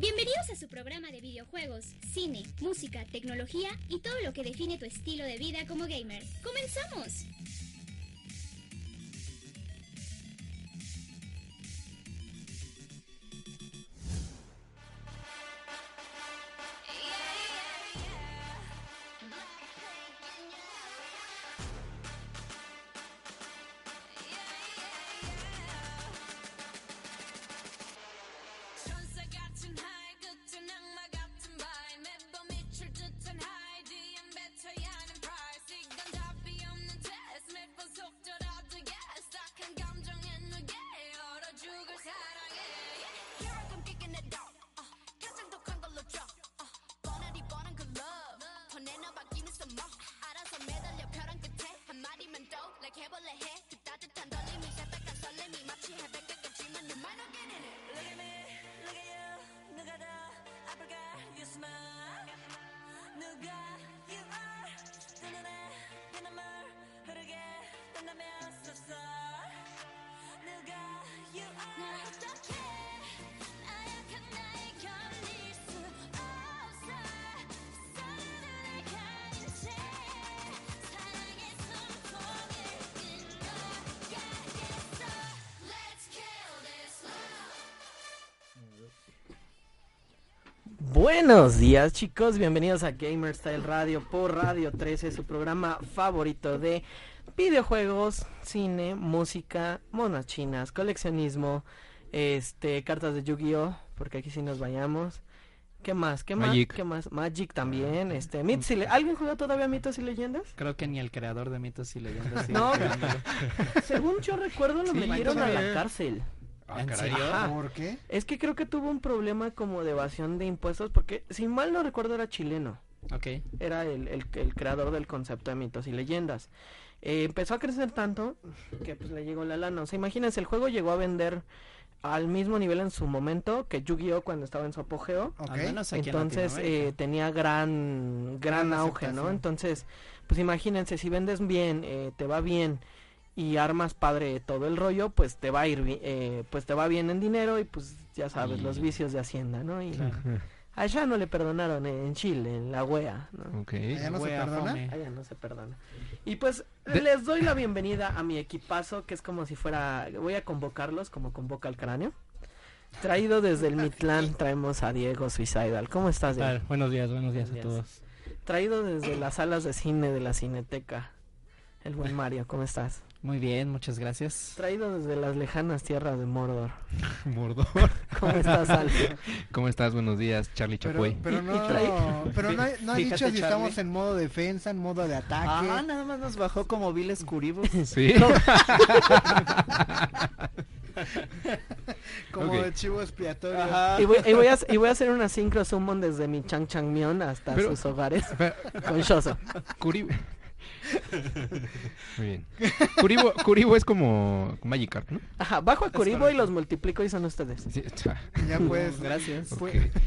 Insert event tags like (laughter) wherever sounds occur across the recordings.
Bienvenidos a su programa de videojuegos, cine, música, tecnología y todo lo que define tu estilo de vida como gamer. ¡Comenzamos! Buenos días chicos, bienvenidos a Gamer Style Radio por Radio 13, su programa favorito de videojuegos, cine, música, monas chinas, coleccionismo, este, cartas de Yu-Gi-Oh, porque aquí sí nos vayamos. ¿Qué más? ¿Qué Magic. más? ¿Qué más? Magic también, este, mitos y le- ¿Alguien juega todavía mitos y leyendas? Creo que ni el creador de mitos y leyendas. (laughs) No. (laughs) Según yo recuerdo lo Sí, metieron a la cárcel. Ah. ¿Por qué? Es que creo que tuvo un problema como de evasión de impuestos porque si mal no recuerdo era chileno. Ok. era el, el, el creador del concepto de mitos y leyendas. Eh, empezó a crecer tanto que pues le llegó la lana. O sea, imagínense, el juego llegó a vender al mismo nivel en su momento que Yu-Gi-Oh cuando estaba en su apogeo. Ok. Al menos aquí en Entonces eh, tenía gran gran Gran auge, ¿no? Entonces, pues imagínense, si vendes bien, eh, te va bien y armas padre todo el rollo, pues te va a ir, eh, pues te va bien en dinero y pues ya sabes, Y- los vicios de Hacienda, ¿no? Y Claro. allá no le perdonaron en Chile, en la wea, ¿no? Ok. Allá no se Wea, perdona. fome. Allá no se perdona. Y pues De- les doy la bienvenida a mi equipazo, que es como si fuera, voy a convocarlos como convoca el cráneo. Traído desde el Mitlán traemos a Diego Suicidal. ¿Cómo estás, Diego? Tal, buenos días, buenos días Buenos a días. todos. Traído desde las salas de cine de la Cineteca. El buen Mario, ¿cómo estás? Muy bien, muchas gracias. Traído desde las lejanas tierras de Mordor. (laughs) Mordor. (laughs) ¿Cómo estás, Alfio? ¿Cómo estás? Buenos días, Charlie Pero, Chapoy. pero y no, pero no, (laughs) no ha Fíjate, dicho si Charlie. estamos en modo defensa, en modo de ataque. Ah, nada más nos bajó como viles curibos. Sí. como ok. de chivo expiatorio. Ajá. Y voy, y voy a, y voy a hacer una sincro summon desde mi Chang Changmyeon hasta Pero- sus hogares Pero, con Shoso. Kuribo. Muy bien. Kuribo, Kuribo es como Magikarp, ¿no? Ajá, bajo a Kuribo y los multiplico y son ustedes. Sí, Ya pues. (laughs) Gracias.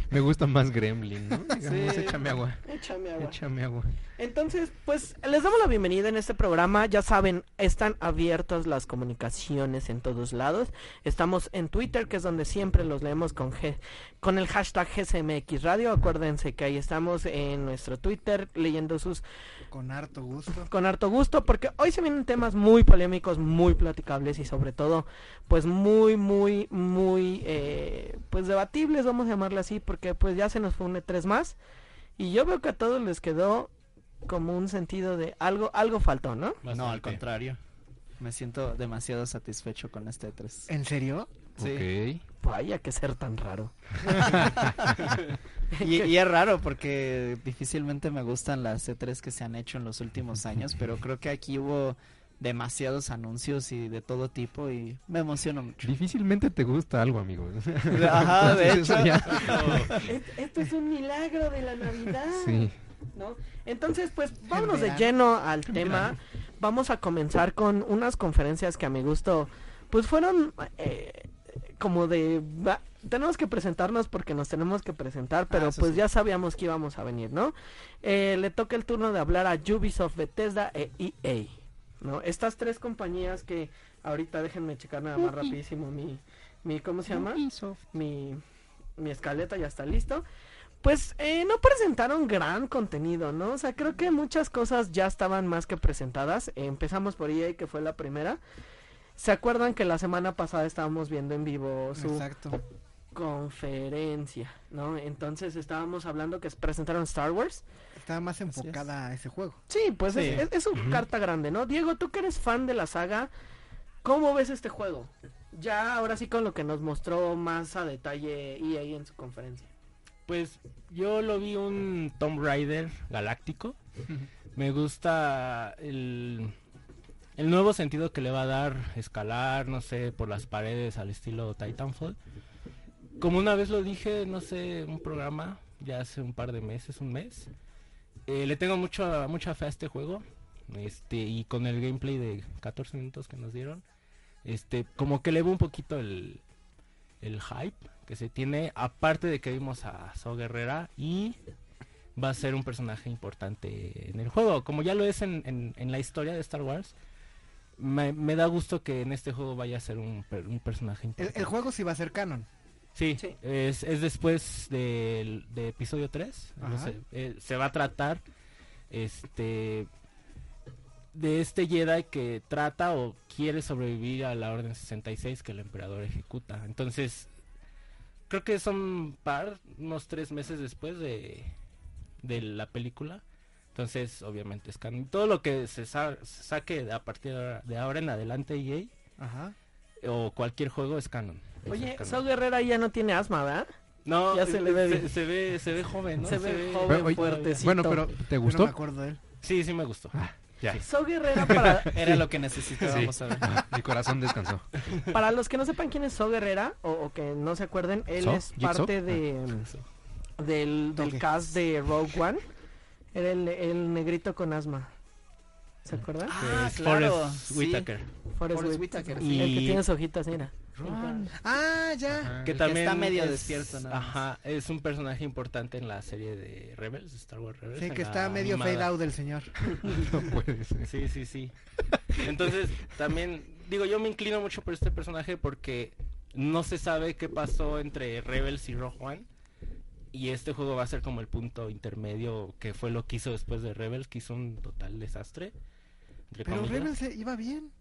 Me gusta más Gremlin, ¿no? Digamos, Sí. échame agua. Échame agua. Échame agua. Entonces, pues les damos la bienvenida en este programa. Ya saben, están abiertas las comunicaciones en todos lados. Estamos en Twitter, que es donde siempre los leemos con G con el hashtag GCMX Radio. Acuérdense que ahí estamos en nuestro Twitter leyendo sus Con harto gusto. con harto gusto porque hoy se vienen temas muy polémicos, muy platicables y sobre todo pues muy muy muy eh, pues debatibles vamos a llamarle así porque pues ya se nos fue un E3 más y yo veo que a todos les quedó como un sentido de algo algo faltó, ¿no? No, al contrario. Me siento demasiado satisfecho con este 3. ¿En serio? Sí. Ok. Vaya que ser tan raro. (laughs) Y, y es raro porque (laughs) difícilmente me gustan las C3 que se han hecho en los últimos años, (laughs) pero creo que aquí hubo demasiados anuncios y de todo tipo y me emociona mucho. Difícilmente te gusta algo, amigo. (laughs) Ajá, de Entonces, hecho. ya- Es- Esto es un milagro de la Navidad. Sí. ¿no? Entonces, pues vámonos de lleno al tema. Vamos a comenzar con unas conferencias que a mi gusto, pues fueron eh, como de... tenemos que presentarnos porque nos tenemos que presentar, pero eso pues sí. ya sabíamos que íbamos a venir, ¿no? Eh, le toca el turno de hablar a Ubisoft, Bethesda e EA, ¿no? Estas tres compañías que ahorita déjenme checar nada más rapidísimo mi, mi ¿cómo se llama? Mi mi escaleta ya está listo. Pues eh, no presentaron gran contenido, ¿no? O sea, creo que muchas cosas ya estaban más que presentadas. Eh, empezamos por EA, que fue la primera. ¿Se acuerdan que la semana pasada estábamos viendo en vivo su Exacto. Conferencia, ¿no? Entonces estábamos hablando que presentaron Star Wars. Estaba más es. enfocada a ese juego. Sí, pues Sí. Es, es- es su Ujú. carta grande, ¿no? Diego, tú que eres fan de la saga, ¿cómo ves este juego? Ya ahora sí con lo que nos mostró más a detalle EA en su conferencia. Pues yo lo vi un Tomb Raider galáctico. Me gusta el, el nuevo sentido que le va a dar escalar, no sé, por las paredes al estilo Titanfall. Como una vez lo dije, no sé, un programa, ya hace un par de meses, un mes. eh, le tengo mucho, mucha fe a este juego. Este, y con el gameplay de 14 minutos que nos dieron, este, como que le veo un poquito el, el hype que se tiene, aparte de que vimos a So Guerrera y va a ser un personaje importante en el juego, como ya lo es en, en- en la historia de Star Wars. Me, me da gusto que en este juego vaya a ser un, un personaje El, importante. el juego sí va a ser canon. Sí, Sí. Es, es después del de episodio 3. Ajá. se, eh, se va a tratar este de este Jedi que trata o quiere sobrevivir a la Orden 66 que el emperador ejecuta. Entonces, creo que son par, unos tres meses después de, de la película. Entonces, obviamente es canon. Todo lo que se, sa- se saque a partir de ahora, de ahora en adelante EA Ajá. O cualquier juego es canon. Es Oye, canon. So Guerrera ya no tiene asma, ¿verdad? No, Ya se le ve se, ve, se ve joven, ¿no? Se ve Pero, joven, oye, fuertecito. Bueno, pero ¿te Yo no gustó? me acuerdo de él. Sí, sí me gustó. Ya. So Guerrera, para, (laughs) Era lo que necesitábamos saber. Mi corazón descansó. (laughs) para los que no sepan quién es So Guerrera, o, o que no se acuerden, él ¿So? es parte de, del, del Toque. cast de Rogue One. Era el, el negrito con asma. ¿Se acuerdan? Ah, Es claro. Forrest sí. Whitaker. Forrest Forrest Whit- Whitaker, sí. El que tiene sus hojitas, mira. Ah, ya. Que que también está medio es- despierto, nada más. Ajá, es un personaje importante en la serie de Rebels, de Star Wars Rebels. Sí, que está medio animada. fade out del señor. (laughs) No puede ser. Sí, sí, sí. Entonces, también, digo, yo me inclino mucho por este personaje porque no se sabe qué pasó entre Rebels y Rogue One. Y este juego va a ser como el punto intermedio que fue lo que hizo después de Rebels, que hizo un total desastre. Pero eh, iba bien.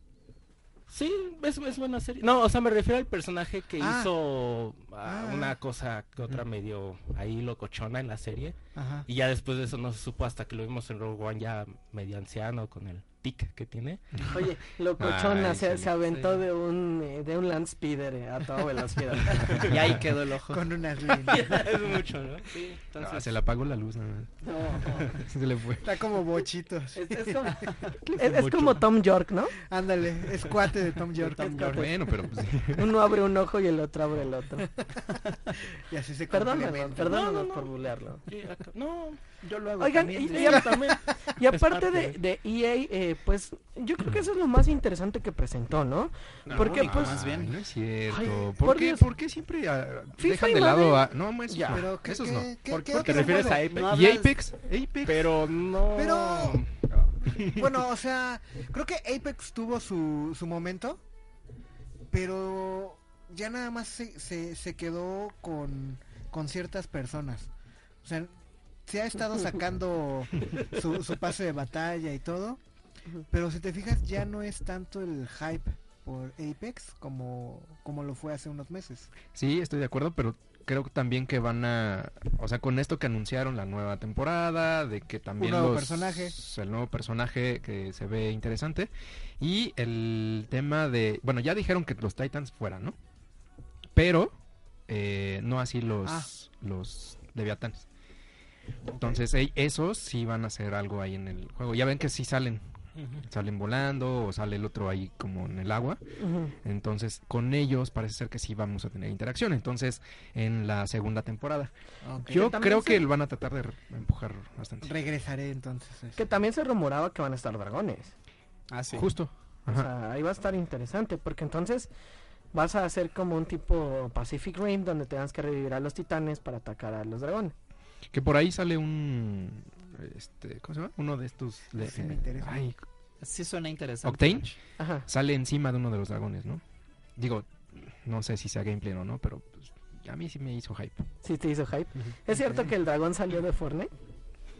Sí, es, es buena serie. No, o sea, me refiero al personaje que Ah. hizo ah, Ah. una cosa que otra medio ahí locochona en la serie. Ajá. Y ya después de eso no se supo hasta que lo vimos en Rogue One ya medio anciano con el tic que tiene. (laughs) Oye, locochona, Ay, se, sí, se aventó sí. de un eh, de un land speeder eh, a toda velocidad. (laughs) Y ahí quedó el ojo. Con unas (laughs) líneas. es mucho, ¿no? Sí, se le apagó la luz. nada más. No, Se le fue. Está como bochitos. es, es como, es- es como Tom York, ¿no? Ándale, es cuate de Tom York. Tom York. Bueno, pero pues, Uno abre un ojo y el otro abre el otro. Y así se No, no, no. por bulearlo. Sí, acá- No, yo lo hago Oigan, también, y, (laughs) aparte parte de, de EA, eh, pues yo creo que eso es lo más interesante que presentó, ¿no? Porque No, pues... más bien. no es cierto. Ay, ¿Por, por qué. ¿Por qué siempre FIFA dejan de lado a... No, esos Ya. no. Pero, ¿qué, esos qué, no. qué- ¿Por qué te refieres a Apex? No ¿Y Apex? Apex. Pero no... Pero- (laughs) Bueno, o sea, creo que Apex tuvo su, su momento, pero ya nada más se, se, se quedó con, con ciertas personas. O sea, se ha estado sacando (laughs) su, su pase de batalla y todo, pero si te fijas ya no es tanto el hype por Apex como, como lo fue hace unos meses. Sí, estoy de acuerdo, pero creo también que van a, o sea, con esto que anunciaron la nueva temporada, de que también nuevo los- personaje. el nuevo personaje que se ve interesante y el tema de, bueno, ya dijeron que los Titans fueran, ¿no? Pero eh, no así los Ah. los Leviatanes. Entonces, e- esos sí van a hacer algo ahí en el juego. Ya ven que sí salen, salen volando o sale el otro ahí como en el agua. Entonces, con ellos parece ser que sí vamos a tener interacción. Entonces, en la segunda temporada. Yo también creo se- que lo van a tratar de empujar bastante. Regresaré entonces. Que también se rumoraba que van a estar dragones. Ah, sí. Justo. O sea, ahí va a estar interesante, porque entonces vas a hacer como un tipo Pacific Rim donde tengas que revivir a los titanes para atacar a los dragones. Que por ahí sale un. Este, ¿Cómo se llama? Uno de estos. de- Sí me interesa. ay, Sí suena interesante. Octane. Ajá. Sale encima de uno de los dragones, ¿no? Digo, no sé si sea gameplay o no, pero pues, a mí sí me hizo hype. Sí te hizo hype. ¿Es cierto que el dragón salió de Fortnite?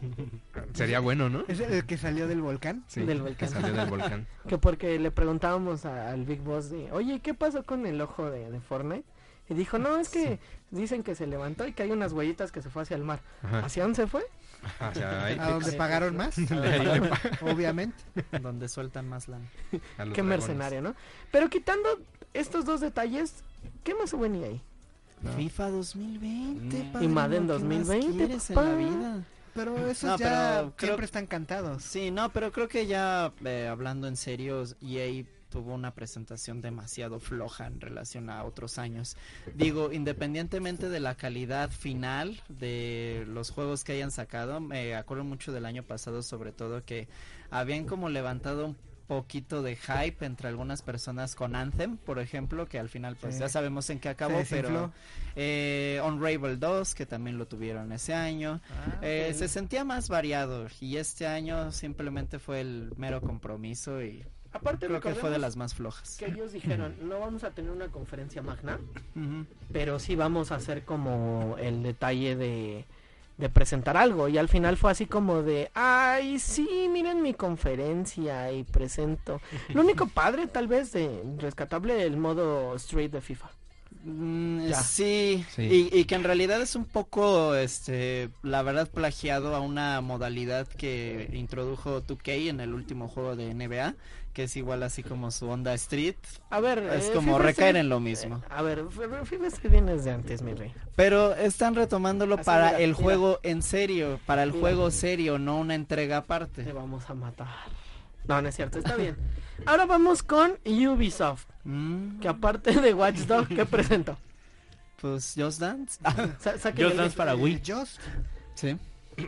(laughs) Sería bueno, ¿no? ¿Es el que salió del volcán? Sí, Del que volcán. salió del volcán. (laughs) Que porque le preguntábamos a- al Big Boss de, oye, ¿qué pasó con el ojo de, de Fortnite? Y dijo, no, es que dicen que se levantó y que hay unas huellitas que se fue hacia el mar. Ajá. ¿Hacia dónde se fue? Hacia ahí, ¿A donde pagaron más? (laughs) Obviamente. Donde sueltan más lana. (laughs) Qué dragones. mercenario, ¿no? Pero quitando estos dos detalles, ¿qué más hubo en EA? No. FIFA 2020, Mm. padre, Y Madden ¿qué más 2020, quieres en la vida? Pero esos No, ya pero creo- siempre están cantados. Sí, no, pero creo que ya eh, hablando en serio, EA tuvo una presentación demasiado floja en relación a otros años. Digo, independientemente de la calidad final de los juegos que hayan sacado, me acuerdo mucho del año pasado sobre todo que habían como levantado un poquito de hype entre algunas personas con Anthem, por ejemplo, que al final pues Sí. ya sabemos en qué acabó, pero eh, Unravel 2, que también lo tuvieron ese año. Eh, se sentía más variado y este año simplemente fue el mero compromiso y Aparte, creo que fue de las más flojas. que ellos dijeron, no vamos a tener una conferencia magna, pero sí vamos a hacer como el detalle de, de presentar algo. Y al final fue así como de, ay, sí, miren mi conferencia y presento. Lo único (laughs) padre tal vez de rescatable el modo street de FIFA. Mm, sí, Sí. Y, y que en realidad es un poco, este, la verdad, plagiado a una modalidad que introdujo 2K en el último juego de NBA, que es igual así como su onda Street. A ver, Es eh, como recaer Street- en lo mismo. eh, a ver, F- FIFA Street viene desde antes, mi rey. Pero están retomándolo Así, para mira, el mira. juego en serio, para el Mira. juego serio, no una entrega Te aparte. vamos a matar. No, no es cierto, está bien. Ahora vamos con Ubisoft, Mm, que aparte de Watch Dogs, ¿qué presentó? pues Just Dance. Sa- (laughs) Just el- Dance para Wii. Just. sí.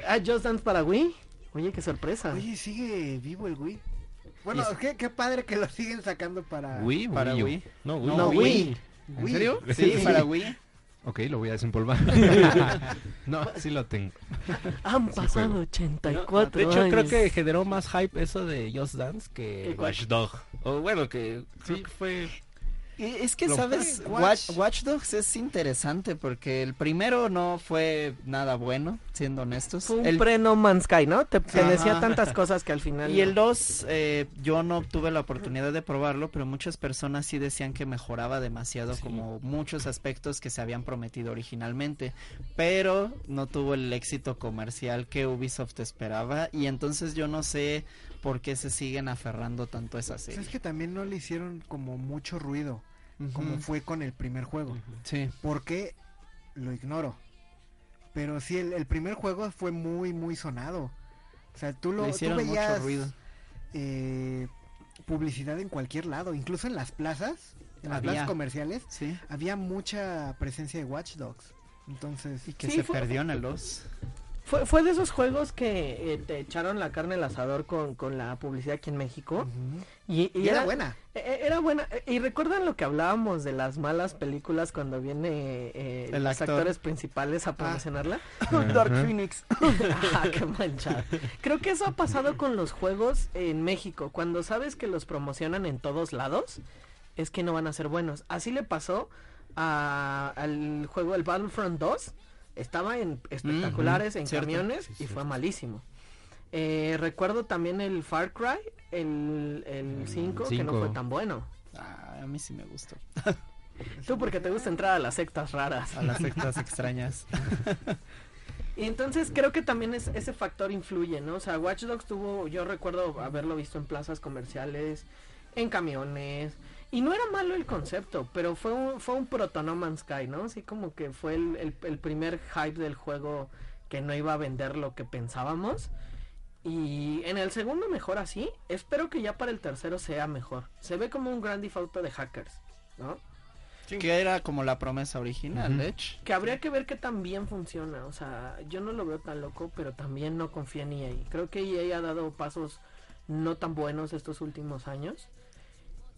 Ah, Just Dance para Wii. Oye, qué sorpresa. Oye, sigue vivo el Wii. Bueno, Y- qué, qué padre que lo siguen sacando para Wii, Para Wii. No, Wii. No, Wii. ¿En Wii. serio? Sí, para Wii. Ok, lo voy a desempolvar. (laughs) no, sí lo tengo. Han pasado juego. 84 De hecho, creo que generó más hype eso de Just Dance que. Watch Dog. O bueno, que creo Sí. que fue... Y Es que, ¿sabes? Watch, Watch- Watch Dogs es interesante porque el primero no fue nada bueno, siendo honestos. Fue un El- pre No Man's Sky, ¿no? Te, decía tantas cosas que al final. y el no. 2, eh, yo no tuve la oportunidad de probarlo, pero muchas personas sí decían que mejoraba demasiado Sí. como muchos aspectos que se habían prometido originalmente, pero no tuvo el éxito comercial que Ubisoft esperaba y entonces yo no sé por qué se siguen aferrando tanto a esa Pues serie. es que también no le hicieron como mucho ruido, como fue con el primer juego. Sí. Porque lo ignoro. Pero sí, el, el primer juego fue muy, muy sonado. O sea, tú lo Le tú hicieron veías mucho ruido. eh, publicidad en cualquier lado, incluso en las plazas, en las Había. plazas comerciales, Sí. había mucha presencia de Watch Dogs. Entonces, Y que Sí, se fue- perdió en el (laughs) 2. Fue, fue de esos juegos que eh, te echaron la carne al asador con, con la publicidad aquí en México. Y, y y era buena. eh, Era buena. eh, Y recuerdan lo que hablábamos de las malas películas cuando viene eh, El los actor. actores principales a promocionarla. Dark Ajá. Phoenix. (laughs) Ah, qué manchado. Creo que eso ha pasado con los juegos en México. Cuando sabes que los promocionan en todos lados, es que no van a ser buenos. Así le pasó a- al juego el Battlefront 2. Estaba en espectaculares, en cierto. camiones y fue malísimo. Eh, recuerdo también el Far Cry, el, el 5, que no fue tan bueno. Ah, a mí sí me gustó. Tú porque te gusta entrar a las sectas raras. A las sectas extrañas. (laughs) Y entonces creo que también es, ese factor influye, ¿no? O sea, Watch Dogs tuvo, yo recuerdo haberlo visto en plazas comerciales, en camiones, y no era malo el concepto, pero fue un, fue un proto No Man's Sky, ¿no? Así como que fue el, el- el primer hype del juego que no iba a vender lo que pensábamos. Y en el segundo mejor así, espero que ya para el tercero sea mejor. Se ve como un gran Auto de hackers, ¿no? Que era como la promesa original, de hecho. Que habría que ver que también funciona. O sea, yo no lo veo tan loco, pero también no confío en EA. Creo que EA ha dado pasos no tan buenos estos últimos años.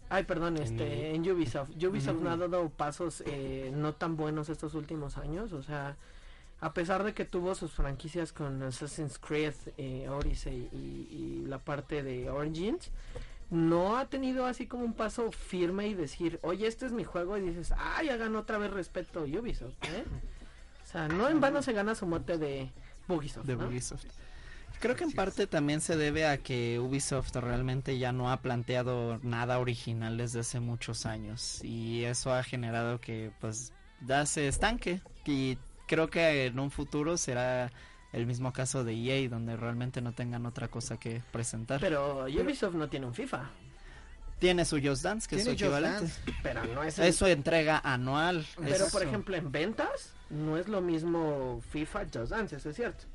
Ay, perdón, En este, en Ubisoft. Ubisoft no ha dado pasos eh, no tan buenos estos últimos años. O sea, a pesar de que tuvo sus franquicias con Assassin's Creed, eh, Odyssey y, y la parte de Origins, no ha tenido así como un paso firme y decir, oye, este es mi juego y dices, ya ganó otra vez respeto Ubisoft, ¿eh? O sea, no en vano se gana su mote de Bugisoft, de ¿no? Ubisoft. Creo que en parte también se debe a que Ubisoft realmente ya no ha planteado nada original desde hace muchos años y eso ha generado que pues ya se estanque y creo que en un futuro será el mismo caso de EA donde realmente no tengan otra cosa que presentar. Pero Ubisoft no tiene un FIFA, Tiene su Just Dance que es su equivalente. Dance. pero no es el- Es su entrega anual. Pero por ejemplo en ventas no es lo mismo FIFA Just Dance, eso es cierto.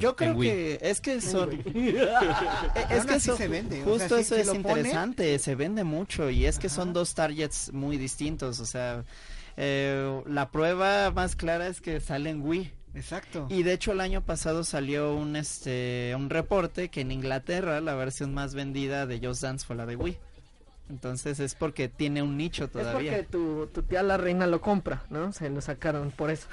Yo en creo Wii. que es que son (laughs) (laughs) Es que eso, se vende, o justo sea, eso si es pone- interesante, se vende mucho y es que son dos targets muy distintos, o sea, eh, la prueba más clara es que sale en Wii Exacto. y de hecho el año pasado salió un este un reporte que en Inglaterra la versión más vendida de Just Dance fue la de Wii. Entonces es porque tiene un nicho Es todavía. porque tu, tu tía la reina lo compra, ¿no? Se lo sacaron por eso.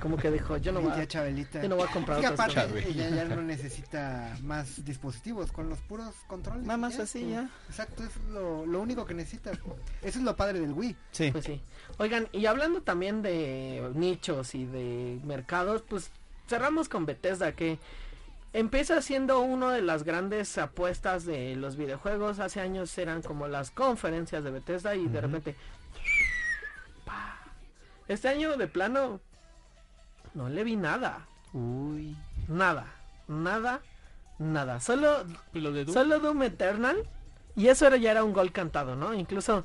Como que dijo, yo no Y voy ya a, Chabelita. yo no voy a comprar Es otras aparte ella ya no necesita más dispositivos con los puros controles. Nada más ya. así ya. Exacto, es lo, lo único que necesitas. Eso es lo padre del Wii. Sí. Pues sí. Oigan, y hablando también de nichos y de mercados, pues cerramos con Bethesda que empieza siendo una de las grandes apuestas de los videojuegos. Hace años eran como las conferencias de Bethesda y de repente... ¡pa! Este año de plano no le vi nada. Uy. Nada. Nada. Nada. Solo Lo de Doom. Solo Doom Eternal. Y eso era, ya era un gol cantado, ¿no? Incluso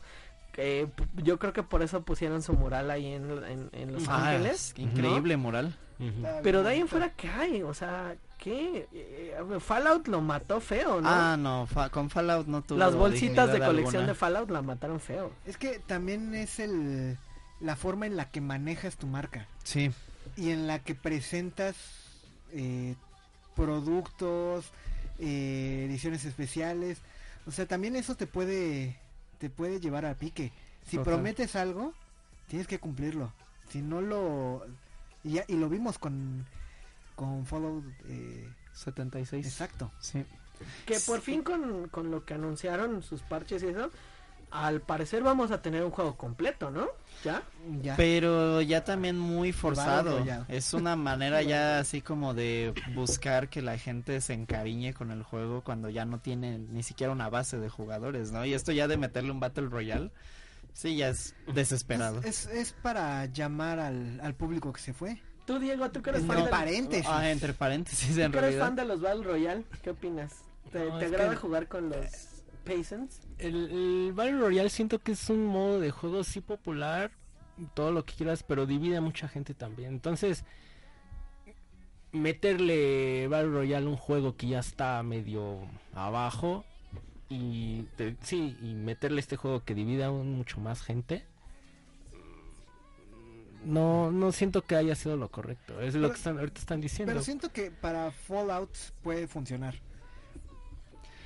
eh, yo creo que por eso pusieron su mural ahí en, en- en Los Ah, Ángeles. es increíble moral. Ujú. Pero de ahí en fuera, ¿qué hay? O sea, ¿qué? Eh, Fallout lo mató feo, ¿no? Ah, no, fa- con Fallout no tuvo Las bolsitas de colección alguna. de Fallout la mataron feo. Es que también es el la forma en la que manejas tu marca Sí. y en la que presentas eh, productos, eh, ediciones especiales. O sea, también eso te puede te puede llevar a pique. Si Total. prometes algo, tienes que cumplirlo. Si no lo y, ya- y lo vimos con con Fallout eh, 76. exacto. Sí. Que por fin con, con lo que anunciaron, sus parches y eso, al parecer vamos a tener un juego completo, ¿no? ¿Ya? Ya. Pero ya también muy forzado. Es una (laughs) manera ya así como de buscar que la gente se encariñe con el juego cuando ya no tiene ni siquiera una base de jugadores, ¿no? Y esto ya de meterle un Battle Royale, sí, ya es desesperado. Es, es para llamar al, al público que se fue. Tú, Diego, tú que eres fan Entre paréntesis. Ah, entre paréntesis, en ¿Tú que eres realidad. fan de los Battle Royale? ¿Qué opinas? ¿Te, No, te agrada que- jugar con los Peasants? El, el Battle Royale siento que es un modo de juego sí popular, todo lo que quieras, pero divide a mucha gente también. Entonces, meterle Battle Royale a un juego que ya está medio abajo y te- sí, y meterle este juego que divide aún mucho más gente. No, no siento que haya sido lo correcto. Es lo que están, ahorita están diciendo. Pero siento que para Fallout puede funcionar.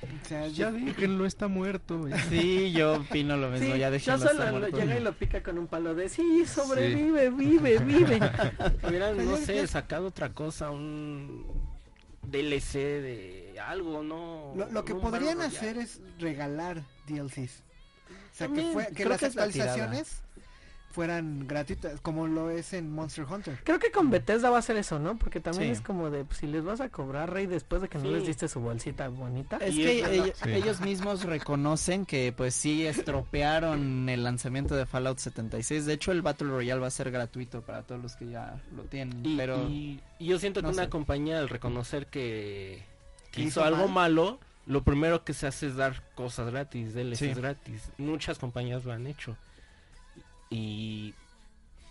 O sea, Ya yo- déjenlo, está muerto. Sí, yo opino lo mismo, Sí, ya yo solo lo llega y lo pica con un palo de sí, sobrevive, vive, vive. (laughs) Hubieran, no ya- sé, ya- sacado otra cosa, un DLC de algo, ¿no? lo, lo que podrían hacer es regalar DLCs. O sea, que, fue, que las que actualizaciones fueran gratuitas, como lo es en Monster Hunter. Creo que con Bethesda va a ser eso, ¿no? Porque también Sí. es como de, pues, si les vas a cobrar, Rey, después de que no les diste su bolsita bonita. Es que ellos, Sí. ellos mismos reconocen que pues sí estropearon el lanzamiento de Fallout 76. De hecho el Battle Royale va a ser gratuito para todos los que ya lo tienen. Y, pero y- y yo siento que no una sé. compañía al reconocer que, hizo hizo algo mal. malo, lo primero que se hace es dar cosas gratis, DLCs Sí. gratis. Muchas compañías lo han hecho. Y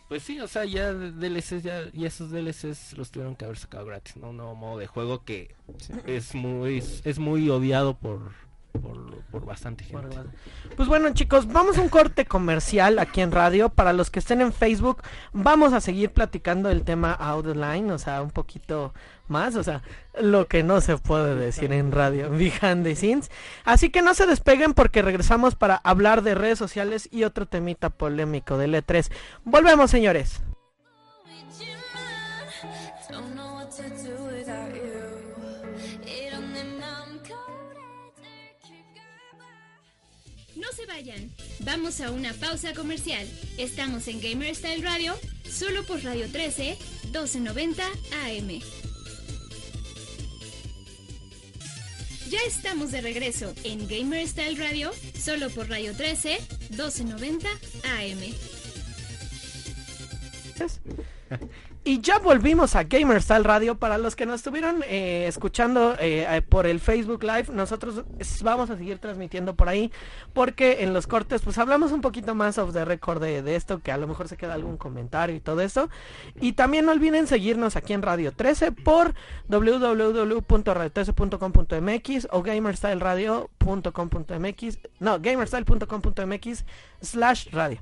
pues sí, o sea, ya DLCs ya, y esos DLCs los tuvieron que haber sacado gratis, ¿no? Un nuevo modo de juego que Sí. es muy es muy odiado por por, por bastante gente. Pues bueno chicos, vamos a un corte comercial aquí en radio. Para los que estén en Facebook, vamos a seguir platicando el tema Outline, o sea, un poquito más, o sea, lo que no se puede decir en radio, (laughs) behind the scenes. Así que no se despeguen porque regresamos para hablar de redes sociales y otro temita polémico del E3. Volvemos señores. Vamos a una pausa comercial. Estamos en Gamer Style Radio, solo por Radio 13, 1290 AM. Ya estamos de regreso en Gamer Style Radio, solo por Radio 13, 1290 AM. Y ya volvimos a Gamer Style Radio. Para los que nos estuvieron eh, escuchando eh, eh, por el Facebook Live, nosotros vamos a seguir transmitiendo por ahí. Porque en los cortes, pues hablamos un poquito más off the record de, de esto, que a lo mejor se queda algún comentario y todo eso. Y también no olviden seguirnos aquí en Radio 13 por www.radio13.com.mx o gamerstyleradio.com.mx. No, gamerstyle.com.mx slash radio.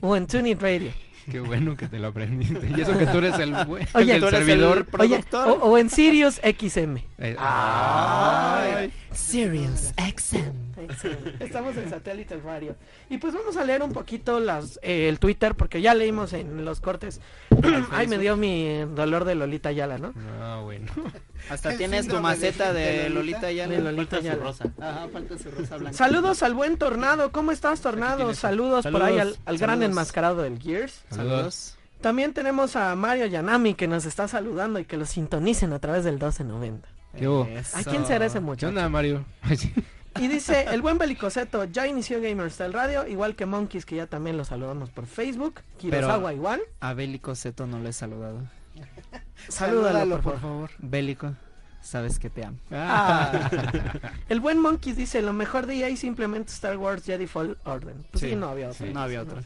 O en TuneIn Radio. (laughs) Qué bueno que te lo aprendiste. Y eso que tú eres el, buen- Oye, el tú eres servidor. Oye, o, o en Sirius XM. Eh, Ay. Serious XM. Estamos en Satellite Radio. Y pues vamos a leer un poquito las, eh, el Twitter, porque ya leímos en los cortes. (clears throat) Ay, me dio mi dolor de Lolita Yala, ¿no? Ah, bueno. (laughs) Hasta (laughs) El tienes tu de- maceta de, de Lolita ya. De Lolita Falta su Yala. rosa. Ajá, falta su rosa blanca. Saludos al buen Tornado. ¿Cómo estás, Tornado? Saludos, por ahí al, Saludos. al gran enmascarado del Gears. Saludos. También tenemos a Mario Yanami que nos está saludando y que lo sintonicen a través del 1290. ¿Qué hubo? ¿A quién será ese ¿Qué muchacho? onda, Mario? (laughs) Y dice, (laughs) el buen Belicoseto ya inició Gamer Style Radio, igual que Monkeys, que ya también lo saludamos por Facebook. Kirosawa igual. A Bélico Seto no le he saludado. (laughs) Salúdalo, por favor. Bélico, sabes que te amo. Ah. (laughs) El buen Monkeys dice, lo mejor de EA simplemente Star Wars Jedi Fall Order. Pues sí, Sí, no había otro. sí, no había otro.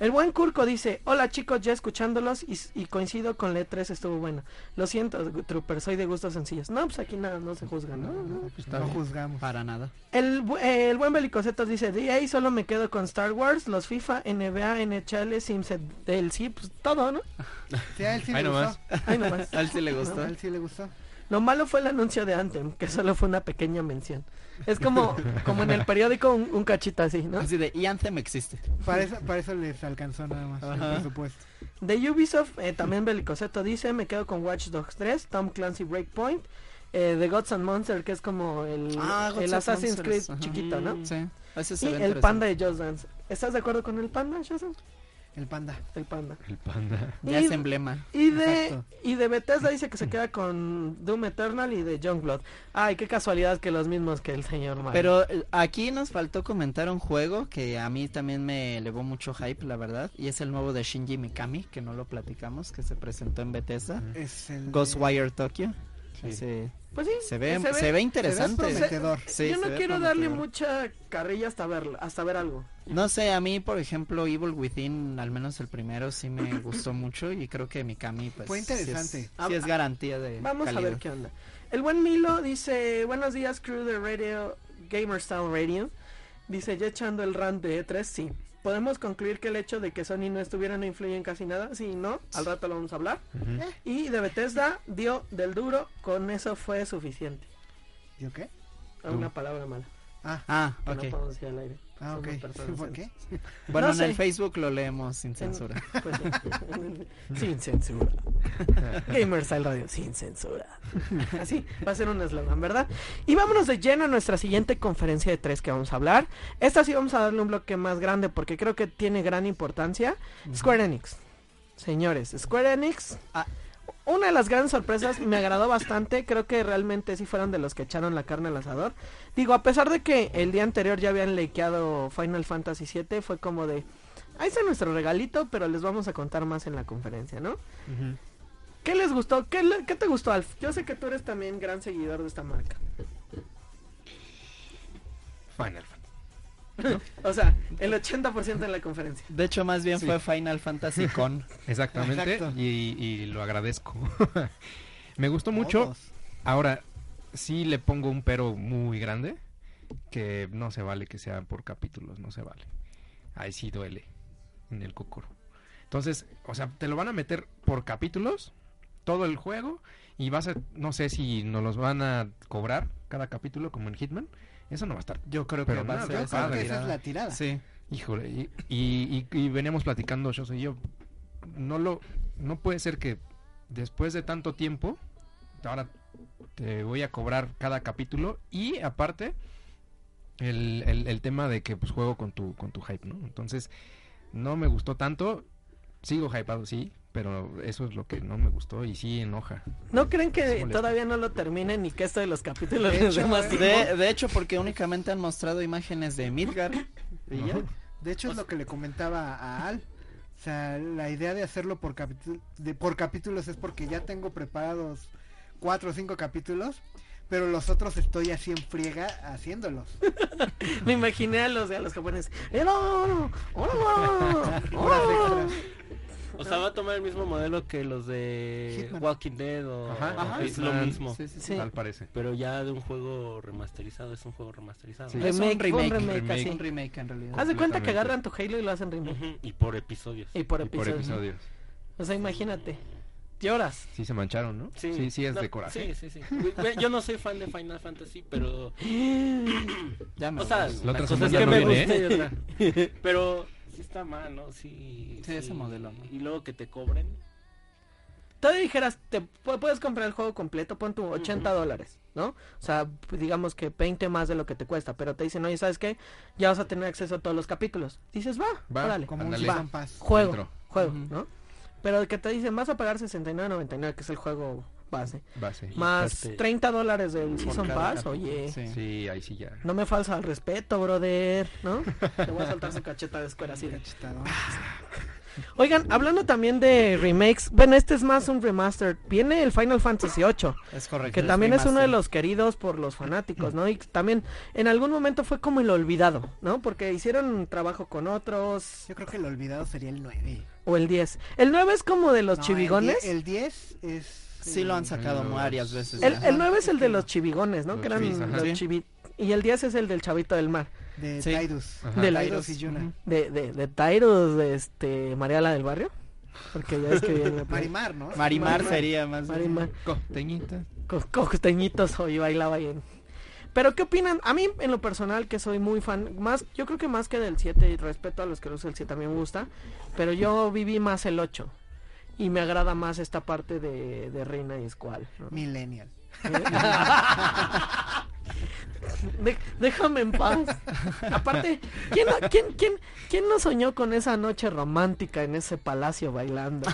El buen Kurko dice, hola chicos, ya escuchándolos y, y coincido con la E3, estuvo bueno. Lo siento, Trooper, soy de gustos sencillos. No, pues aquí nada, no se juzga, ¿no? No, pues Está no juzgamos. Para nada. El, eh, el buen Belicosetos dice, de EA solo me quedo con Star Wars, los FIFA, NBA, NHL, Sims, DLC, pues todo, ¿no? (laughs) Sí, a él sí Ahí le nomás. gustó. Ay, nomás. (laughs) A él sí le A gustó. él sí le gustó. Lo malo fue el anuncio de Anthem, que solo fue una pequeña mención. Es como, como en el periódico un, un cachito así, ¿no? Así de, y Anthem existe. Para eso, para eso les alcanzó nada más el Ajá. presupuesto. De Ubisoft, eh, también Belicoseto dice, me quedo con Watch Dogs 3, Tom Clancy Breakpoint, eh, The Gods and Monsters, que es como el, Ah, el Assassin's Monsters, Creed ajá. chiquito, ¿no? Sí. Ese se Y ve el panda de Just Dance. ¿Estás de acuerdo con el panda, Shazam? El panda. El panda. El panda. Ya Y- es emblema. Y de, Exacto. y de Bethesda dice que se queda con Doom Eternal y de Youngblood. Ay, qué casualidad que los mismos que el señor Mario. Pero eh, aquí nos faltó comentar un juego que a mí también me elevó mucho hype, la verdad. Y es el nuevo de Shinji Mikami, que no lo platicamos, que se presentó en Bethesda. Es el de- Ghostwire Tokyo. Sí. Ese- pues sí, se, ve, se se ve interesante. Se ve prometedor. Sí, yo no se ve quiero darle mucha carrilla hasta ver, hasta ver algo. No sé, a mí, por ejemplo, Evil Within, al menos el primero, sí me (laughs) gustó mucho. Y creo que Mikami, pues. Fue sí es- interesante. Sí es, garantía de. Vamos a ver qué onda. El buen Milo dice, buenos días crew de Radio Gamer Style Radio. Dice, ya echando el rant de E3, sí. ¿Podemos concluir que el hecho de que Sony no estuviera no influye en casi nada? Sí, no, al rato lo vamos a hablar. Ujú. Y de Bethesda dio del duro, con eso fue suficiente. ¿Yo qué? Una palabra mala. Ah, Ah, Que ok. no podemos decir al aire. ah, ok. ¿Por qué? (laughs) Bueno, No en sé. el Facebook lo leemos sin En- censura. (laughs) pues (laughs) sin censura. Gamer Style Radio, sin censura. Así va a ser un eslogan, ¿verdad? Y vámonos de lleno a nuestra siguiente conferencia de tres que vamos a hablar. Esta sí vamos a darle un bloque más grande porque creo que tiene gran importancia. Square Enix. Señores, Square Enix. Ah. Una de las grandes sorpresas me agradó bastante. Creo que realmente sí fueron de los que echaron la carne al asador. Digo, a pesar de que el día anterior ya habían leikeado Final Fantasy VII, fue como de. Ahí está nuestro regalito, pero les vamos a contar más en la conferencia, ¿no? ¿Qué les gustó? ¿Qué, le- qué te gustó, Alf? Yo sé que tú eres también gran seguidor de esta marca. Final O sea, el 80% de la conferencia. De hecho, más bien Sí. fue Final Fantasy con. (laughs) Exactamente. Y, y lo agradezco. (laughs) Me gustó mucho. Todos. Ahora, sí le pongo un pero muy grande. Que no se vale que sea por capítulos, no se vale. Ahí sí duele en el cocoro. Entonces, o sea, te lo van a meter por capítulos, todo el juego, y vas a, no sé si nos los van a cobrar cada capítulo como en Hitman. Eso no va a estar. Yo creo que va a ser esa padre. es la tirada. Sí. Híjole, y, y, y- y veníamos platicando, yo soy yo. No lo, no puede ser que después de tanto tiempo, ahora te voy a cobrar cada capítulo y aparte el, el, el tema de que pues juego con tu, con tu hype, ¿no? Entonces, no me gustó tanto. Sigo hypado, sí, pero eso es lo que no me gustó y sí enoja. ¿No creen que todavía no lo terminen y que esto de los capítulos De hecho, más? De, de hecho, porque únicamente han mostrado imágenes de Midgar. Y ya. Ajá. De hecho, es lo que le comentaba a Al. O sea, la idea de hacerlo por, de, por capítulos es porque ya tengo preparados cuatro o cinco capítulos, pero los otros estoy así en friega haciéndolos. (laughs) Me imaginé a los, a los japoneses. ¡Eh, no, no, O sea, va a tomar el mismo modelo que los de Hitman. Walking Dead o Ajá, Ajá, es lo mismo. Sí, sí, sí. Sí. Tal parece. Pero ya de un juego remasterizado, es un juego remasterizado. Sí. Es un Remake, un remake, remake, remake. Un remake en realidad. Haz de cuenta que agarran tu Halo y lo hacen remake. Y por episodios. Y por Y por episodios. ¿no? episodios. O sea, imagínate. Lloras. Sí se mancharon, ¿no? Sí, sí, es No, de coraje. Sí, sí, sí. Yo no soy fan de Final Fantasy, pero... (gasps) Ya me O sea. La otra cosa es semana que no me viene, guste ¿eh? y otra. Pero sí está mal, ¿no? Sí. Sí, ese modelo, ¿no? Y luego que te cobren. Todavía dijeras, te pu- puedes comprar el juego completo, pon tu 80 dólares, ¿no? O sea, digamos que 20 más de lo que te cuesta, pero te dicen, oye, ¿sabes qué? Ya vas a tener acceso a todos los capítulos. Dices, va, Va, órale, Como. Season Pass. juego, Dentro. juego. ¿no? Pero que te dicen, vas a pagar 69.99, que es el juego base, Base. más aparte- 30 dólares del Por Season Pass, oye, Sí. Sí, ahí sí ya. no me falsa al respeto, brother, ¿no? (laughs) Te voy a soltar su cacheta de escuela así de... Cachetado. Oigan, hablando también de remakes, bueno, este es más un remaster. Viene el Final Fantasy VIII, Es correcto. que también es uno de los queridos por los fanáticos, ¿no? Y también en algún momento fue como el olvidado, ¿no? Porque hicieron trabajo con otros, Yo creo que el olvidado sería el 9. o el 10. El 9 es como de los No, chivigones. El 10, el 10 es... Sí lo han sacado Los- varias veces. El, el 9 es el de los chivigones, ¿no? Los que eran chivis, los Sí. chivi... Y el 10 es el del chavito del mar. De Sí. Ajá. De Lairos. y Yuna. De, de, de Tyrus, de este, Mariala del Barrio. Porque ya es que viene... (laughs) Marimar, ¿no? Marimar Marimar. sería más. bien. Marimar. Costeñita. co- costeñitos hoy bailaba ahí. en- Pero ¿qué opinan? A mí en lo personal que soy muy fan, más yo creo que más que del 7 y respeto a los que lo usan el 7 también me gusta, pero yo viví más el 8 y me agrada más esta parte de, de Reina y Squall. ¿no? Millennial. De- déjame en paz. Aparte, ¿quién, quién, quién, ¿quién no soñó con esa noche romántica en ese palacio bailando?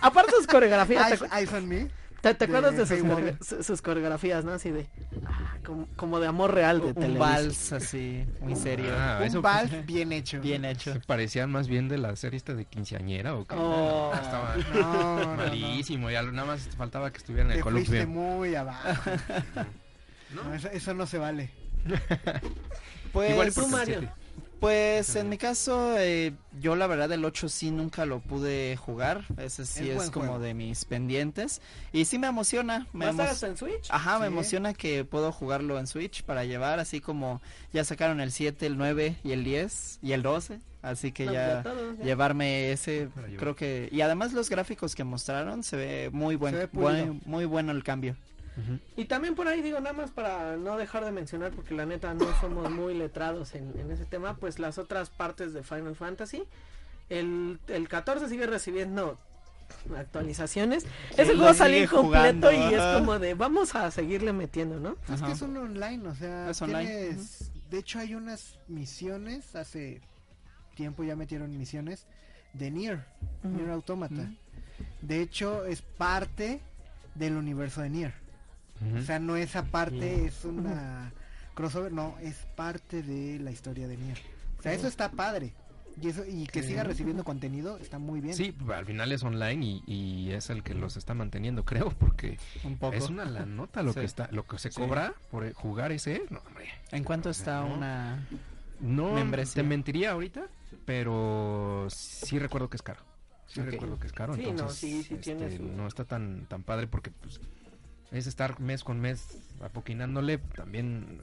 Aparte sus coreografías, ¿te, Eyes, Eyes on Me. Te- te de acuerdas de sus, coreografías, no? Así de, ah, como, como de amor real de Un Televisa. vals así, muy serio. Ah, Un eso vals bien hecho. Bien hecho. se parecían más bien de la serie esta de quinceañera o qué. Oh. Estaba No, no, no. malísimo. Ya nada más faltaba que estuviera en el columpio. muy abajo. (laughs) No, eso, eso no se vale. Pues, Igual tú, Mario. siete. Pues en mi caso, eh, yo la verdad el 8 sí nunca lo pude jugar. Ese sí Es como juego. de mis pendientes. Y sí me emociona. Me ¿Vas a emo- en Switch? Ajá, me emociona que puedo jugarlo en Switch para llevar, así como ya sacaron el 7, el 9 y el 10 y el 12. Así que No, ya llevarme ese, creo que... Y además los gráficos que mostraron se ve muy buen, Se ve buen- muy bueno el cambio. Y también por ahí digo, nada más para no dejar de mencionar, porque la neta no somos muy letrados en, en ese tema, pues las otras partes de Final Fantasy. El, el 14 sigue recibiendo actualizaciones. Ese juego salió incompleto y es como de vamos a seguirle metiendo, ¿no? Es Ajá. que es un online, o sea, Es online, tienes- de hecho hay unas misiones, hace tiempo ya metieron misiones de Nier, Nier Automata. De hecho es parte del universo de Nier. O sea, no es aparte, es una crossover, no, es parte de la historia de Nier. O sea, eso está padre. Y eso y que siga recibiendo contenido está muy bien. Sí, al final es online y, y es el que los está manteniendo, (laughs) creo, porque Un poco. es una la nota lo Sí. que está, lo que se Sí. cobra por jugar ese, no, hombre. ¿En cuánto está No. una...? No Membresía. te mentiría ahorita, pero sí recuerdo que es caro. Sí recuerdo que es caro, Sí, no, entonces sí, sí tiene este, su- no está tan tan padre porque pues es estar mes con mes apoquinándole, también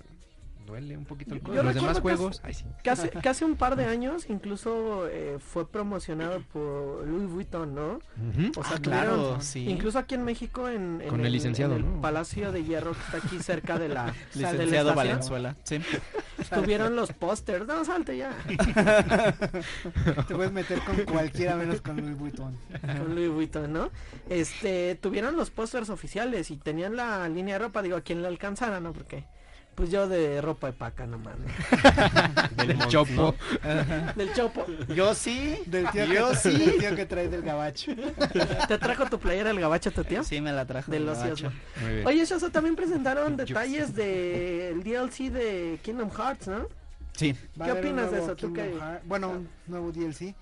duele un poquito el Yo codo. Los demás juegos, ay sí. Que hace, que hace un par de años incluso eh, fue promocionado por Louis Vuitton, ¿no? O sea, Ah, claro, tuvieron- sí. Incluso aquí en México, en, en Con el licenciado, en el ¿no? Palacio de Hierro, que está aquí cerca de la, (laughs) o sea, de la Licenciado Valenzuela. Sí. tuvieron los pósters. No, salte ya. (laughs) Te puedes meter con cualquiera menos con Louis Vuitton. con Louis Vuitton, ¿no? Este, tuvieron los pósters oficiales y tenían la línea de ropa, digo, a quien le alcanzara, ¿no? Porque Pues yo de ropa de paca nomás. ¿no? (laughs) Del chopo. ¿no? Del chopo. Yo sí. Del tío, Yo que, sí. del tío que trae del gabacho. ¿Te trajo tu playera el gabacho tu tío? Sí, me la trajo. Del ocioso. Oye, Shoso, también presentaron (laughs) detalles del DLC de Kingdom Hearts, ¿no? Sí. ¿Qué opinas de eso? ¿Tú Heart- Bueno, un nuevo DLC.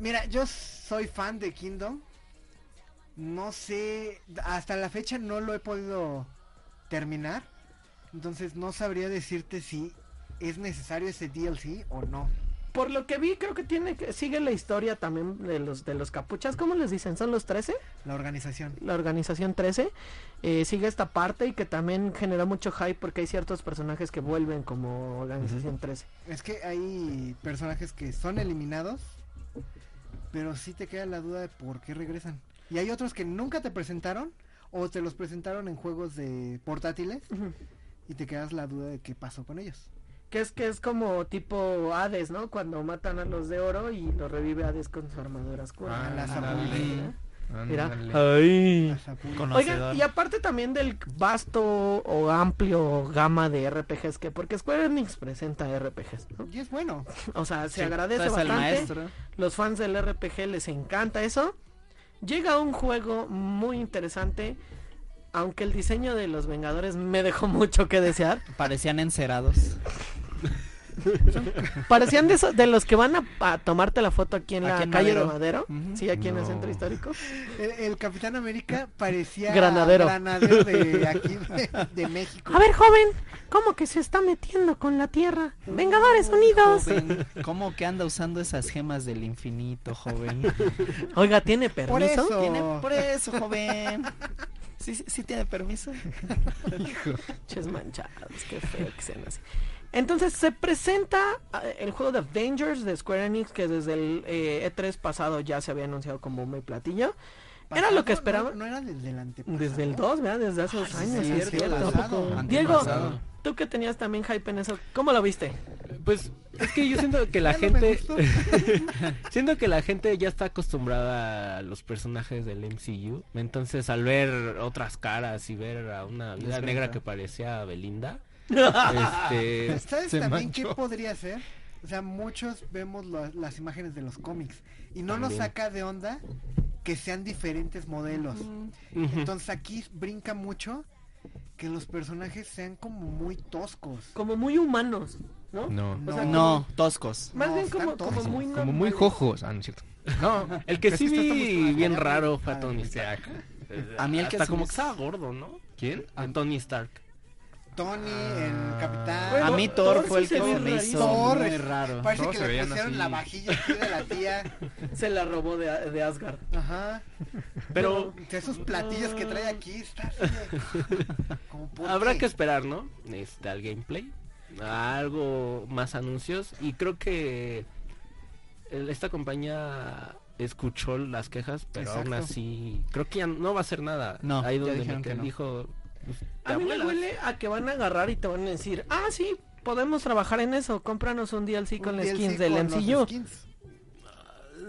Mira, yo soy fan de Kingdom. No sé, hasta la fecha no lo he podido terminar. Entonces no sabría decirte si es necesario ese DLC o no. Por lo que vi, creo que tiene que sigue la historia también de los de los capuchas. ¿Cómo les dicen? ¿Son los 13? La organización. La organización 13. Eh, sigue esta parte y que también genera mucho hype porque hay ciertos personajes que vuelven como organización 13. Es que hay personajes que son eliminados, pero sí te queda la duda de por qué regresan. Y hay otros que nunca te presentaron o te los presentaron en juegos de portátiles Ujú. Y te quedas la duda de qué pasó con ellos. Que es que es como tipo Hades, ¿no? Cuando matan a los de oro y lo revive Hades con su armadura oscura. Ah, la ándale. Mira. Ándale. Ay. Oigan, y aparte también del vasto o amplio gama de RPGs que porque Square Enix presenta RPGs, ¿no? Y es bueno. O sea, se Sí, agradece bastante. maestro. Los fans del RPG les encanta eso. Llega un juego muy interesante, aunque el diseño de los Vengadores me dejó mucho que desear. Parecían encerados. Parecían de, esos- de los que van a, a tomarte la foto aquí en la Aquí en calle Madero. de Madero. Ujú. Sí, aquí en el centro histórico. El, el Capitán América parecía Granadero. granadero de aquí de, de México. A ver, joven, ¿cómo que se está metiendo con la tierra? Vengadores Unidos. Joven, ¿cómo que anda usando esas gemas del infinito, joven? Oiga, ¿tiene Por permiso? eso. ¿Tiene por eso, joven? ¿Sí, sí, sí tiene permiso? (laughs) Ches manchados, qué feo que sean así. Entonces se presenta eh, el juego de Avengers de Square Enix que desde el eh, E3 pasado ya se había anunciado como bomba y platillo. Era lo que esperaba. No, no era desde el antepasado. Desde el 2, ¿verdad? Desde hace dos Ah, años. sí, es cierto. pasado. Diego. Tú que tenías también hype en eso, ¿cómo lo viste? Pues es que yo siento que la (laughs) gente (laughs) siento que la gente ya está acostumbrada a los personajes del MCU, entonces al ver otras caras y ver a una vida Desventa. negra que parecía Belinda, (laughs) este ¿Sabes Se también qué manchó. podría ser? O sea, muchos vemos lo- las imágenes de los cómics y no nos saca de onda que sean diferentes modelos. Entonces aquí brinca mucho que los personajes sean como muy toscos. Como muy humanos, ¿no? No. O sea, No, toscos. Más No, bien como, como muy Como muy jojos. Ah, no es cierto. No, (laughs) el que sí vi muy- bien raro fue a padre. Tony Stark. (laughs) A mí el que hasta como que estaba gordo, ¿no? ¿Quién? A Tony Stark. Tony, el capitán. Bueno, A mí Thor Thor sí fue el que se me hizo Thor muy raro. Parece Todos que le pusieron así. la vajilla aquí de la tía. (laughs) Se la robó de, de Asgard. Ajá. Pero esos platillos que trae aquí está así de- (laughs) como, ¿por habrá qué? que esperar, ¿no? Este al gameplay, a algo más anuncios y creo que esta compañía escuchó las quejas, pero aún así creo que ya no va a hacer nada. No, ahí donde me que no. dijo pues, A mí me huele a que van a agarrar y te van a decir, ah, sí, podemos trabajar en eso, cómpranos un DLC con Un las DLC skins del MCU. skins.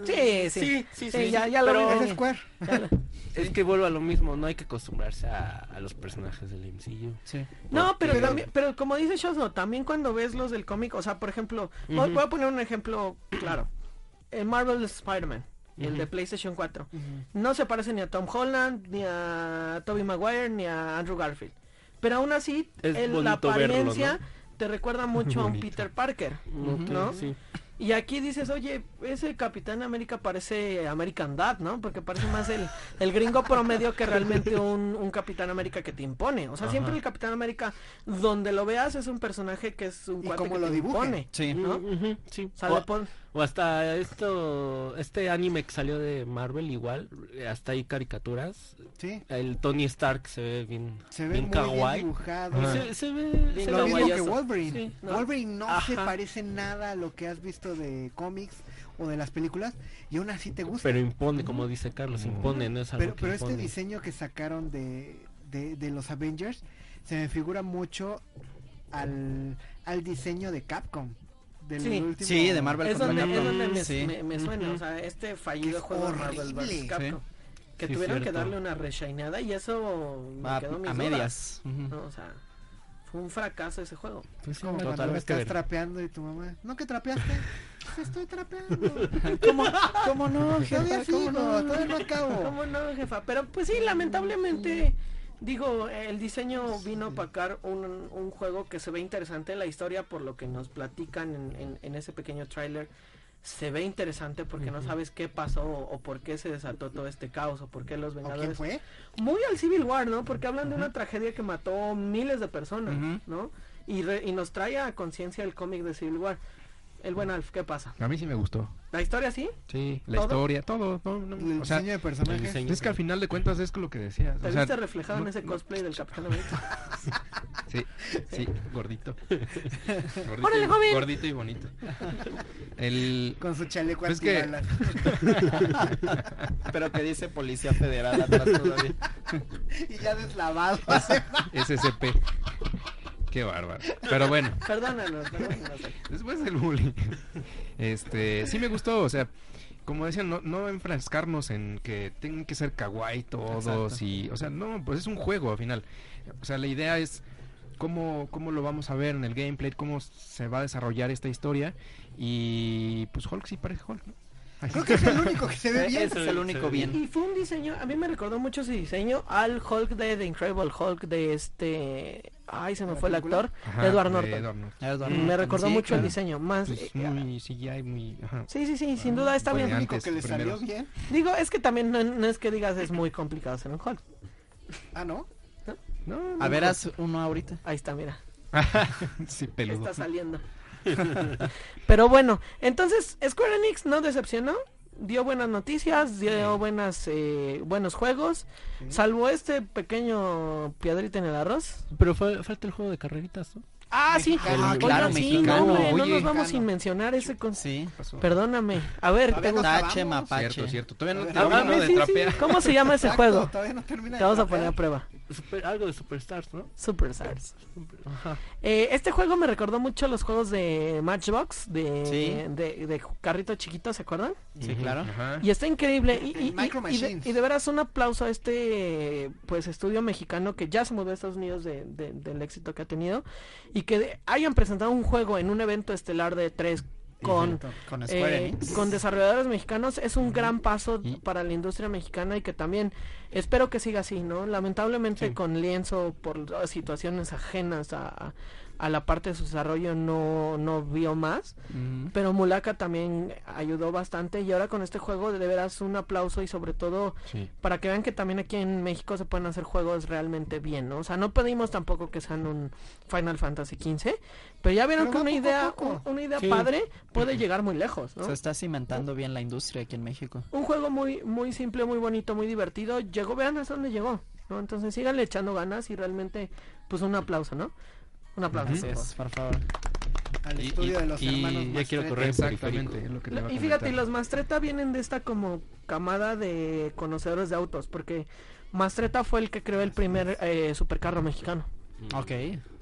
Sí, sí, Sí, sí, sí, ya, sí, ya lo pero- Es venir. Square. Ya lo- Es que vuelvo a lo mismo, no hay que acostumbrarse a, a los personajes del MCU. Sí. No, pero también, pero como dice Shosno, también cuando ves los del cómic, o sea, por ejemplo, voy, voy a poner un ejemplo claro. El Marvel Spider-Man, el de. PlayStation 4, Ujú. no se parece ni a Tom Holland, ni a Tobey Maguire, ni a Andrew Garfield. Pero aún así, la verlo, apariencia ¿no? te recuerda (laughs) mucho a un. Peter Parker. ¿No? Sí. Y aquí dices, oye, ese Capitán América parece American Dad, ¿no? Porque parece más el, el gringo promedio que realmente un, un Capitán América que te impone. O sea, siempre el Capitán América, donde lo veas, es un personaje que es un Y cuate como que lo te dibuje. impone. Sí. ¿no? Sí. O sea, O- le pon- O hasta esto, este anime que salió de Marvel igual, hasta hay caricaturas. Sí. El Tony Stark se ve bien, Se ve bien muy bien dibujado. Se, se ve, Bien Lo mismo que. Wolverine. Sí, ¿no? Wolverine no se parece nada a lo que has visto de cómics o de las películas y aún así te gusta. Pero impone, como dice Carlos, impone, no es algo Pero, que pero este diseño que sacaron de, de, de los Avengers se me figura mucho al, al diseño de Capcom. Del Sí. último- Sí, de Marvel es contra donde, es Capcom. donde me, Sí. me- me suena, Ujú. o sea, este fallido Es juego de Marvel vs. Capcom. Que Sí, tuvieron que cierto. darle una reshineada y eso me A, quedó mis a medias. Ujú. ¿no? O sea, fue un fracaso ese juego. Pues sí, Como cuando estás ver- trapeando y tu mamá, ¿no que trapeaste? (laughs) Estoy trapeando. (laughs) ¿Cómo, cómo no, jefa? (laughs) ¿Cómo no? todavía no acabo. ¿Cómo no, jefa? Pero pues sí, lamentablemente, digo, el diseño vino a opacar un, un juego que se ve interesante, la historia por lo que nos platican en, en- en ese pequeño tráiler. Se ve interesante porque no sabes qué pasó o, o por qué se desató todo este caos o por qué los ¿O quién Vengadores fue? muy al Civil War, ¿no? Porque hablan de una tragedia que mató miles de personas. ¿no? Y, re- y nos trae a conciencia el cómic de Civil War. El buen Alf, ¿qué pasa? A mí sí me gustó. ¿La historia sí? Sí, la ¿Todo? historia, todo. no, no, El o sea, diseño de personajes. diseño. es que al final de cuentas es lo que decías. ¿Te o sea, viste reflejado en no- ese no- cosplay del Capitán América? (laughs) Sí, sí, gordito. (laughs) gordito, ¡Órale, y- joven! gordito y bonito. El, Con su chaleco Es que-. (laughs) Pero que dice Policía Federal atrás todavía. y ya deslavado. SCP. Qué bárbaro. Pero bueno, (laughs) Perdónanos, perdónanos. después del bullying. Este, sí me gustó, o sea, como decían, no, no enfrascarnos en que tengan que ser kawaii todos Exacto. y, o sea, no, pues es un juego al final. O sea, la idea es cómo, cómo lo vamos a ver en el gameplay, cómo se va a desarrollar esta historia y pues Hulk sí parece Hulk, ¿no? Creo que es el único que se ve (laughs) bien. Ese es el único bien. Y fue un diseño, a mí me recordó mucho ese diseño al Hulk de The Incredible Hulk de este... Ay, se me ¿La fue el película? actor. Ajá, Edward Norton. Edward Norton. Edward Me Norton, recordó sí, mucho el claro. diseño, más... Pues eh, muy CGI, muy... Ajá. Sí, sí, sí, sin duda está bien. el único Antes, que le salió bien. Digo, es que también no, no es que digas es muy complicado hacer un Hulk. (laughs) Ah, ¿no? No, no, A ver, haz uno ahorita. Ahí está, mira. (laughs) sí, peludo. Está saliendo. (laughs) Pero bueno, entonces Square Enix no decepcionó. Dio buenas noticias, dio buenas, eh, buenos juegos. Salvo este pequeño piedrita en el arroz. Pero fue, falta el juego de carreritas, ¿no? Ah, sí. Mexicano. Oigan, Claro, sí, no, hombre, no Oye. nos vamos Mexicano. sin mencionar ese con... Sí. pasó? Perdóname. A ver, te gusta- Tache, mapache. Cierto, cierto. Todavía no A ver, termino de sí, sí. trapear. ¿Cómo se llama ese Exacto, juego? Todavía no termina Te de vamos a trapear. poner a prueba. Super- algo de Superstars, ¿no? Superstars. Ajá. Eh, este juego me recordó mucho a los juegos de Matchbox, de, Sí. de, de carrito chiquito, ¿se acuerdan? Sí, claro. Ajá. Y está increíble. Y, y- Micro y- y de, Machines. y de veras un aplauso a este pues estudio mexicano que ya se mudó a Estados Unidos de- de- del éxito que ha tenido. Y que de- hayan presentado un juego en un evento estelar de tres con, Con Square eh, Enix. con desarrolladores mexicanos es un gran paso Y- para la industria mexicana y que también espero que siga así, ¿no? Lamentablemente Sí. con lienzo por situaciones ajenas a, a la parte de su desarrollo no, no vio más. Ujú. Pero Mulaka también ayudó bastante y ahora con este juego de veras un aplauso y sobre todo Sí. para que vean que también aquí en México se pueden hacer juegos realmente bien, ¿no? O sea, no pedimos tampoco que sean un Final Fantasy XV, pero ya vieron Pero que una idea, un- una idea Sí. padre puede llegar muy lejos, ¿no? Se está cimentando bien la industria aquí en México. Un juego muy muy simple, muy bonito, muy divertido. Llegó, vean hasta dónde llegó, ¿no? Entonces síganle echando ganas y realmente pues un aplauso, ¿no? Un aplauso. Así por favor. es, por favor. Al Y- estudio y- de los y hermanos ya quiero correr. Exactamente, lo que Y fíjate, los Mastreta vienen de esta como camada de conocedores de autos, porque Mastreta fue el que creó el primer eh, supercarro mexicano, Ok.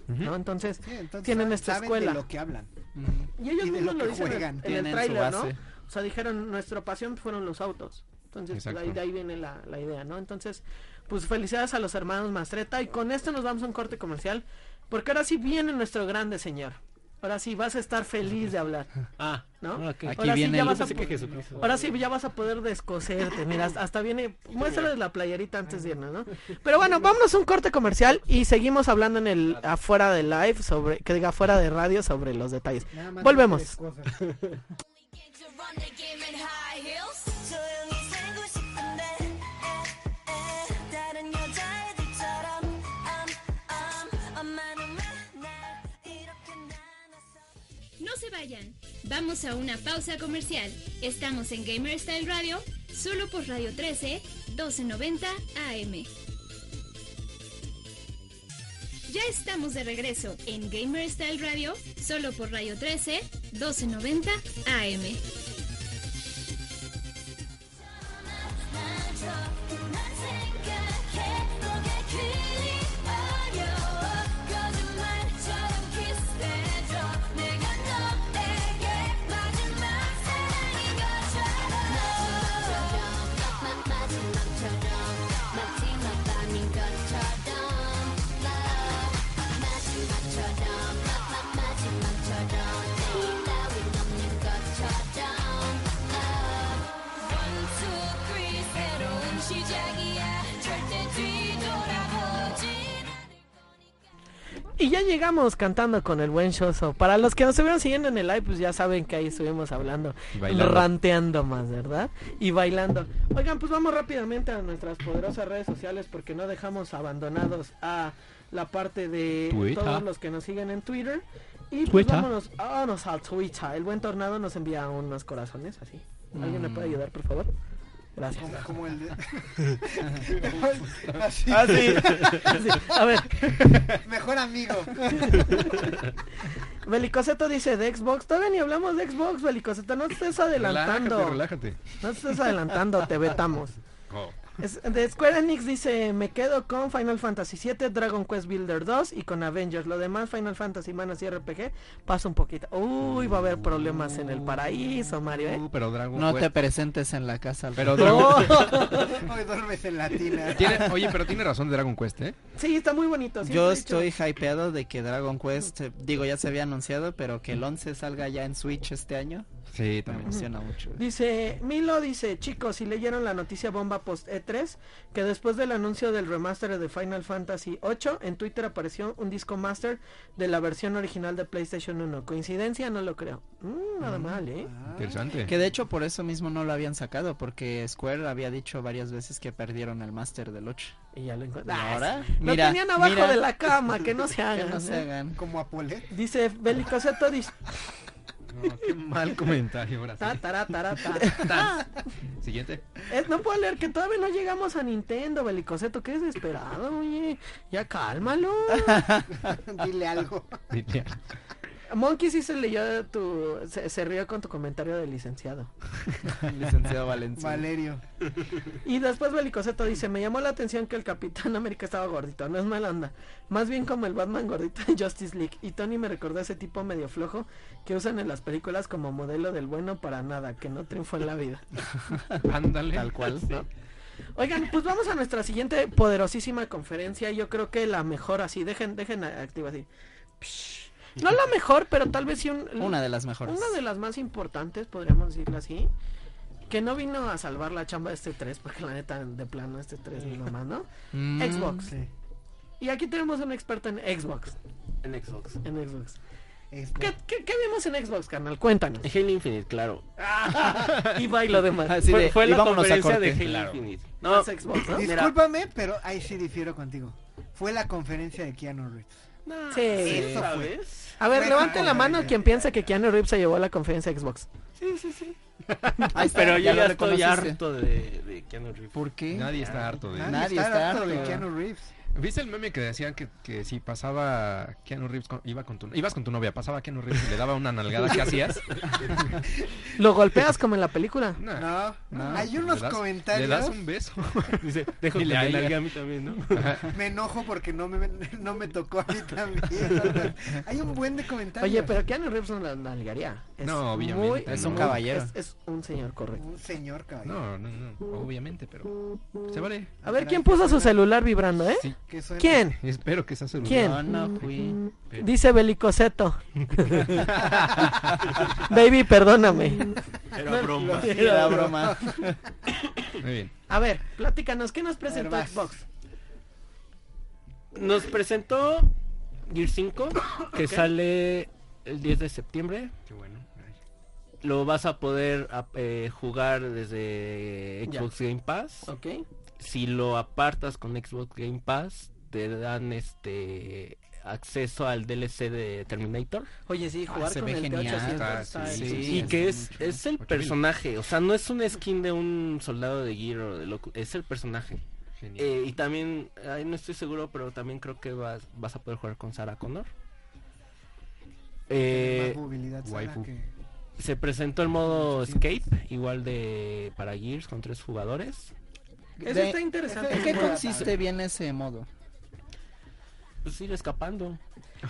Ujú. ¿no? Entonces, Sí, entonces Tienen esta saben escuela. de lo que hablan. Ujú. y ellos Y de mismos lo lo, dicen en- juegan. en, el tráiler, ¿no? O sea, dijeron, nuestra pasión fueron los autos. Entonces, pues, Exacto. ahí, de ahí viene la, la idea, ¿no? Entonces, pues felicidades a los hermanos Mastreta. Y con esto nos vamos a un corte comercial, porque ahora sí viene nuestro grande señor. Ahora sí vas a estar feliz de hablar, Ah, ¿no? Aquí Ahora sí viene ya el- vas a. Ahora sí ya vas a poder descoserte. Mira, hasta, viene. Muéstrales la playerita antes de irnos, ¿no? Pero bueno, vámonos a un corte comercial y seguimos hablando en el afuera de live sobre, que diga afuera de radio sobre los detalles. Volvemos. (laughs) vayan. Vamos a una pausa comercial. Estamos en Gamer Style Radio, solo por Radio 13, 1290 AM. Ya estamos de regreso en Gamer Style Radio, solo por Radio 13, 1290 AM. Y ya llegamos cantando con el buen Shoso. Para los que nos estuvieron siguiendo en el live, pues ya saben que ahí estuvimos hablando, ranteando más, ¿verdad? Y bailando. Oigan, pues vamos rápidamente a nuestras poderosas redes sociales porque no dejamos abandonados a la parte de Twitter. todos los que nos siguen en Twitter. Y pues Twitter. vámonos, vámonos al Twitter. El buen Tornado nos envía unos corazones así. ¿Alguien me puede ayudar, por favor? Gracias. Como, como el de... Así, (laughs) Ah, sí. Sí, A ver, mejor amigo. (laughs) Belicoseto dice de Xbox. Todavía ni hablamos de Xbox, Belicoseto. No te estés adelantando. Relájate, relájate. No te estés adelantando, te vetamos. Oh. Es- de Square Enix dice, me quedo con Final Fantasy VII, Dragon Quest Builder 2 y con Avengers. Lo demás, Final Fantasy, Manos y RPG, pasa un poquito. Uy, va a haber problemas en el paraíso, Mario, ¿eh? Uh, pero Dragon No te presentes en la casa. al Pero. Dragon... (laughs) Hoy duermes en la tina. Tiene- Oye, pero tiene razón Dragon Quest, ¿eh? Sí, está muy bonito. Yo estoy hypeado de que Dragon Quest, eh, digo, ya se había anunciado, pero que el 11 salga ya en Switch este año. Sí, Me también. emociona mucho. Dice, Milo dice, chicos, si leyeron la noticia bomba post E3, que después del anuncio del remaster de Final Fantasy 8, en Twitter apareció un disco master de la versión original de PlayStation 1. ¿Coincidencia? No lo creo. Mm, nada mal, ¿eh? Interesante. Que de hecho por eso mismo no lo habían sacado, porque Square había dicho varias veces que perdieron el Master del 8. Y ya lo encontré. Ah, ahora. Lo mira, tenían abajo mira. de la cama, que no se (laughs) Que hagan. no se ¿eh? hagan. Como Apolet. Dice Belicoseto dice... (laughs) No, qué mal comentario. Ta. Siguiente. No puedo leer que todavía no llegamos a Nintendo, Belicoseto. Qué desesperado, oye. Ya cálmalo. (laughs) Dile algo. Dile. Monkey sí se leyó tu... Se, se rió con tu comentario de licenciado. (laughs) Licenciado Valencia. Valerio. Y después Belicoseto dice, me llamó la atención que el Capitán América estaba gordito, no es mala onda, más bien como el Batman gordito de Justice League. Y Tony me recordó ese tipo medio flojo que usan en las películas como modelo del bueno para nada, que no triunfó en la vida. (laughs) Ándale. Tal cual. ¿no? Oigan, pues vamos a nuestra siguiente poderosísima conferencia, yo creo que la mejor así, dejen, dejen activa así. Psh. No la mejor, pero tal vez sí un, Una de las mejores. una de las más importantes, podríamos decirlo así. Que no vino a salvar la chamba de este 3, porque la neta, de plano, este 3 ni nomás, ¿no? Mm, Xbox. Sí. Y aquí tenemos un experto en Xbox. En Xbox. En Xbox. Es- ¿Qué, qué, qué vimos en Xbox, carnal? Cuéntanos. Halo Infinite, claro. (laughs) y bailo demás. Así fue de, fue y la a conferencia de. Halo Claro. Infinite. No, No, Xbox, ¿no? Discúlpame, pero ahí sí difiero contigo. Fue la conferencia de Keanu Reeves. Sí. Eso fue. ¿sabes? A ver, levanten la mano quien piensa que Keanu Reeves se llevó a la conferencia de Xbox. Ahí está, Pero yo ya, lo estoy harto de, de Keanu Reeves. ¿Por qué? Nadie está harto de Nadie, Nadie está, está harto de. Keanu Reeves. ¿Viste el meme que decían que, que si pasaba Keanu Reeves con- iba con tu ibas con tu novia, pasaba Keanu Reeves y le daba una nalgada, ¿qué hacías? (laughs) ¿Lo golpeas como en la película? No, No, hay unos le das- comentarios. Le das un beso. (laughs) Dice, dejo que Dile a me ella. nalgue a mí también, ¿no? Me enojo porque no me, no me tocó a mí también. (laughs) hay un buen de comentarios. Oye, pero Keanu Reeves no la nalgaría. Es No, obviamente, muy- Es un muy- caballero. Es, es un señor correcto. Un señor caballero. No, no, no, obviamente, pero se vale. A ver, ¿quién puso su celular vibrando, eh? Sí. ¿Quién? Espero que sea celular. ¿Quién? Yo no fui. Dice Belicoseto. (laughs) Baby, perdóname. Era broma. Era broma. Muy bien. A ver, platícanos, ¿qué nos presentó vas. Xbox? Nos presentó Gear 5, que sale el 10 de septiembre. Qué bueno. Lo vas a poder eh, jugar desde Ya. Xbox Game Pass. Ok. Si lo apartas con Xbox Game Pass, te dan este acceso al DLC de Terminator. Oye, sí, jugar Ah, se con ve el genial. T800 Está- está sí, ahí. sí, y que es, mucho. es el personaje, o sea, no es un skin de un soldado de Gear o de loco, es el personaje. Genial. Eh, y también, ay, no estoy seguro, pero también creo que vas, vas a poder jugar con Sarah Connor. Eh, Más movilidad, Sara, waifu. que- se presentó el modo Escape, igual de para Gears con tres jugadores. Eso De- está interesante. ¿En qué consiste bien ese modo? Pues ir escapando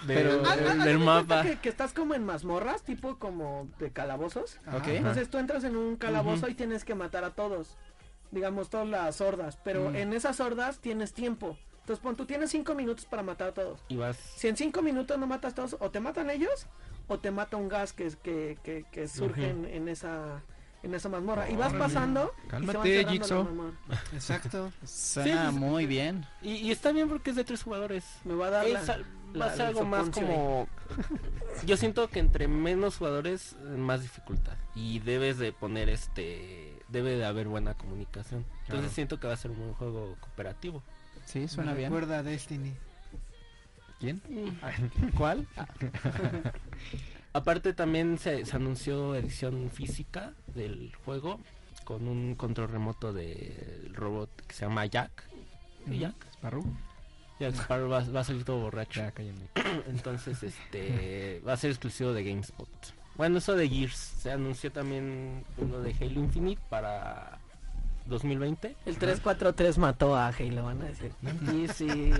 de- Pero- Ah, ah, del- de del cuenta mapa. Que, que estás como en mazmorras, tipo como de calabozos. Entonces tú entras en un calabozo y tienes que matar a todos. Digamos, todas las sordas. Pero Mm. en esas sordas tienes tiempo. Entonces, pon, tú tienes cinco minutos para matar a todos. Y vas Si en cinco minutos no matas a todos, o te matan ellos, o te mata un gas que, que, que, que surge en, en esa en esa mazmorra. Y vas pasando. Cálmate, Jigsaw. Exacto. Suena pues, muy bien. y, y está bien porque es de tres jugadores. Me va a dar la... Va a ser algo más como... (laughs) Yo siento que entre menos jugadores, más dificultad. Y debes de poner este... Debe de haber buena comunicación. Entonces Claro. siento que va a ser un buen juego cooperativo. Sí, Me suena bien. recuerda a Destiny. ¿Quién? ¿Cuál? (laughs) Aparte también se, se anunció edición física del juego con un control remoto del robot que se llama Jack. ¿Sí, Jack? Sparrow. Jack Sparrow va, va a salir todo borracho. Ya. (clears throat) Entonces, este va a ser exclusivo de GameSpot. Bueno, eso de Gears. Se anunció también uno de Halo Infinite para 2020. El 343 mató a Halo, van a decir. Y sí.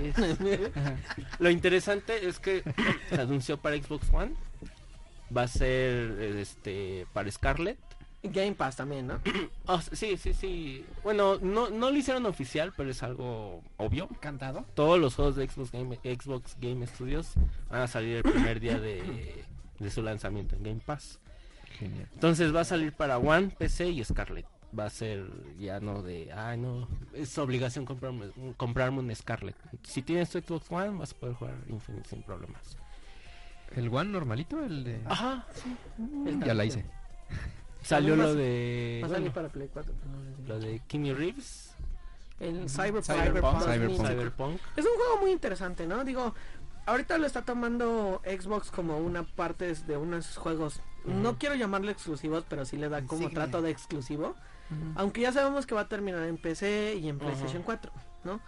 Lo interesante es que se anunció para Xbox One. Va a ser este para Scarlet. Game Pass también, ¿no? (clears throat) Ah, sí, sí, sí. Bueno, no, no lo hicieron oficial, pero es algo obvio. ¿Cantado? Todos los juegos de Xbox Game, Xbox Game Studios van a salir el primer día de, de su lanzamiento en Game Pass. Genial. Entonces va a salir para One, PC y Scarlet. Va a ser ya no de, ay no, es obligación comprarme, comprarme un Scarlet. Si tienes tu Xbox One vas a poder jugar Infinite sin problemas. ¿El One normalito? El de... Ajá, ya la hice. salió lo de, Va a salir bueno, para Play 4. pero no sé si- lo de Kenny Reeves, El Cyberpunk. Cyberpunk. 2000. Cyberpunk. Es un juego muy interesante, ¿no? Digo, ahorita lo está tomando Xbox como una parte de unos juegos. No quiero llamarle exclusivos, pero sí le da como trato de exclusivo. Aunque ya sabemos que va a terminar en PC y en PlayStation 4, ¿no?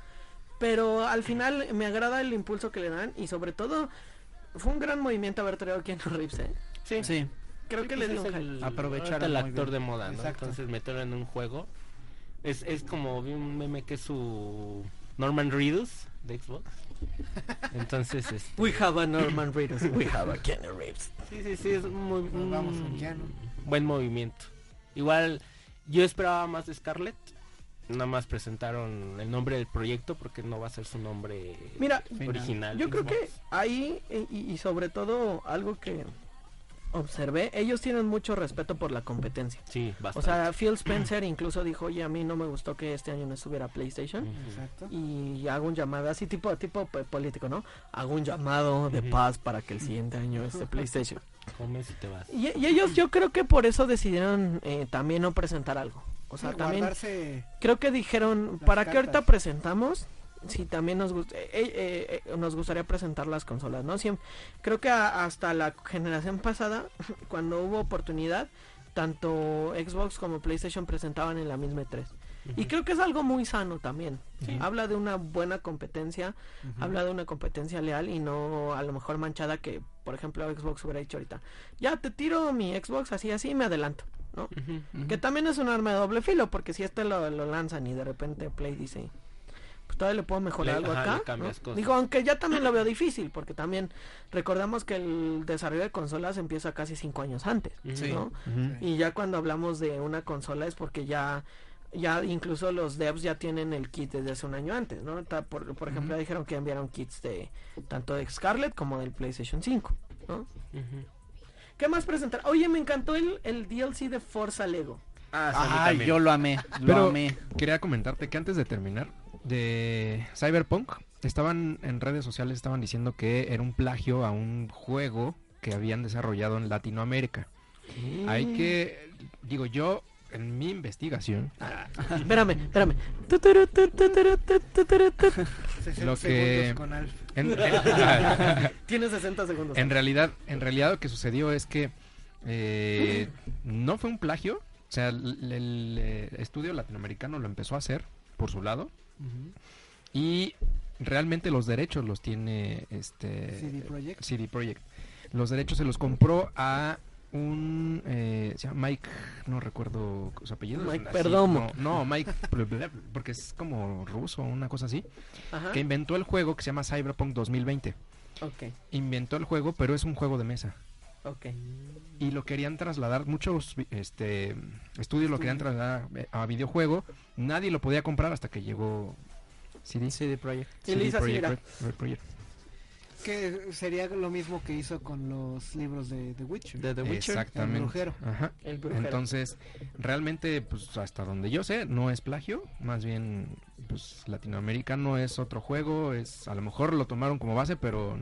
Pero al final me agrada el impulso que le dan y sobre todo fue un gran movimiento haber traído a Keanu Reeves, ¿eh? Sí, Sí, Creo Sí, que pues le dio es el, el muy actor bien. de moda, ¿no? Exacto. Entonces meterlo en un juego. Es, es como vi un meme que es su Norman Reedus de Xbox. (laughs) Entonces, este, We have a Norman Reedus, we have a Keanu Reeves. sí, sí, sí, es muy Nos vamos un Keanu. buen movimiento. Igual yo esperaba más de Scarlett. Nada más presentaron el nombre del proyecto porque no va a ser su nombre Mira, original. Yo creo que ahí eh, y, y sobre todo algo que observé, ellos tienen mucho respeto por la competencia. sí, O bastante. sea, Phil Spencer incluso dijo, oye, a mí no me gustó que este año no estuviera PlayStation. Exacto. Y hago un llamado así tipo tipo p- político, ¿no? Hago un llamado de paz para que el siguiente año esté PlayStation. Comes y te vas. Y, y ellos yo creo que por eso decidieron eh, también no presentar algo. O sea, Sí, también creo que dijeron, ¿para qué ahorita cartas. presentamos? Si también nos, gust- eh, eh, eh, nos gustaría presentar las consolas, ¿no? Siem- creo que a- hasta la generación pasada, (laughs) cuando hubo oportunidad, tanto Xbox como PlayStation presentaban en la misma E3. Y creo que es algo muy sano también. Sí. Habla de una buena competencia, habla de una competencia leal y no a lo mejor manchada que, por ejemplo, Xbox hubiera dicho ahorita. Ya te tiro mi Xbox así, así, me adelanto, ¿no? Que también es un arma de doble filo, porque si este lo, lo lanzan y de repente Play dice, pues todavía le puedo mejorar Le- algo ajá, acá. ¿no? cosas. Digo, aunque ya también lo veo difícil, porque también recordamos que el desarrollo de consolas empieza casi cinco años antes. Sí. ¿no? Y ya cuando hablamos de una consola es porque ya ya incluso los devs ya tienen el kit desde hace un año antes, ¿no? Ta- Por, por ejemplo, ya dijeron que enviaron kits de tanto de Scarlett como del PlayStation 5, ¿no? ¿Qué más presentar? Oye, me encantó el, el DLC de Forza Lego. Ah, sí, Ay, yo lo amé, lo Pero amé. quería comentarte que antes de terminar de Cyberpunk estaban en redes sociales estaban diciendo que era un plagio a un juego que habían desarrollado en Latinoamérica. Hay que digo yo en mi investigación (laughs) Espérame, espérame. 60 Lo que- segundos con Alf. en, (laughs) (laughs) Tienes 60 segundos. en realidad en realidad lo que sucedió es que eh, no fue un plagio, o sea, el, el, eh, estudio latinoamericano lo empezó a hacer por su lado y realmente los derechos los tiene este CD Projekt. CD Projekt. Los derechos se los compró a un eh, se llama Mike, no recuerdo su apellido. Mike así, Perdomo. No, no, Mike porque es como ruso, una cosa así, Ajá. que inventó el juego que se llama Cyberpunk 2020. Ok, Inventó el juego, pero es un juego de mesa ok. y lo querían trasladar muchos este estudios lo querían trasladar eh, a videojuego, nadie lo podía comprar hasta que llegó CD. CD Projekt. Hizo así, Projekt Que sería lo mismo que hizo con los libros de The Witcher. De The Witcher. Exactamente. El brujero. Ajá. El brujero. Entonces, realmente, pues hasta donde yo sé, no es plagio. Más bien, pues Latinoamérica no es otro juego. Es a lo mejor lo tomaron como base, pero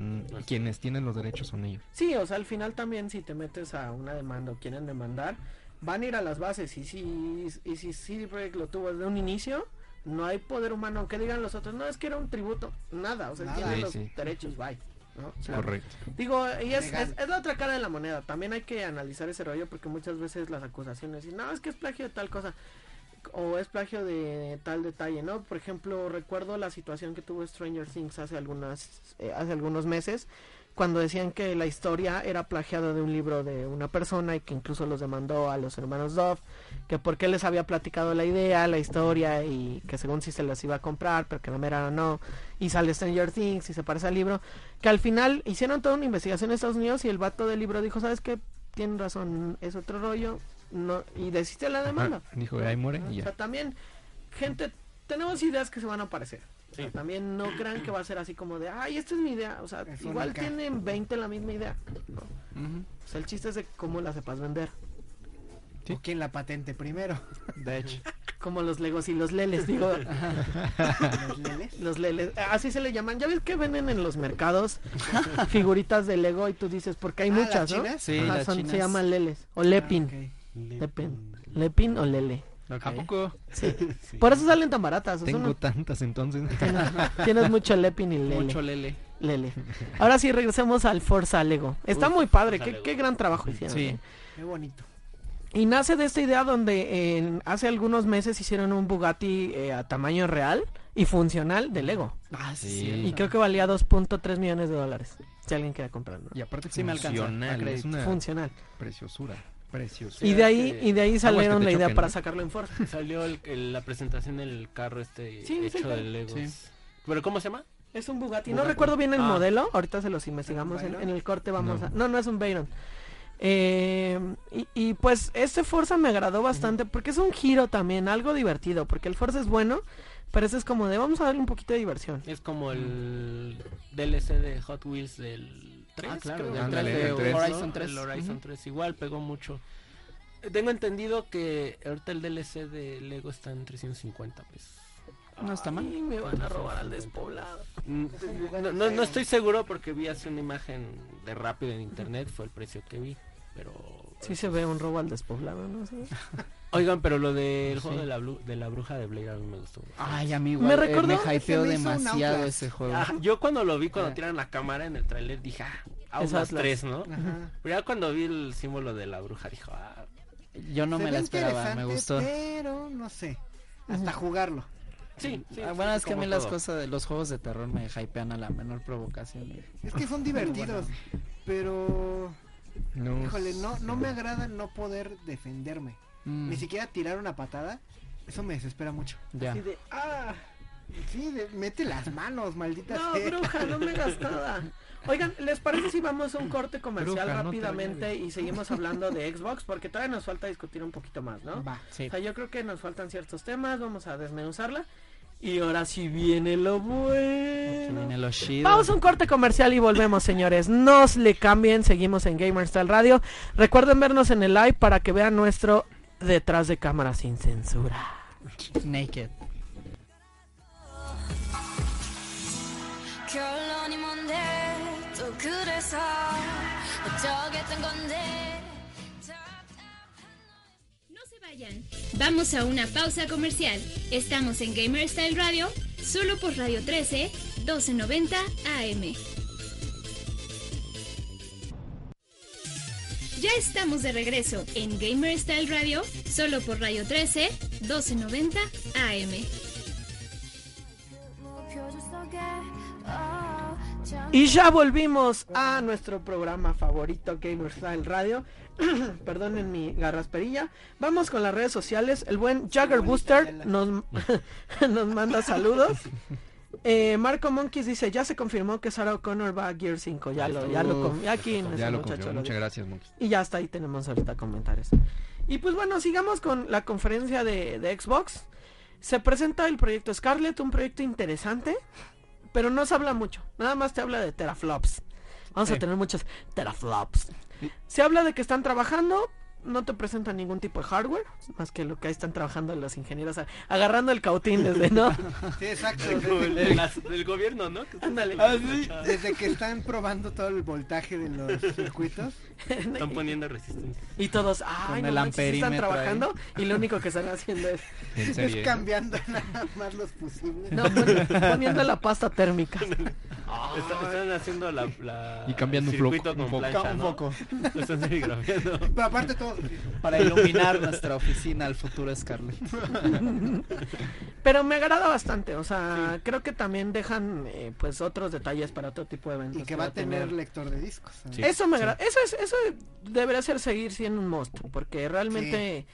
quienes tienen los derechos son ellos. Sí, o sea, al final también si te metes a una demanda o quieren demandar, van a ir a las bases y si y si CD Projekt lo tuvo desde un inicio, no hay poder humano, aunque digan los otros, no es que era un tributo, nada, o sea, Nada. tiene Sí, los sí. derechos, bye. ¿No? O sea, Correcto. Digo, y es, es la otra cara de la moneda. También hay que analizar ese rollo porque muchas veces las acusaciones y no, es que es plagio de tal cosa o es plagio de tal detalle, ¿no? Por ejemplo, recuerdo la situación que tuvo Stranger Things hace algunas eh, hace algunos meses cuando decían que la historia era plagiada de un libro de una persona y que incluso los demandó a los hermanos Dove, que porque les había platicado la idea, la historia y que según si se las iba a comprar, pero que la mera no, y sale Stranger Things y se parece al libro, que al final hicieron toda una investigación en Estados Unidos y el vato del libro dijo, ¿sabes qué? Tienen razón, es otro rollo, no y desiste la demanda. Ajá, Dijo, ahí muere y O sea, ya. también, gente, tenemos ideas que se van a aparecer. O sea, también no crean que va a ser así como de, ay, esta es mi idea. O sea, Es igual tienen 20 la misma idea. O sea, el chiste es de cómo la sepas vender. Sí. O quién la patente primero. De hecho. (laughs) Como los legos y los leles, digo, Los leles. los leles. Así se le llaman. Ya ves que venden en los mercados (laughs) figuritas de lego y tú dices, porque hay Ah, muchas, ¿las ¿no? Sí, Ajá, son-. Se llaman leles. O lepin. Ah. Lepin. Lepin o lele. Ok. ¿A poco? Sí. Por eso salen tan baratas. Tengo no- tantas entonces. (laughs) tienes, tienes mucho lepin y lele. Mucho lele. Lele. Ahora sí, regresemos al Forza Lego. Está Uf, muy padre, qué, qué gran trabajo hicieron. Sí. ¿eh? Qué bonito. Y nace de esta idea donde en- hace algunos meses hicieron un Bugatti eh, a tamaño real y funcional de Lego. Ah, sí. Sí. cierto. Y creo que valía 2.3 millones de dólares. Si alguien quiere comprarlo. Y aparte Sí me alcanza, funcional, es crédito. una Funcional. preciosura. Preciosa. Y de ahí, y de ahí salieron la idea para ¿no? sacarlo en Ford. (laughs) Salió el- el- la presentación del carro este Sí, hecho carro. de Legos. Sí. ¿Pero cómo se llama? Es un Bugatti. No recuerdo bien el Ah. modelo. Ahorita se los investigamos en, el corte. Vamos No. a. No, no es un Veyron. Eh, y, y pues este Forza me agradó bastante porque es un giro también, algo divertido. Porque el Forza es bueno, pero ese es como de vamos a darle un poquito de diversión. Es como el DLC de Hot Wheels del 3, Ah, claro, creo, del del Ándale, 3 de el. Horizon ¿no? 3. El Horizon. 3 igual pegó mucho. Tengo entendido que ahorita el DLC de Lego está en 350 pesos. No está mal. Me van a robar al despoblado. Mm, No, no, no estoy seguro porque vi hace una imagen de rápido en internet, fue el precio que vi, pero... Sí se ve un robo al despoblado, ¿no? Sí. (laughs) Oigan, pero lo del juego Sí. de la, blu- de la bruja de Blair a mí me gustó. Ay, a mí Me eh, recordó- me hypeó me demasiado ese juego. Ah, yo cuando lo vi, cuando Eh. tiran la cámara en el tráiler, dije, ah, Es Outlast Outlast. 3, ¿no? Ajá. Pero ya cuando vi el símbolo de la bruja, dijo, ah, Yo no Se me la esperaba, me gustó. Pero no sé. Hasta jugarlo. sí, sí. Ah, sí, bueno, es que a mí las cosas de los juegos de terror me hypean a la menor provocación. y- Es que son (laughs) divertidos. Pero. No, Híjole, no, no me agrada no poder defenderme. Mm, Ni siquiera tirar una patada. Eso me desespera mucho. ya. Así de, ah, Sí, de- mete las manos, maldita no, sea. bruja, no me hagas nada. Oigan, ¿les parece si vamos a un corte comercial Bruja, rápidamente y seguimos hablando de Xbox? Porque todavía nos falta discutir un poquito más, ¿no? Va. Sí. O sea, yo creo que nos faltan ciertos temas, vamos a desmenuzarla. Y ahora sí viene lo bueno. Viene lo chido. Vamos a un corte comercial y volvemos, señores. No le cambien, seguimos en Gamerstyle Radio. Recuerden vernos en el live para que vean nuestro detrás de cámara sin censura. Naked. No se vayan. Vamos a una pausa comercial. Estamos en Gamerstyle Radio, solo por Radio 13, 1290 AM. Ya estamos de regreso en Gamerstyle Radio, solo por Radio 13, 1290 AM. Y ya volvimos a nuestro programa favorito Gamerstyle Radio. (coughs) Perdonen mi garrasperilla. Vamos con las redes sociales. El buen Jagger Booster nos, (laughs) nos manda saludos. (laughs) Eh, Marco Monkeys dice, ya se confirmó que Sarah O'Connor va a Gear 5. Ya lo, ya lo, ya aquí nuestro ya lo muchacho Muchas gracias, Monkeys. Y ya está ahí tenemos ahorita comentarios. Y pues bueno, sigamos con la conferencia de, de Xbox. Se presenta el proyecto Scarlet, un proyecto interesante. pero no se habla mucho. Nada más te habla de teraflops. Vamos a tener muchos teraflops. Se habla de que están trabajando, no te presentan ningún tipo de hardware, más que lo que ahí están trabajando los ingenieros, a- agarrando el cautín desde, ¿no? Sí, exacto. (laughs) Como el Desde, de las- del gobierno, ¿no? Que Ándale. desde que están probando todo el voltaje de los circuitos. Están poniendo resistencia. Y todos, ay, Con no el sí están amperímetro ahí. trabajando y lo único que están (laughs) haciendo es cambiando nada más los fusibles. no, pon- poniendo la pasta térmica. (laughs) Está- están haciendo la, la- Y cambiando el circuito un con foco. plancha, Un ¿no? foco. Lo están serigrafiando. Pero aparte todo. Para iluminar nuestra oficina al futuro Scarlett. (laughs) Pero me agrada bastante, o sea, creo que también dejan eh, pues otros detalles para otro tipo de eventos. Y que va a tener lector de discos. Sí. Eso me agrada, eso es, eso debería ser seguir siendo un monstruo, porque realmente,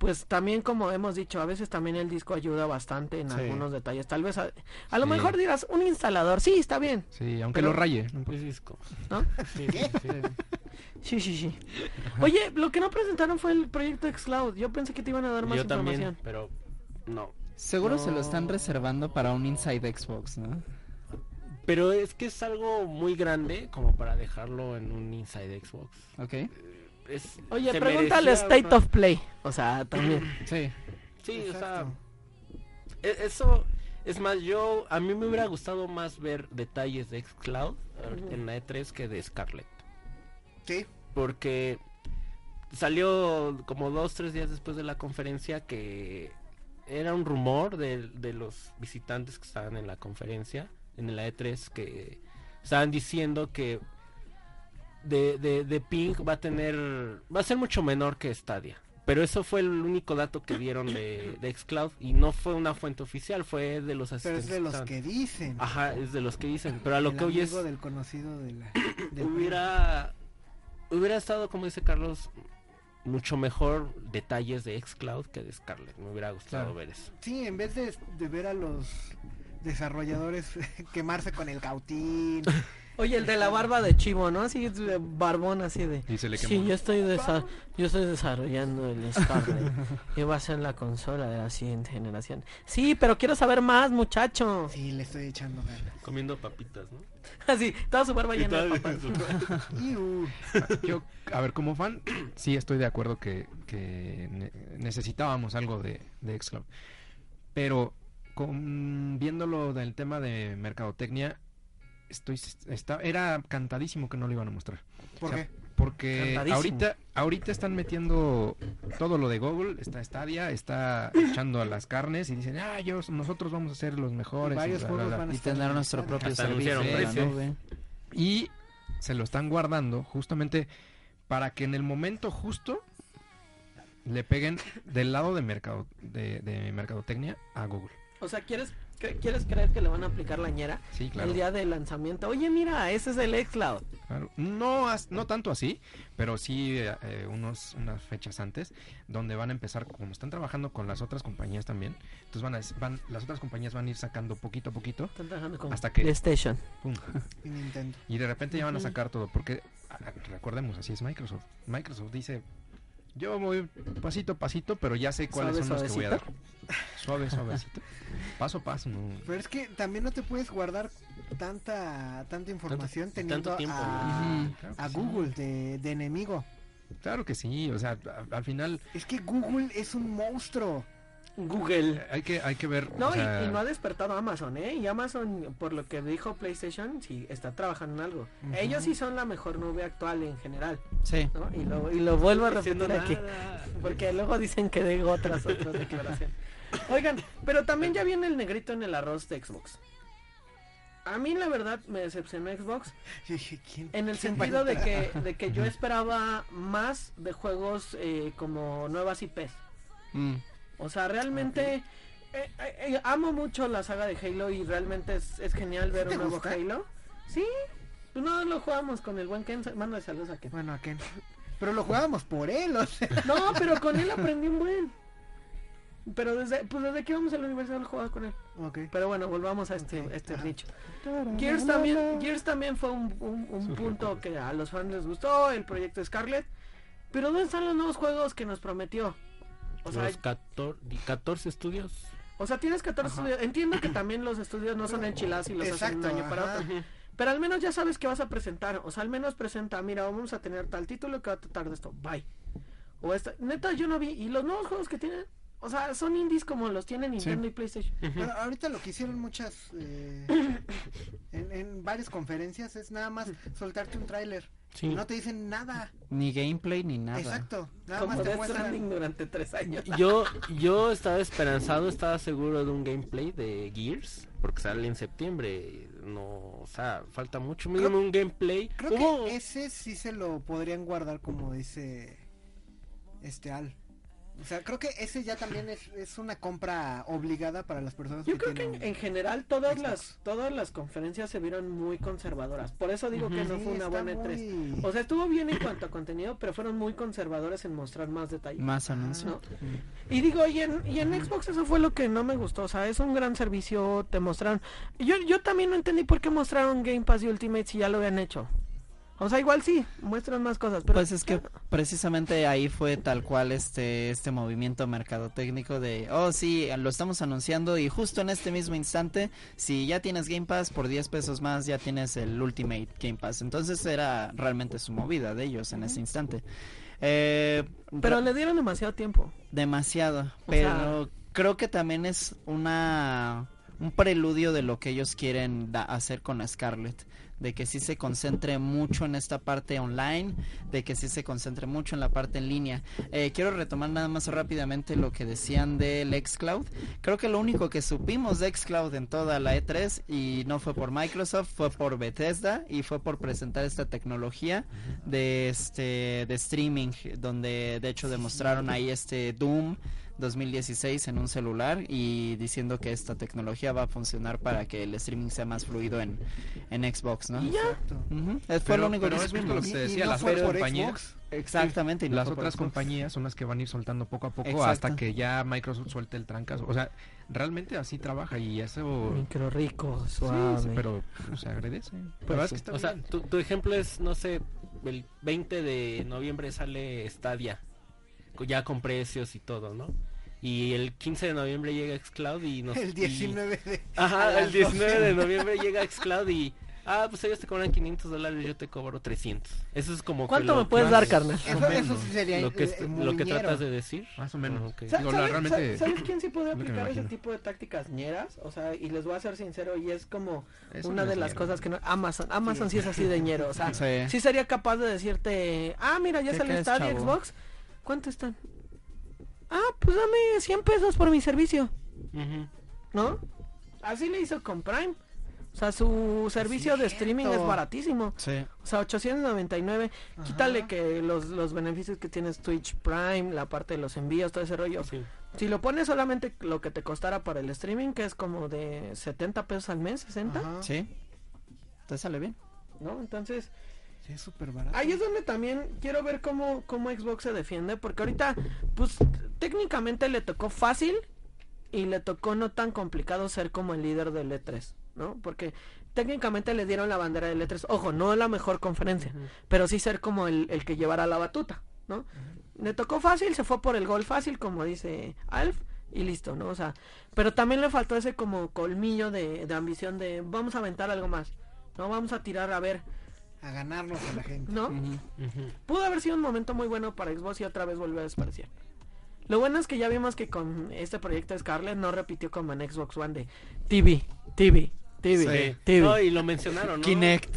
pues también como hemos dicho, a veces también el disco ayuda bastante en Sí. algunos detalles. Tal vez a, a lo Sí. mejor dirás un instalador, sí, está bien, Sí, aunque Pero- lo raye. no. Es disco. ¿no? Sí, sí, sí. Sí, sí, sí. Oye, lo que no presentaron fue el proyecto Xcloud. Yo pensé que te iban a dar más Yo también, información. pero no. Seguro se lo están reservando para un Inside Xbox, ¿no? Pero es que es algo muy grande como para dejarlo en un Inside Xbox. ¿Ok? Es- Oye, pregúntale State una- of Play. O sea, también. (clears throat) Sí. Sí, o sea, e- eso es más yo a mí me hubiera gustado más ver detalles de Xcloud en la E3 que de Scarlett, Sí. porque salió como dos tres días después de la conferencia que era un rumor de, de los visitantes que estaban en la conferencia en la E3 que estaban diciendo que de, de, de Ping va a tener va a ser mucho menor que Stadia pero eso fue el único dato que dieron de, de Xcloud y no fue una fuente oficial fue de los Pero asistentes es de los que dicen. ajá es de los que dicen pero a lo El que hoy es del conocido de la, (coughs) del hubiera hubiera estado como dice Carlos mucho mejor detalles de Xcloud que de Scarlett me hubiera gustado Claro. ver eso Sí, en vez de, de ver a los desarrolladores (laughs) quemarse con el cautín. (laughs) Oye, el de la barba de chivo, ¿no? Así, de barbón, así de... Y se le Sí, quemó. yo estoy, desa- yo estoy desarrollando el Scarlet. (laughs) y va a ser la consola de la siguiente generación. Sí, pero quiero saber más, muchacho. Sí, le estoy echando ganas. comiendo papitas no (laughs) Así, toda su barba Y llena de papas. (laughs) Yo, a ver, como fan, (clears throat) sí estoy de acuerdo que, que ne- necesitábamos algo de, de Xcloud. Pero con, viéndolo del tema de mercadotecnia, estoy está, era cantadísimo que no lo iban a mostrar. ¿Por O sea, qué? Porque ahorita, ahorita están metiendo todo lo de Google, está Stadia, está echando a las carnes y dicen, ah, yo, nosotros vamos a ser los mejores. y Varios juegos bla". van a Y tener en nuestro propio servicio. Y se lo están guardando justamente para que en el momento justo le peguen del lado de mercado de, de mercadotecnia a Google. O sea, ¿quieres, ¿quieres creer que le van a aplicar la ñera Sí, claro. el día del lanzamiento? Oye, mira, ese es el Xcloud. claro. No, no tanto así, pero sí eh, eh, unos, unas fechas antes, donde van a empezar, como están trabajando con las otras compañías también, entonces van a, van, las otras compañías van a ir sacando poquito a poquito, Están trabajando con Hasta que- PlayStation. pum, (laughs) Y Nintendo. y de repente ya van a sacar todo, porque ah, recordemos, así es Microsoft. Microsoft dice, yo voy pasito a pasito, pero ya sé cuáles Suave, son los que voy a dar. suavecito. Suave, suavecito. Paso a paso, no. Pero es que también no te puedes guardar tanta tanta información teniendo tanto tiempo, a, claro que a sí. Google de, de enemigo. Claro que sí, o sea, al final Es que Google es un monstruo. Google. hay que, hay que ver. No, o y- sea, y, no ha despertado Amazon, ¿eh? Y Amazon, por lo que dijo PlayStation, sí está trabajando en algo. Ellos sí son la mejor nube actual en general, Sí. ¿no? Y lo, y lo vuelvo a repetir aquí. Porque luego dicen que digo otras, otras declaraciones. (laughs) Oigan, pero también ya viene el negrito en el arroz de Xbox. A mí la verdad me decepcionó Xbox (laughs) Yo dije, ¿quién- en el sentido de que, de que yo esperaba más de juegos eh, como nuevas IPs. Mm. O sea, realmente eh, eh, eh, amo mucho la saga de Halo y realmente es, es genial ver ¿Te un nuevo gusta? Halo. Sí, pues no lo jugamos con el buen Ken. Mándale saludos a Ken. Bueno, ¿a Ken? Pero lo jugábamos por él, o sea. No, pero con él aprendí un buen. Pero desde, pues desde que íbamos a la universidad lo jugaba con él. Ok. Pero bueno, volvamos a este, Ok, este ajá. nicho. Gears también, Gears también fue un, un- un punto que a los fans les gustó, el proyecto Scarlet. Pero ¿dónde están los nuevos juegos que nos prometió? O sea, los 14, 14 estudios O sea, tienes 14 Ajá. estudios. Entiendo que también los estudios no son enchiladas y los hacen de un Exacto, año para ajá. otro. Pero al menos ya sabes que vas a presentar. O sea, al menos presenta, mira, vamos a tener tal título que va a tratar de esto. Bye. O esta. Neta, yo no vi. Y los nuevos juegos que tienen. O sea, son indies como los tienen Nintendo y PlayStation. Pero ahorita lo que hicieron muchas eh, (coughs) en, en varias conferencias es nada más soltarte un tráiler. Sí. No te dicen nada. Ni gameplay ni nada. Exacto. Nada Como más te Death muestran. Stranding durante tres años. Yo, yo estaba esperanzado, estaba seguro de un gameplay de Gears, porque sale en septiembre. No, o sea, falta mucho. Mínimo un gameplay. Creo que ese sí se lo podrían guardar como dice este Al. O sea, creo que ese ya también es, es una compra obligada para las personas Yo que creo que en, general todas Xbox. las todas las conferencias se vieron muy conservadoras. Por eso digo que no Sí, fue una buena E3. muy- O sea, estuvo bien en cuanto a contenido, pero fueron muy conservadores en mostrar más detalles. Más anuncios. ¿no? Y digo, y en, y en Xbox eso fue lo que no me gustó. O sea, es un gran servicio, te mostraron. Yo, yo también no entendí por qué mostraron Game Pass y Ultimate si ya lo habían hecho. O sea, igual sí, muestran más cosas. Pero Pues es que precisamente ahí fue tal cual este este movimiento mercadotécnico de, oh sí, lo estamos anunciando y justo en este mismo instante, si ya tienes Game Pass por 10 pesos más, ya tienes el Ultimate Game Pass. Entonces era realmente su movida de ellos en ese instante. Eh, Pero le dieron demasiado tiempo. demasiado, O pero creo que también es una un preludio de lo que ellos quieren hacer con Scarlett, de que sí se concentre mucho en esta parte online, de que sí se concentre mucho en la parte en línea. Eh, quiero retomar nada más rápidamente lo que decían del xCloud. Creo que lo único que supimos de xCloud en toda la E3 y no fue por Microsoft, fue por Bethesda y fue por presentar esta tecnología de este de streaming donde de hecho demostraron ahí este Doom 2016 en un celular y diciendo que esta tecnología va a funcionar para que el streaming sea más fluido en, en Xbox, ¿no? Y ya. Exacto. Ujú, eh, Fue Pero- lo único pero que es lo que y decía, no las otras compañías. Exactamente. no las otras compañías son las que van a ir soltando poco a poco Exacto. hasta que ya Microsoft suelte el trancazo. O sea, realmente así trabaja y eso... Micro rico, Sí, suave. sí, pero pues, se agradece. Pero es que está O sea, tu, tu ejemplo es, no sé, el 20 de noviembre sale Stadia, ya con precios y todo, ¿no? Y el 15 de noviembre llega Xcloud y nos... (laughs) El y- 19 de. Ajá, el 19 12. de noviembre llega Xcloud y... Ah, pues ellos te cobran 500 dólares, yo te cobro 300. Eso es como que ¿Cuánto me puedes dar, carnal? Eso, eso sí sería Lo que, eh, lo que tratas de decir. Más o menos. Ah, ok. Sa- Digo, la- ¿Sabes, realmente- sa- ¿sabes quién sí puede (laughs) aplicar ese tipo de tácticas ñeras? O sea, y les voy a ser sincero, y es como Eso una no de las ñero. cosas que no... Amazon, Amazon sí, es así de ñero, o sea, (laughs) Sí. sí sería capaz de decirte, ah, mira, ya ¿Qué salió Stadia? Xbox, ¿cuánto están? Ah, pues dame 100 pesos por mi servicio. ¿no? Así le hizo con Prime. O sea, su servicio de streaming es baratísimo. Sí. O sea, 899. Ajá. Quítale que los, los beneficios que tienes Twitch Prime, la parte de los envíos, todo ese rollo. Sí. Si lo pones solamente lo que te costara para el streaming, que es como de 70 pesos al mes, 60, Ajá. Sí. Te sale bien. ¿no? Entonces, Sí, es súper barato. ahí es donde también quiero ver cómo, cómo Xbox se defiende, porque ahorita, pues, técnicamente le tocó fácil y le tocó no tan complicado ser como el líder del E3, ¿no? Porque técnicamente le dieron la bandera del E3, ojo, no la mejor conferencia, pero sí ser como el, el que llevara la batuta, ¿no? Le tocó fácil, se fue por el gol fácil, como dice Alf, y listo, ¿no? O sea, pero también le faltó ese como colmillo de, de ambición de vamos a aventar algo más, ¿no? Vamos a tirar a ver, A ganarnos a la gente. ¿no? Pudo haber sido un momento muy bueno para Xbox y otra vez volvió a desaparecer. Lo bueno es que ya vimos que con este proyecto de Scarlett no repitió como en Xbox One de TV, TV, TV, Sí. TV. No, y lo mencionaron, ¿no? Kinect.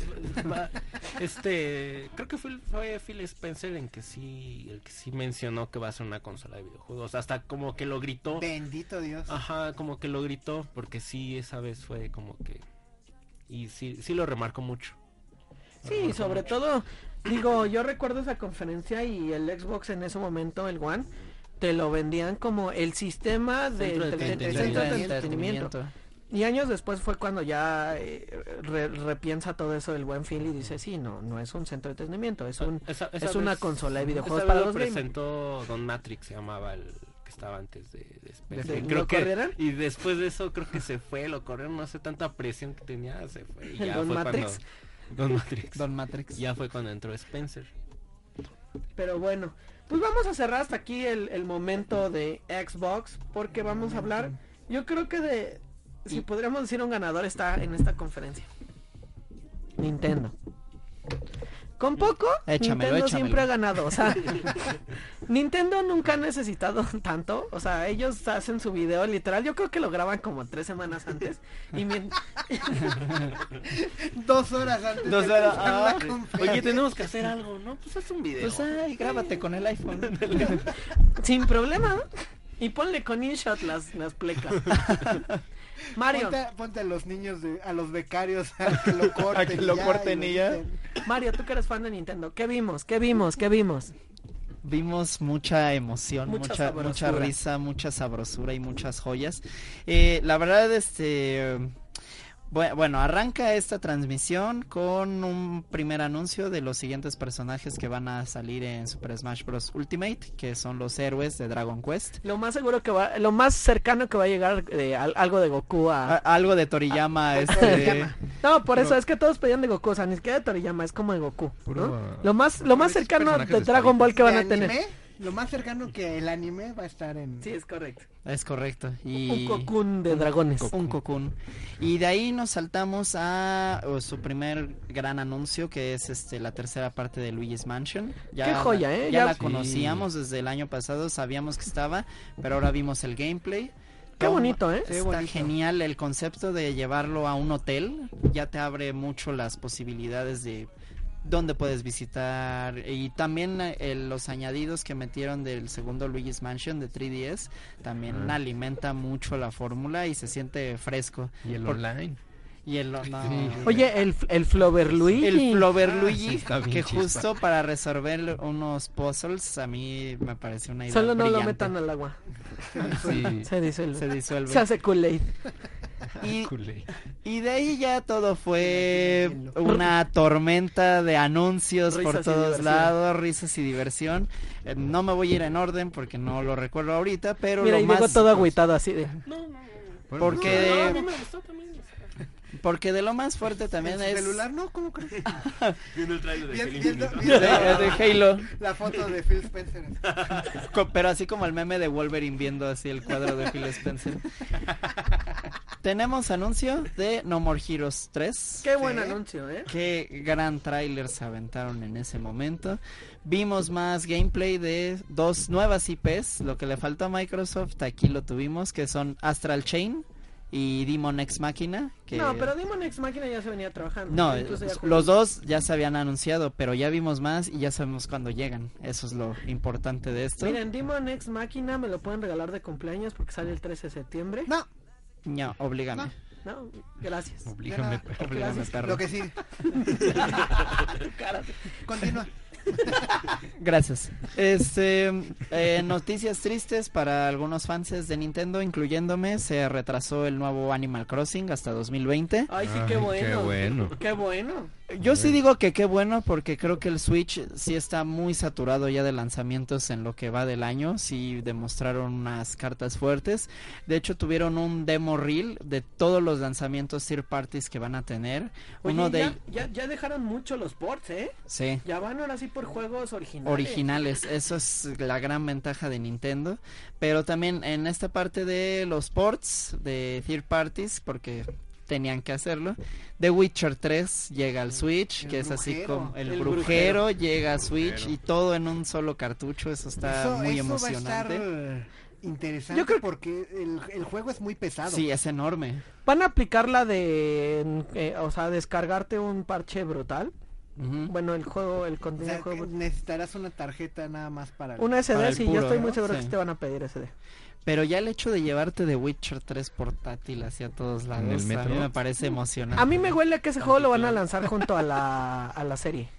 Este, creo que fue, fue Phil Spencer en que sí, el que sí mencionó que va a ser una consola de videojuegos. Hasta como que lo gritó. Bendito Dios. Ajá, como que lo gritó, porque sí, esa vez fue como que... Y sí, sí lo remarcó mucho. Sí, sobre todo, digo, yo recuerdo esa conferencia y el Xbox en ese momento, el One, te lo vendían como el sistema de, Centro de entre- de- entretenimiento. de. Y años después fue cuando ya eh, re- repiensa todo eso del buen Phil y dice, sí, no, no es un centro de entretenimiento, es un... Esa- esa es una consola de videojuegos esa para vez los presentó Don Matrix, se llamaba el que estaba antes de, de Spencer. ¿De- Y creo lo que corrieron? y después de eso creo que se fue, lo corrieron, no sé tanta presión que tenía, se fue y ¿El ya Don fue Matrix? cuando Don Matrix. Don Matrix. Ya fue cuando entró Spencer. Pero bueno, pues vamos a cerrar hasta aquí el, el momento de Xbox porque vamos a hablar Yo creo que de si podríamos decir un ganador está en esta conferencia. Nintendo. Con poco, Échamelo, Nintendo échamelo. siempre ha ganado. O sea, (laughs) Nintendo nunca ha necesitado tanto. O sea, ellos hacen su video literal. Yo creo que lo graban como tres semanas antes. Y (laughs) Dos horas antes. Dos horas, ah. Oye, tenemos que hacer algo, ¿no? Pues haz un video. Pues ay, grábate con el iPhone. sin problema. Y ponle con InShot las, las plecas. (laughs) Mario, Ponte, ponte a los niños, de, a los becarios a (laughs) que lo corten. que lo ya, corten y y ya. lo quiten. Mario, tú que eres fan de Nintendo. ¿Qué vimos? ¿Qué vimos? ¿Qué vimos? Vimos mucha emoción, Mucha mucha risa, mucha sabrosura y muchas joyas. Eh, la verdad, este... bue- Bueno, arranca esta transmisión con un primer anuncio de los siguientes personajes que van a salir en Super Smash Bros. Ultimate, que son los héroes de Dragon Quest. Lo más seguro que va, lo más cercano que va a llegar de al- algo de Goku a... A- algo de Toriyama, este... Toriyama. No, por eso es que todos pedían de Goku, o sea, ni siquiera de Toriyama, es como de Goku, ah, Lo más, lo más cercano de Dragon Ball que van ¿De a tener. anime? Lo más cercano que el anime va a estar en... Sí, es correcto. Es correcto. Un Y... Cocoon de dragones. Un cocoon. Y de ahí nos saltamos a oh, su primer gran anuncio, que es este la tercera parte de Luigi's Mansion. Ya Qué joya, la- ¿eh? Ya, Ya- la Sí. conocíamos desde el año pasado, sabíamos que estaba, pero ahora vimos el gameplay. Qué bonito, ¿eh? Está bonito. genial el concepto de llevarlo a un hotel. Ya te abre mucho las posibilidades de dónde puedes visitar y también eh, los añadidos que metieron del segundo Luigi's Mansion de 3DS también Ah. alimenta mucho la fórmula y se siente fresco. Y el Por- online. Y el no, Sí. Oye, el, el Flover Luigi. el Flover Ah, Luigi (laughs) bien que chispa. justo para resolver unos puzzles a mí me pareció una idea Solo no lo metan al agua. Sí. Se disuelve. se Se, disuelve. hace Kool-Aid. (laughs) Y, de ahí ya todo fue una tormenta de anuncios por Risas todos lados, risas y diversión. Eh, no me voy a ir en orden porque no lo recuerdo ahorita, pero Mira, lo y más llegó todo agüitado así de... (laughs) No, no, Porque- No, a mí me gustó también. porque de lo más fuerte también ¿En su es celular no? ¿Cómo crees? (laughs) Viendo el trailer de Bien- Halo viendo- Infinito. de, viendo de Halo, La foto de Phil Spencer. pero así como el meme de Wolverine viendo así el cuadro de Phil Spencer. Tenemos anuncio de No More Heroes 3. Qué buen Sí. anuncio, ¿eh? Qué gran tráiler se aventaron en ese momento. Vimos más gameplay de dos nuevas IPs. Lo que le faltó a Microsoft, aquí lo tuvimos, que son Astral Chain y Demon X. Que... No, pero Demon X Máquina ya se venía trabajando. No, los dos ya se habían anunciado, pero ya vimos más y ya sabemos cuándo llegan. Eso es lo importante de esto. Miren, Demon X Máquina me lo pueden regalar de cumpleaños porque sale el 13 de septiembre. No, No, oblígame. No, gracias. Oblígame, perro. Oblígame, Gracias. perro. lo que sigue. (laughs) Continúa. Gracias. Este, eh, noticias tristes para algunos fans de Nintendo, incluyéndome, se retrasó el nuevo Animal Crossing hasta 2020. Ay, sí, Ay, qué bueno. qué bueno. Qué bueno. Yo sí digo que qué bueno porque creo que el Switch sí está muy saturado ya de lanzamientos en lo que va del año, sí demostraron unas cartas fuertes. De hecho tuvieron un demo reel de todos los lanzamientos third parties que van a tener. Oye, Uno de ya, ya, ya dejaron mucho los ports, ¿eh? sí. Ya van ahora sí por juegos originales. originales. Eso es la gran ventaja de Nintendo. Pero también en esta parte de los ports de third parties, porque tenían que hacerlo. The Witcher 3 llega al Switch, El que es así como el, El brujero, llega a Switch Brujero. y todo en un solo cartucho. Eso está eso, muy eso va a estar emocionante. interesante Yo creo- porque el, el juego es muy pesado. Sí, es enorme. Van a aplicar la de, eh, o sea, descargarte un parche brutal. Bueno, el juego, el O contenido sea, del juego. necesitarás una tarjeta nada más para... Una SD, sí, puro, yo estoy muy ¿no? seguro Sí. que te van a pedir SD. Pero ya el hecho de llevarte The Witcher 3 portátil hacia todos lados, el a mí metro? me parece emocionante. A mí me huele que ese juego lo van a lanzar junto a la, (laughs) a la serie.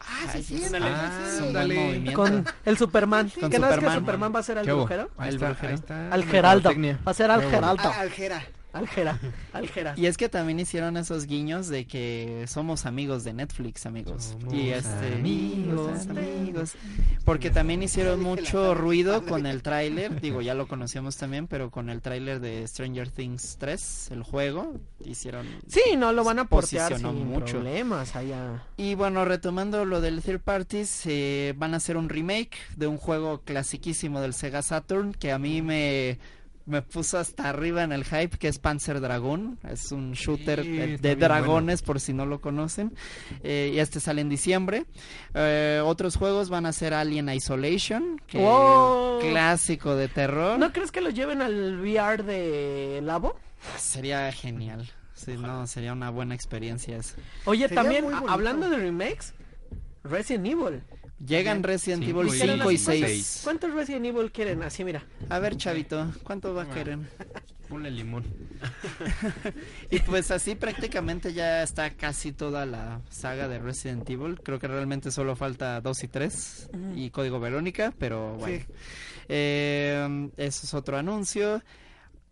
Ah, sí, sí, sí, Ah. Con el Superman. ¿Que no es que Superman. Superman va a ser el ¿Qué hubo? brujero? Al Geraldo. Va a ser al Qué. Geraldo. Al Gera. Al Gera. Y es que también hicieron esos guiños de que somos amigos de Netflix, amigos. Somos y este amigos, amigos. Porque también hicieron mucho ruido con el tráiler, digo, ya lo conocíamos también, pero con el tráiler de Stranger Things 3, el juego, hicieron Sí, no lo van a portear sin mucho. problemas allá. Y bueno, retomando lo del third parties, eh, van a hacer un remake de un juego clasiquísimo del Sega Saturn que a mí me me puso hasta arriba en el hype, que es Panzer Dragoon. Es un shooter Sí, de, dragones, por si no lo conocen. Eh, y este sale en diciembre. Eh, otros juegos van a ser Alien Isolation, que clásico de terror. ¿No crees que lo lleven al VR de Labo? Sería genial. Sí, no, sería una buena experiencia eso. Oye, Sería también, hablando de remakes, Resident Evil. Llegan Resident Cinco Evil y 5 y seis. 6. ¿Cuántos Resident Evil quieren? Así, mira. A ver, chavito, ¿cuánto va a querer? Ponle limón. (laughs) Y pues así prácticamente ya está casi toda la saga de Resident Evil. Creo que realmente solo falta 2 y 3 y Código Verónica, pero bueno. Sí. Eh, eso es otro anuncio.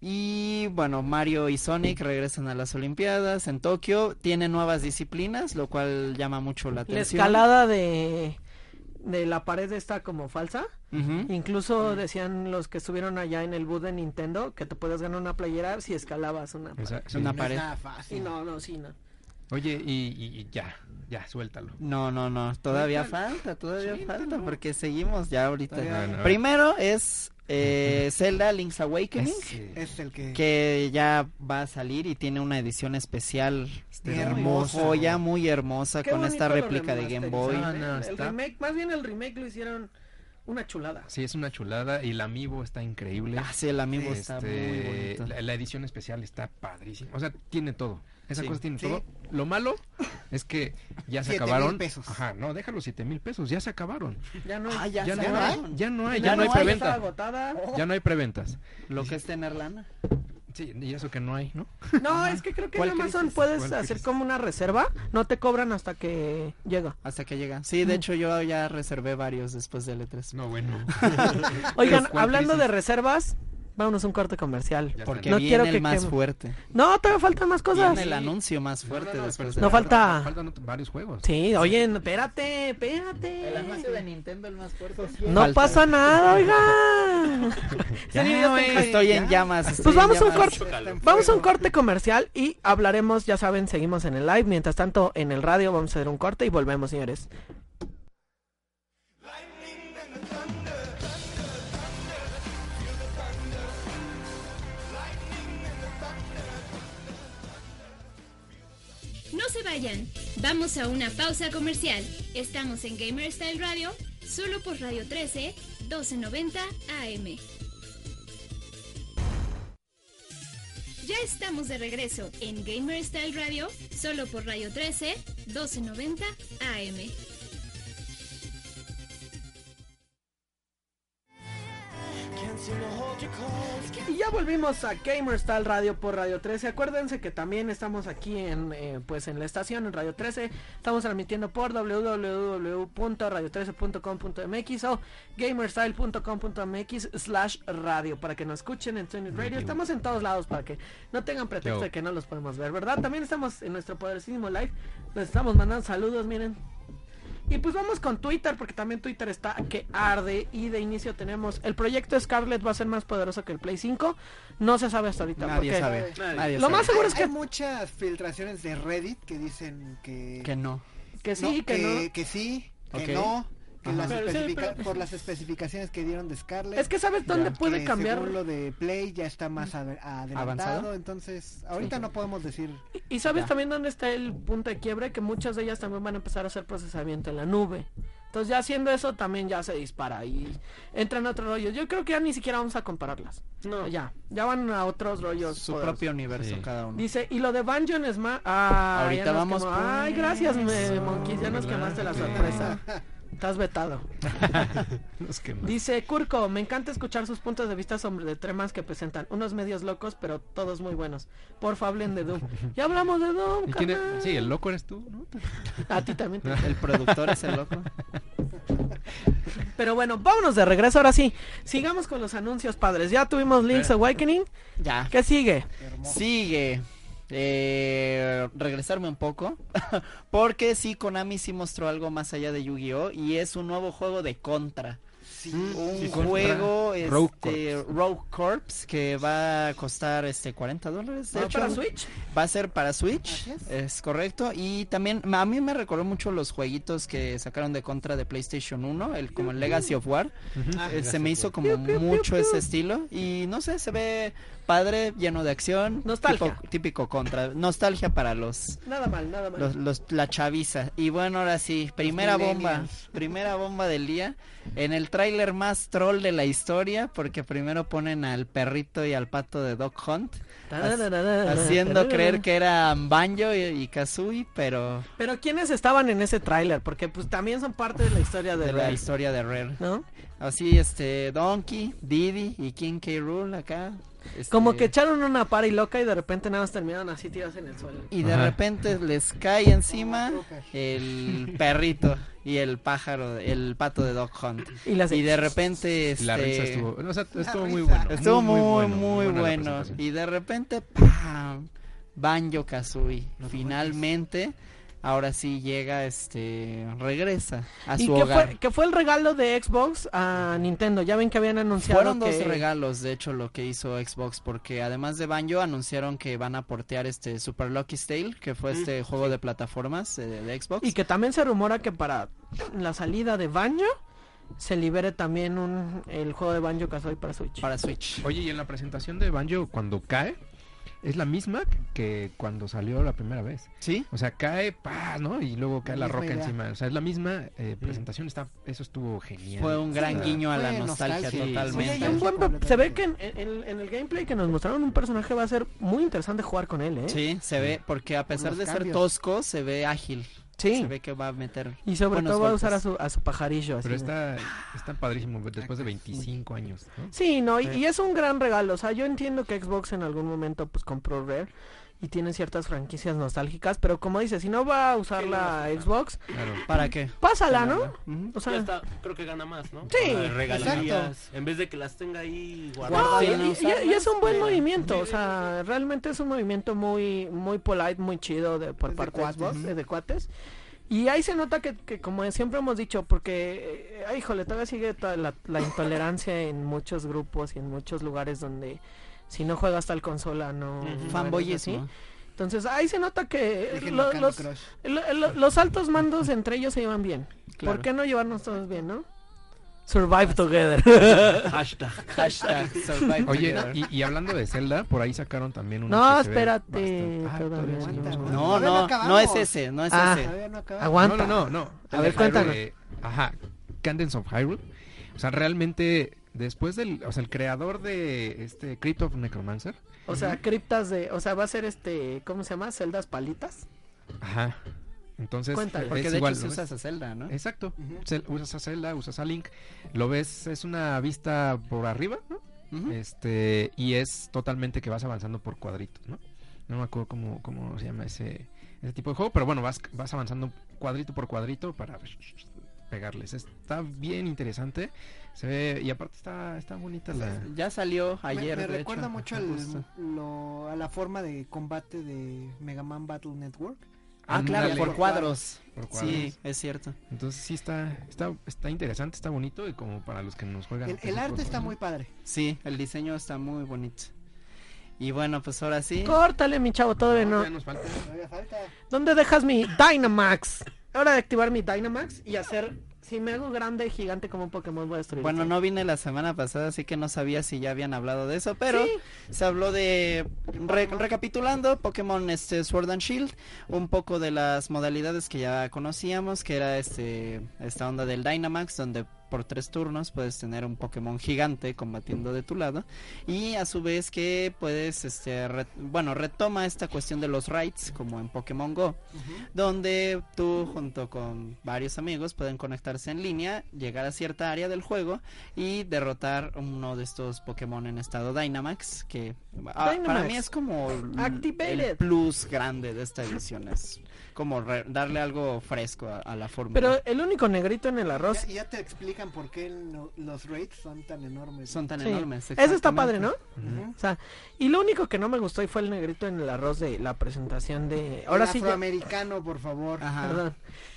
Y bueno, Mario y Sonic regresan a las Olimpiadas en Tokio. Tienen nuevas disciplinas, lo cual llama mucho la La atención. escalada de, de la pared está como falsa. Incluso decían los que estuvieron allá en el booth de Nintendo que te puedes ganar una playera si escalabas una pared. Esa- sí. Una No pared. es fácil. no, no, sí, no. Oye, y, y- y ya, ya, suéltalo. No, no, no, todavía Suéltalo. falta, todavía Suéltalo. falta, porque seguimos ya ahorita. Bueno, Primero es eh, Zelda Link's Awakening. Es el que... que ya va a salir y tiene una edición especial Hermosa. joya muy hermosa Qué con esta réplica de Game Boy No, ¿eh? El remake, más bien el remake lo hicieron una chulada. Sí, es una chulada y el amiibo está increíble. ah sí el amigo está Este, muy bonito La, la edición especial está padrísima. O sea, tiene todo. Esa Sí. cosa tiene Sí. todo. Lo malo es que ya se acabaron. pesos. Ajá, no, déjalo siete mil pesos. Ya se acabaron. Ya no, ah ya, Ya se no hay. Ya no hay. Ya Ya no hay no hay, preventa. Ya no hay preventas. lo que es tener lana Sí, y eso que no hay, ¿no? No, es que creo que en ¿Cuál Amazon crisis? puedes ¿Cuál hacer crisis? como una reserva. No te cobran hasta que llega. hasta que llega sí de hecho yo ya reservé varios después del E3 No, bueno. (laughs) Oigan, ¿Cuál hablando crisis? de reservas, vámonos a un corte comercial. Ya porque No viene quiero el que más fuerte No, todavía faltan más cosas. viene el anuncio más fuerte No, no, no, después pero No falta- Faltan varios juegos. Sí, oye, espérate, espérate. el anuncio de Nintendo el más fuerte No Falta. pasa nada, oiga. (laughs) Ya, estoy en Ya. llamas estoy Pues vamos a un corte. Vamos a un corte comercial y hablaremos, ya saben, seguimos en el live. Mientras tanto, en el radio vamos a hacer un corte y volvemos, señores. No se vayan, vamos a una pausa comercial. Estamos en Gamer Style Radio, solo por Radio 13, 1290 AM. Ya estamos de regreso en Gamer Style Radio, solo por Radio 13, 1290 AM. Y ya volvimos a Gamer Style Radio por Radio 13. Acuérdense que también estamos aquí en eh, pues en la estación en Radio 13. Estamos transmitiendo por www.radio13.com.mx o gamerstyle.com.mx slash radio para que nos escuchen en Tuning Radio. Estamos en todos lados para que no tengan pretexto de que no los podemos ver, ¿verdad? También estamos en nuestro poderosísimo live. Les estamos mandando saludos, miren. Y pues vamos con Twitter, porque también Twitter está que arde. Y de inicio tenemos el proyecto Scarlet va a ser más poderoso que el Play 5. No se sabe hasta ahorita. nadie porque- sabe nadie Lo sabe. más seguro Hay, es que, hay muchas filtraciones de Reddit que dicen que... que no que sí, no, que, no. que sí, que no, que las sí, especifica- pero- por las especificaciones que dieron de Scarlett. Es que sabes dónde Ya. puede que cambiar. según lo de Play ya está más ade- adelantado, ¿Avanzado? entonces ahorita no podemos decir Y- Y sabes Ya. también dónde está el punto de quiebre, que muchas de ellas también van a empezar a hacer procesamiento en la nube. Entonces ya haciendo eso también ya se dispara y entran otros rollos. Yo creo que ya ni siquiera vamos a compararlas. No, ya, ya van a otros rollos. su poderosos. propio universo Sí. cada uno Dice, y lo de Banjo es más... Ah, Ahorita vamos quemó. Ay, gracias, me, Monkeys, ya nos quemaste la Sí. sorpresa. (laughs) Estás vetado. (laughs) Dice Kurko, me encanta escuchar sus puntos de vista sobre de temas que presentan. Unos medios locos, pero todos muy buenos. Porfa, hablen de Doom. Ya hablamos de Doom, ¿Y quién es? carnal. Sí, el loco eres tú, ¿no? A ti también. te- (laughs) el productor es el loco Pero bueno, vámonos de regreso ahora sí. Sigamos con los anuncios, padres. Ya tuvimos Link's Awakening. ya ¿Qué sigue? Sigue. Eh, regresarme un poco. (laughs) porque sí, Konami sí mostró algo más allá de Yu-Gi-Oh! Y es un nuevo juego de Contra. un Sí, contra juego Rogue este, Rogue Corps que va a costar este 40 dólares de ¿Va hecho para Switch? va a ser para Switch es. correcto y también a mí me recordó mucho los jueguitos que sacaron de contra de PlayStation 1 el como el Legacy of War Ah, se me hizo como mucho ese estilo y no sé se ve padre lleno de acción Nostalgia. tipo- típico contra nostalgia para los Nada mal, nada mal. los, los- la chaviza. Y bueno, ahora sí, primera bomba, (laughs) primera bomba del día. En el tráiler más troll de la historia, porque primero ponen al perrito y al pato de Dog Hunt, haciendo creer que eran Banjo y, y Kazooie, pero Pero ¿quiénes estaban en ese tráiler? Porque pues también son parte de la historia de, de la Rare, historia de Rare. ¿no? Así, este, Donkey, Diddy y King K. Rool acá. Este, Como que echaron una party loca y de repente nada más terminaron así tirados en el suelo. Y de Ajá. repente les cae encima el perrito y el pájaro, el pato de Dog Hunt. Y, las Y de repente este La risa estuvo, o sea, estuvo muy risa. bueno. estuvo muy muy, bueno. Y de repente ¡pam! Banjo Kazooie finalmente ahora sí llega este regresa a ¿Y su qué hogar. fue, qué fue el regalo de Xbox a Nintendo? Ya ven que habían anunciado Fueron que... dos regalos, de hecho, lo que hizo Xbox, porque además de Banjo anunciaron que van a portear este Super Lucky Tale, que fue este juego de plataformas eh, de Xbox. Y que también se rumora que para la salida de Banjo se libere también un, el juego de Banjo Kazooie para Switch. para Switch. Oye, y en la presentación de Banjo, cuando cae, es la misma que cuando salió la primera vez. ¿Sí? O sea, cae, pa, ¿no? Y luego cae La roca idea. encima. O sea, es la misma eh, presentación. Está, eso estuvo genial. Fue un gran guiño a la nostalgia, nostalgia. Oye, totalmente. y un buen pe- se ve que en, en- en el gameplay que nos mostraron un personaje va a ser muy interesante jugar con él, ¿eh? Sí, se ve, porque a pesar de ser tosco, se ve ágil. Sí. Se ve que va a meter. Y sobre todo va a usar a su, a su pajarillo. así Pero de- está, está padrísimo después de 25 años, ¿no? Sí, no, y, Sí. y es un gran regalo. O sea, yo entiendo que Xbox en algún momento pues compró Rare y tiene ciertas franquicias nostálgicas, pero como dice, si no va a usar la Xbox, Claro. ¿Para qué? pásala, ¿no? O Ya sea, está, creo que gana más, ¿no? Sí, regalías. En vez de que las tenga ahí guardadas. y, no y- y- usarlas, y es un buen movimiento, o sea, realmente es un movimiento muy muy polite, muy chido de, por parte de cuates. Xbox, Ujú. de cuates. Y ahí se nota que, que como siempre hemos dicho, porque, eh, híjole, todavía sigue toda la, la intolerancia en muchos grupos y en muchos lugares donde si no juegas tal consola no... Ujú. no eres así. Fanboyismo. Entonces ahí se nota que lo- los, Crush. lo- lo- los altos mandos entre ellos se llevan bien. Claro. ¿Por qué no llevarnos todos bien, no? Survive together. (laughs) Hashtag. Hashtag (laughs) survive Oye, together. y, y hablando de Zelda, por ahí sacaron también una No, que se ve espérate, Ah, todavía todavía no. No, No, no es ese, no es Ah. ese. No. Aguanta. No, no, no, no. A ver, cuéntanos. Hyrule, ajá, Candence of Hyrule. O sea, realmente, después del... O sea, el creador de este Crypt of Necromancer. O sea, criptas de, o sea, va a ser este, ¿cómo se llama? Celdas palitas. Ajá. Entonces, Cuéntale. Porque es de igual, hecho se usa esa celda, ¿no? Exacto. Cel- usas a Zelda, usas a Link. Lo ves, es una vista por arriba, ¿no? Este, y es totalmente que vas avanzando por cuadritos, ¿no? No me acuerdo cómo, cómo se llama ese, ese tipo de juego, pero bueno, vas, vas avanzando cuadrito por cuadrito para pegarles. Está bien interesante. Se ve, y aparte está, está bonita la. Ya salió ayer. me, de recuerda hecho, mucho lo- a la forma de combate de Mega Man Battle Network. Ah, claro, por cuadros. por cuadros. Sí, es cierto. Entonces sí está, está, está interesante, está bonito y como para los que nos juegan. El, arte está muy ¿no? padre. Sí, el diseño está muy bonito. Y bueno, pues ahora sí. Córtale, mi chavo, todavía no. ya nos falta. Todavía falta. ¿Dónde dejas mi Dynamax? Hora de activar mi Dynamax y hacer, si me hago grande y gigante como un Pokémon voy a destruir. Bueno, no vine la semana pasada, así que no sabía si ya habían hablado de eso, pero Sí. se habló de re- recapitulando Pokémon este Sword and Shield, un poco de las modalidades que ya conocíamos, que era este esta onda del Dynamax donde por tres turnos puedes tener un Pokémon gigante combatiendo de tu lado y a su vez que puedes este re- bueno, retoma esta cuestión de los raids como en Pokémon Go donde tú junto con varios amigos pueden conectarse en línea, llegar a cierta área del juego y derrotar uno de estos Pokémon en estado Dynamax, que ah, para mí es como el, Activated. el plus grande de esta edición. Es como re- darle algo fresco a, a la fórmula. Pero el único negrito en el arroz. Ya, ya te explican por qué no- los rates son tan enormes. son tan Sí. enormes. Eso está padre, ¿no? O sea, y lo único que no me gustó y fue el negrito en el arroz de la presentación de... Ahora El sí, ya- afroamericano, por favor. Ajá. perdón.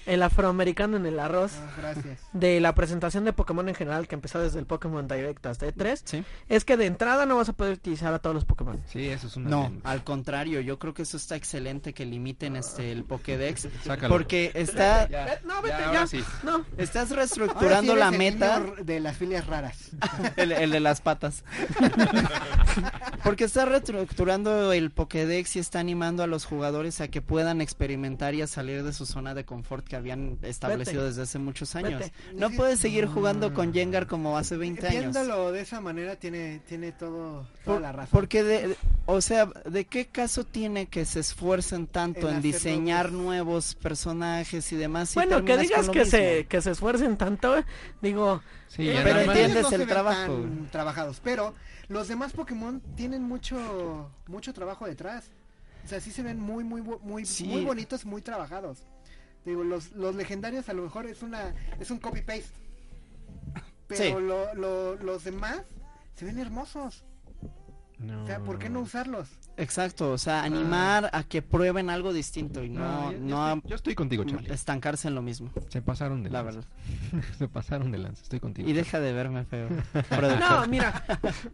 El afroamericano en el arroz Ah, gracias. de la presentación de Pokémon en general que empezó desde el Pokémon Direct hasta E3 Sí. es que de entrada no vas a poder utilizar a todos los Pokémon. Sí, eso es una... No, al contrario, yo creo que eso está excelente que limiten este el Pokédex Sácalo. porque está Ya, no, vete, ya, ya. ahora sí. No, estás sí reestructurando la el meta niño de las filias raras. (laughs) el, el de las patas. (laughs) Porque está reestructurando el Pokédex y está animando a los jugadores a que puedan experimentar y a salir de su zona de confort que habían establecido Vete. desde hace muchos años. Vete. No Sí. puedes seguir jugando con Jengar como hace 20 años. Viéndolo de esa manera tiene, tiene todo, toda Por- la razón. porque, de, o sea, ¿de qué caso tiene que se esfuercen tanto En diseñar nuevos- nuevos personajes y demás? si bueno, que digas que mismo? se, que se esfuercen tanto, digo, Sí, Eh, pero entiendes no el trabajo. trabajados, pero los demás Pokémon tienen mucho mucho trabajo detrás. O sea, sí se ven muy muy muy Sí. muy bonitos, muy trabajados. Digo, los, los legendarios a lo mejor es una es un copy paste. Pero Sí. lo- lo- los demás se ven hermosos. O sea, ¿por qué no usarlos? Exacto, o sea, animar a que prueben algo distinto y no, yo no estoy, yo estoy contigo, a- Charlie. estancarse en lo mismo, Se pasaron de la lanza. verdad. (laughs) Se pasaron de lanza. Estoy contigo. Y deja de verme feo. (laughs) no, mira,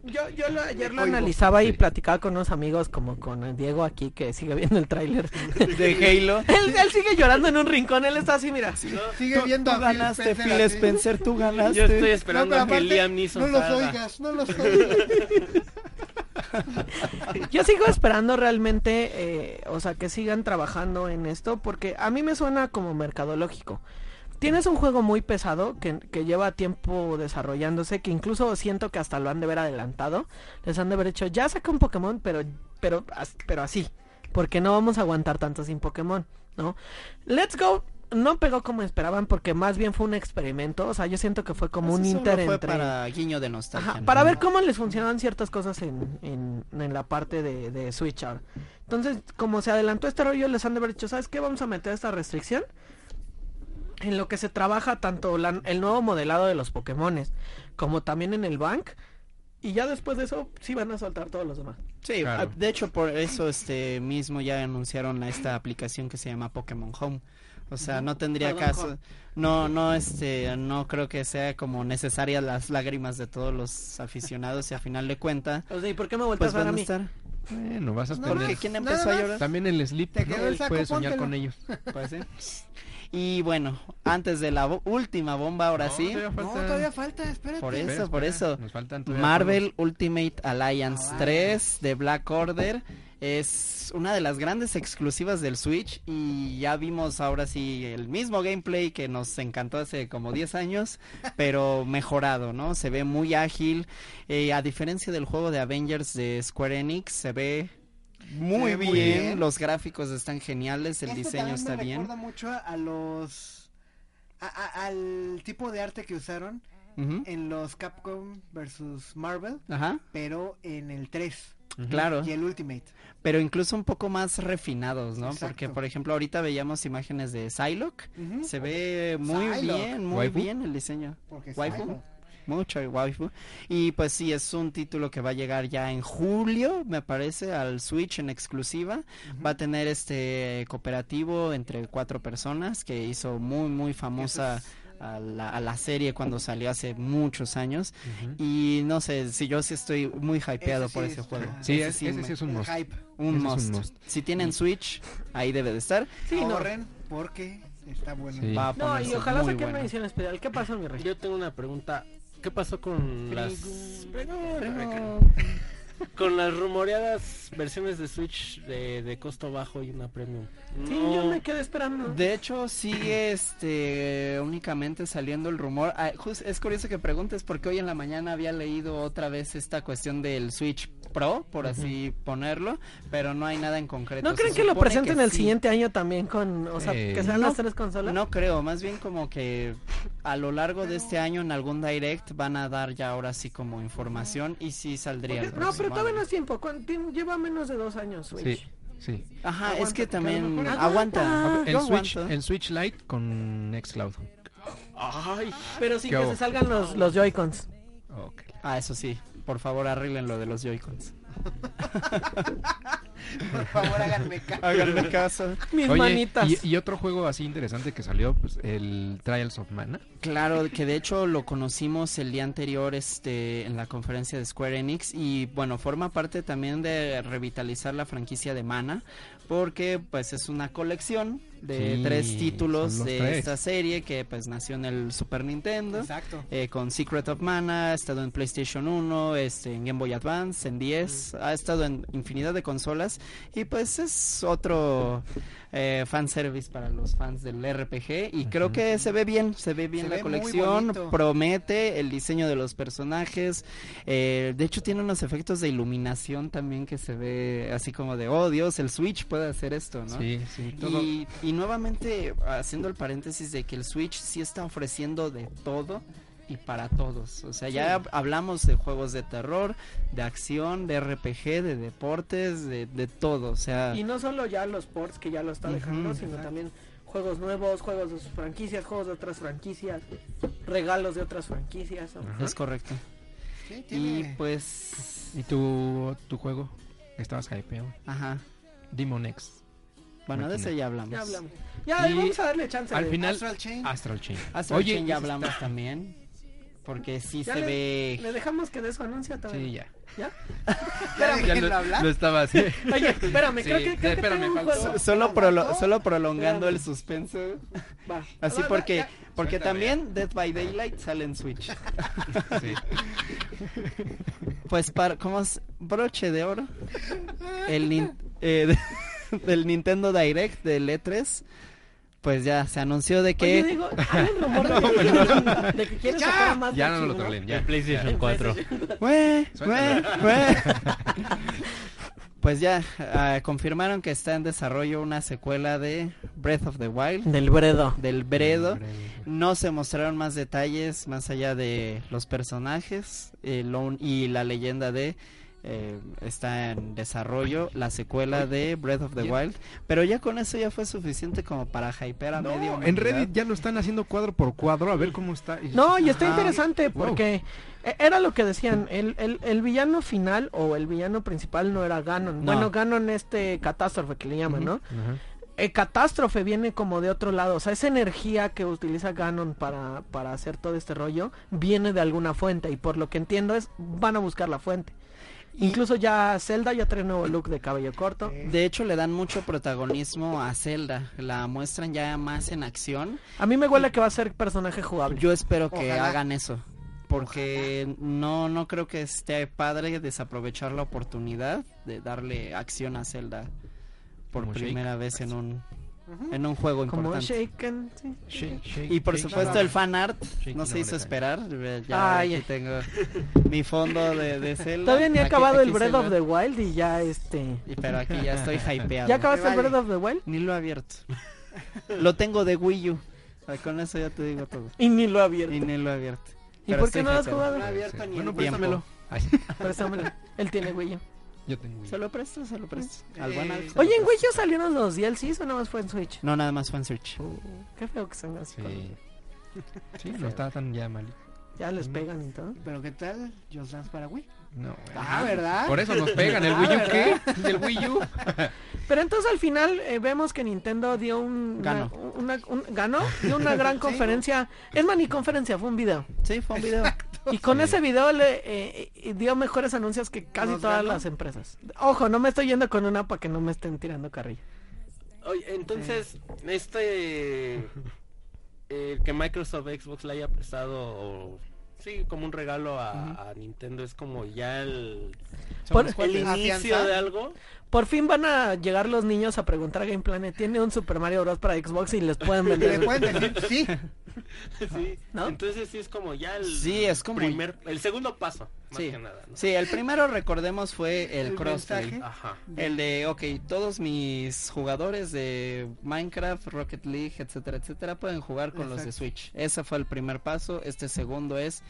yo, yo lo- ayer lo Oigo. analizaba y Sí. platicaba con unos amigos como con Diego aquí que sigue viendo el tráiler. de (laughs) Halo. él, él sigue llorando en un rincón, él está así, mira. Sigue Tú, viendo tú a Phil ganaste, Spencer Phil. Spencer, tú ganaste. Yo estoy No, esperando a que Liam Neeson no los oigas, no los oigas. Yo sigo esperando realmente, eh, o sea, que sigan trabajando en esto, porque a mí me suena como mercadológico. Tienes un juego muy pesado que, lleva tiempo desarrollándose, que incluso siento que hasta lo han de haber adelantado. Les han de haber hecho, ya saca un Pokémon, pero, pero, pero así, porque no vamos a aguantar tanto sin Pokémon, ¿no? Let's Go no pegó como esperaban, porque más bien fue un experimento, o sea, yo siento que fue como un inter fue entre... para guiño de nostalgia. Ajá, ¿no? para ver cómo les funcionaban ciertas cosas en, en, en la parte de, de Switch ahora. Entonces, como se adelantó este rollo, les han de haber dicho, ¿sabes qué? Vamos a meter esta restricción en lo que se trabaja tanto la- el nuevo modelado de los Pokémones como también en el Bank. Y ya después de eso, sí van a soltar todos los demás. Sí, Claro. ah, de hecho por eso este mismo ya anunciaron esta aplicación que se llama Pokémon Home. O sea, no tendría Perdón, caso, no, no, este, no creo que sea como necesaria las lágrimas de todos los aficionados y a final de cuenta, O sea, ¿y por qué me volteas pues a mí? estar. Bueno, vas a No, tener... Porque quién Nada empezó a llorar. También el Sleep, Te quedó ¿no? el saco, puedes soñar póntelo. con ellos. Pues, sí. Y bueno, antes de la bo- última bomba, ahora No, sí. todavía No, falta- todavía falta, espérate. Por Espera, eso, por espera, eso. Nos faltan Marvel Ultimate Alliance Ah, 3 de Black Order es una de las grandes exclusivas del Switch y ya vimos ahora sí el mismo gameplay que nos encantó hace como 10 años, pero mejorado, ¿no? Se ve muy ágil, eh, a diferencia del juego de Avengers de Square Enix, se ve muy, bien, muy bien. los gráficos están geniales, el Este diseño está me bien. recuerda mucho a, los a- a- al tipo de arte que usaron en los Capcom versus Marvel, Ajá, pero en el 3 claro. y el Ultimate. Pero incluso un poco más refinados, ¿no? Exacto. Porque, por ejemplo, ahorita veíamos imágenes de Psylocke. Se ve muy Psylocke. bien, muy Waifu. bien el diseño. porque waifu. Psylocke. Mucho waifu. Y pues sí, es un título que va a llegar ya en julio, me parece, al Switch en exclusiva. Va a tener este cooperativo entre cuatro personas que hizo muy, muy famosa a la, a la serie cuando salió hace muchos años. Y no sé, si yo sí estoy muy hypeado Ese por sí ese es- juego. Sí, Ese es- ese me- sí es un must. hype. un es un must. must. Si tienen Switch, ahí debe de estar. Sí, no. Porque está bueno. Sí. Va a No, y ojalá saquen una bueno. edición especial. ¿Qué pasó, mi rey? Yo tengo una pregunta. ¿Qué pasó con las (laughs) con las rumoreadas versiones de Switch de, de costo bajo y una premium? Sí, No- yo me quedé esperando. De hecho, sigue este únicamente saliendo el rumor. Ah, es curioso que preguntes porque hoy en la mañana había leído otra vez esta cuestión del Switch Pro, por así ponerlo, pero no hay nada en concreto. ¿No creen que lo presenten el sí. siguiente año también con, o sea, Eh, que sean no, las tres consolas? No creo, más bien como que a lo largo de este año en algún direct van a dar ya ahora sí como información y sí saldría. Porque- el no, pero todavía no es tiempo. ¿cuán- tien- Lleva menos de dos años Switch. Sí. Sí. Ajá, Aguanta, es que que también mejor- aguanta. En Switch, aguanto. en Switch Lite con Nextcloud. Ay, Pero sin ¿Qué que hago? se salgan los, los Joy-Cons. Ok. Ah, eso sí. Por favor, arreglen lo de los Joy-Cons. (laughs) Por favor, háganme caso. Háganme caso. Mis Oye, manitas. y, y otro juego así interesante que salió, pues el Trials of Mana. Claro, que de hecho lo conocimos el día anterior este, en la conferencia de Square Enix y bueno, forma parte también de revitalizar la franquicia de Mana porque pues es una colección de Sí, tres títulos de tres. esta serie que pues nació en el Super Nintendo. Exacto. eh, con Secret of Mana, ha estado en PlayStation 1, este, en Game Boy Advance, en 10, ha estado en infinidad de consolas y pues es otro eh, fanservice para los fans del RPG y creo que se ve bien, se ve bien Se la ve colección, promete el diseño de los personajes, eh, de hecho tiene unos efectos de iluminación también que se ve así como de, oh Dios, el Switch puede hacer esto, ¿no? Sí, sí. Todo, Y, y nuevamente haciendo el paréntesis de que el Switch sí está ofreciendo de todo y para todos. O sea, ya hablamos de juegos de terror, de acción, de RPG, de deportes, de, de todo. O sea, Y no solo ya los ports que ya lo está dejando, sino exacto. también juegos nuevos, juegos de sus franquicias, juegos de otras franquicias, regalos de otras franquicias. es correcto. Sí, Y tiene... pues, ¿Y tu, tu juego? Estabas hypeado. ajá. Demon X. Bueno, de ese ya hablamos. Ya hablamos. Ya, Y vamos a darle chance. Al de- final, Astral Chain. Astral Chain. Astral Oye, Chain ya hablamos está- también. Porque sí Ya se le- ve... Le dejamos que dé su anuncio también. Sí, ya. ¿Ya? (laughs) ¿Ya Ya lo, estaba así. (laughs) Oye, espérame, Sí, creo que, creo que espérame, tengo un faltó- juego. Solo, prolo- solo prolongando Espérame. el suspenso. Va. Así Va, porque, porque Suéltame. también Dead by Daylight sale en Switch. (laughs) Sí. Pues para, como es broche de oro, el eh, (laughs) del Nintendo Direct del E3, pues ya se anunció de Oye, que digo, hay un rumor de, (laughs) que, de que quieren Ya. sacar a más Ya de no lo troleen, ya. el PlayStation En 4. PlayStation. Güey, güey, Suéltalo. güey. (laughs) Pues ya ah, confirmaron que está en desarrollo una secuela de Breath of the Wild, Del Bredo. del Bredo. No se mostraron más detalles más allá de los personajes eh, lo y la leyenda de eh, está en desarrollo la secuela de Breath of the. Wild, pero ya con eso ya fue suficiente como para hypear a medio en Reddit ya lo están haciendo cuadro por cuadro a ver cómo está. No, y está Ajá. interesante porque e- era lo que decían, el, el, el villano final o el villano principal no era Ganon. No. Bueno, Ganon este catástrofe que le llaman, ¿no? El catástrofe viene como de otro lado, o sea, esa energía que utiliza Ganon para, para hacer todo este rollo viene de alguna fuente y por lo que entiendo es van a buscar la fuente. Incluso ya Zelda ya trae un nuevo look de cabello corto. De hecho le dan mucho protagonismo a Zelda, la muestran ya más en acción. A mí me huele que va a ser personaje jugable. Yo espero que Ojalá. hagan eso. Porque no, no creo que esté padre desaprovechar la oportunidad de darle acción a Zelda por Como primera vez en un, en un juego como importante. Shaken, sí. Shake, shake, Y por shake. supuesto el fan art Shake no se hizo esperar. Ya Ay, aquí tengo mi fondo de, de Zelda. Todavía ni ha Aquí- acabado el aquí Breath of the Wild y ya este... Y- Pero aquí ya estoy hypeado. (laughs) ¿Ya acabaste el vale. Breath of the Wild? Ni lo he abierto. lo tengo de Wii U. Con eso ya te digo todo. Y ni lo ha abierto. Y ni lo he abierto. ¿Y Pero por qué no lo has jugado? No abierto Sí. ni Bueno, el préstamelo. Ay, Préstamelo. Él tiene Wii U. yo tengo. Wii. Se lo presto, se lo presto. Al buen Eh, Alex Oye, ¿en Wii. U salieron los DLCs o nada más fue en Switch? No, nada más fan search. Qué feo que son así. con- Sí. (laughs) Sí, no está tan ya mal. Ya les pegan y todo. Pero ¿qué tal? Just Dance para Wii. No. Ah, ¿verdad? Por eso nos pegan. ¿El Wii U qué? ¿Del Wii U? (laughs) Pero entonces al final eh, vemos que Nintendo dio un... Ganó. Una, una- un- ganó. Dio una gran (laughs) conferencia. Es más, ni conferencia, fue un video. Sí, fue un video. Y con Sí. ese video le eh, dio mejores anuncios que casi ¿Nos todas ganó? las empresas. Ojo, no me estoy yendo con una para que no me estén tirando carrilla. Oye, entonces, este. eh, que Microsoft Xbox le haya prestado. sí, como un regalo a, a Nintendo. Es como ya el. Por- El inicio de algo. Por fin van a llegar los niños a preguntar a Game Planet, ¿tiene un Super Mario Bros. para Xbox y les pueden le vender? pueden decir, sí. (laughs) (laughs) sí. ¿No? Entonces sí es como ya el. Sí, es como- Primer, el segundo paso. Más Sí. que nada. ¿no? Sí, el primero, recordemos, fue el, El crossplay. Ajá. El de, ok, todos mis jugadores de Minecraft, Rocket League, etcétera, etcétera, pueden jugar con los de. Switch. Ese fue el primer paso. Este segundo es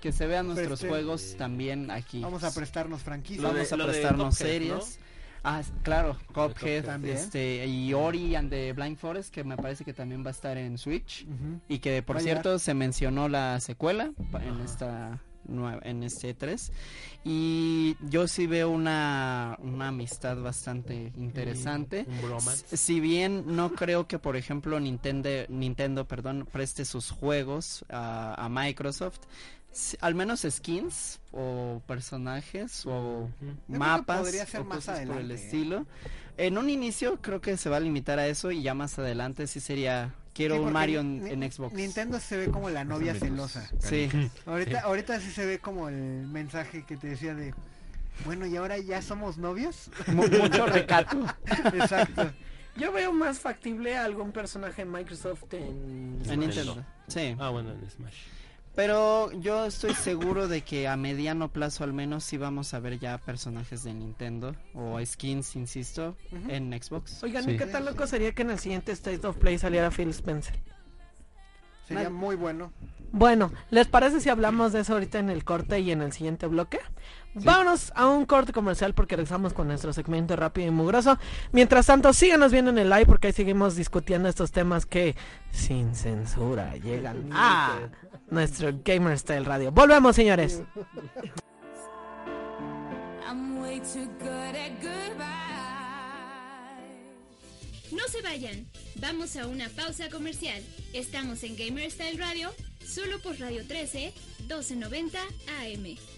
que se vean nuestros Preste- juegos también aquí. Vamos a prestarnos franquicias. Vamos a prestarnos series. Ah, claro, Cuphead también. este, y Ori and the Blind Forest, que me parece que también va a estar en Switch. Y que por cierto se mencionó la secuela en esta en este 3 y yo sí veo una, una amistad bastante interesante. S- Si bien no creo que por ejemplo Nintendo Nintendo, perdón, preste sus juegos a, a Microsoft, al menos skins o personajes o mapas podría ser o más cosas por el ¿eh? estilo. En un inicio creo que se va a limitar a eso y ya más adelante sí sería quiero Sí, un Mario en, Xbox. Nintendo se ve como la novia celosa. Sí. Ahorita, ahorita sí se ve como el mensaje que te decía de, bueno, ¿y ahora ya somos novios? (laughs) Mu- mucho recato. Exacto. Yo veo más factible a algún personaje en Microsoft en... En Nintendo. Sí. Ah, bueno, en Smash. Pero yo estoy seguro de que a mediano plazo al menos sí vamos a ver ya personajes de Nintendo o skins, insisto, en Xbox. Oigan, Sí. ¿y qué tan loco sería que en el siguiente State of Play saliera Phil Spencer? Sería muy bueno. Bueno, ¿les parece si hablamos de eso ahorita en el corte y en el siguiente bloque? Vámonos a un corte comercial porque regresamos con nuestro segmento rápido y mugroso. Mientras tanto, síganos viendo en el live porque ahí seguimos discutiendo estos temas que sin censura llegan a nuestro Gamer Style Radio. Volvemos, señores. No se vayan, vamos a una pausa comercial. Estamos en Gamer Style Radio, solo por Radio 13, 1290 AM.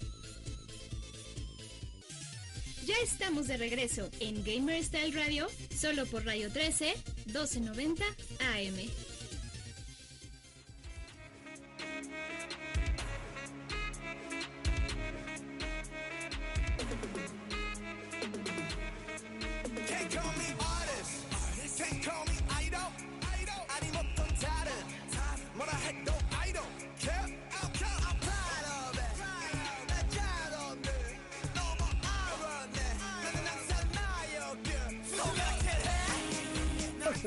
Ya estamos de regreso en Gamer Style Radio, solo por Radio 13, 1290 AM.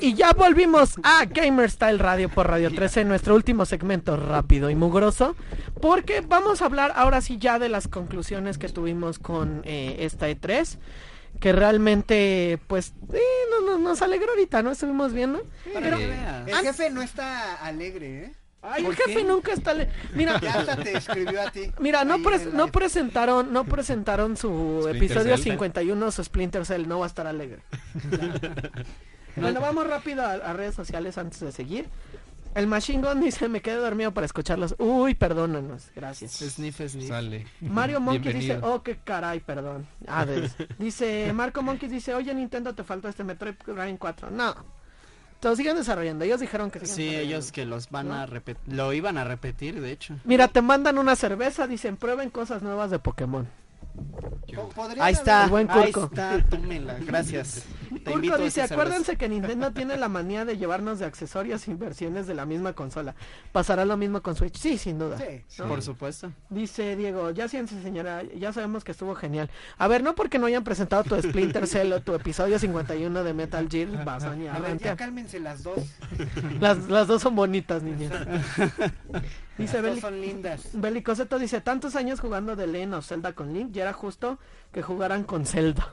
Y ya volvimos a Gamer Style Radio por Radio 13, nuestro último segmento rápido y mugroso. Porque vamos a hablar ahora sí ya de las conclusiones que tuvimos con eh, esta E3. Que realmente, pues, eh, no- no- nos alegró ahorita, ¿no? Estuvimos viendo. Pero-. El jefe no está alegre, ¿eh? Ay, el ¿Por jefe qué? nunca está... le- Mira, Ya hasta te escribió a ti. Mira, no, pres- no presentaron, no presentaron su Splinter episodio Cell. 51, su Splinter Cell, no va a estar alegre. Bueno, vamos rápido a, a redes sociales antes de seguir. El Machine Gun dice, me quedé dormido para escucharlos. Uy, perdónanos, gracias. Sniff, sniff. Sale. Mario Monkey dice, oh, qué caray, perdón. Ah, de- dice, Marco Monkey dice, oye Nintendo, te falta este Metroid Prime 4. No, lo siguen desarrollando, ellos dijeron que Sí, ellos que los van ¿No? a repetir, lo iban a repetir, de hecho. Mira, te mandan una cerveza, dicen, prueben cosas nuevas de Pokémon. Ahí está, buen ahí está, tómela, gracias. Te invito Urco a dice, cerveza. acuérdense que Nintendo tiene la manía de llevarnos de accesorios y versiones de la misma consola. ¿Pasará lo mismo con Switch? Sí, sin duda. Sí. ¿no? Por supuesto. Dice Diego, ya siéntese señora, ya sabemos que estuvo genial. A ver, no porque no hayan presentado tu Splinter Cell o tu episodio 51 de Metal Gear, (laughs) vas a a ver, ya cálmense las dos. Las, las dos son bonitas, niñas. (laughs) Dice Beli, son lindas. Belicoseto dice, tantos años jugando de Legend of Zelda con Link, ya era justo que jugaran con Zelda.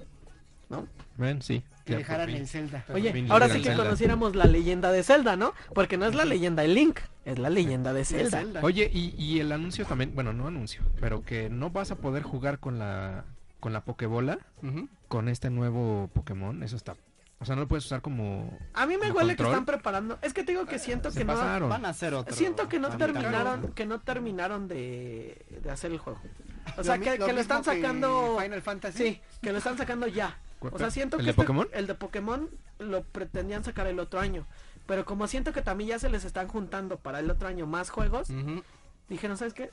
¿No? Ven, sí. Que ya dejaran el Zelda. Oye, ahora sí que Zelda. conociéramos la leyenda de Zelda, ¿no? Porque no es la leyenda de Link, es la leyenda (laughs) de Zelda. Zelda. Oye, y, y el anuncio también, bueno, no anuncio, pero que no vas a poder jugar con la con la Pokébola, Ujú. con este nuevo Pokémon, eso está, o sea, no lo puedes usar como A mí me ¿Como huele que están preparando. Es que te digo que siento se que no. pasaron. Van a hacer otro. Siento que no terminaron, que no terminaron de, de hacer el juego. O sea, que, lo que lo están que sacando. Final Fantasy. Sí, que lo están sacando ya. O sea, siento ¿El que de este- Pokémon? el de Pokémon lo pretendían sacar el otro año. Pero como siento que también ya se les están juntando para el otro año más juegos, Ujú. dijeron, ¿sabes qué?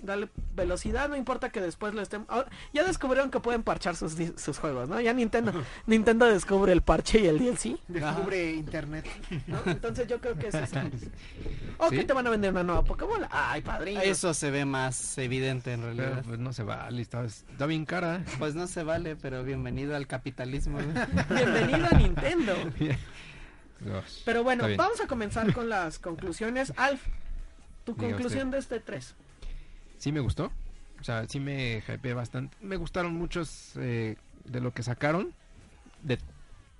Dale velocidad, no importa que después lo estén... ahora- ya descubrieron que pueden parchar sus, sus juegos, ¿no? Ya Nintendo, Nintendo descubre el parche y el DLC, Descubre internet. ¿no? Entonces yo creo que es eso. (laughs) O ¿Sí? que te van a vender una nueva Pokébola. Ay, padrino. Eso se ve más evidente en Pero realidad. pues no se vale, está, está bien cara. Pues no se vale, pero bienvenido al capitalismo. (laughs) Bienvenido a Nintendo. (laughs) Pero bueno, vamos a comenzar con las conclusiones. Alf, tu Diga conclusión de este 3. Sí me gustó, o sea, sí me hypeé bastante. Me gustaron muchos eh, de lo que sacaron. de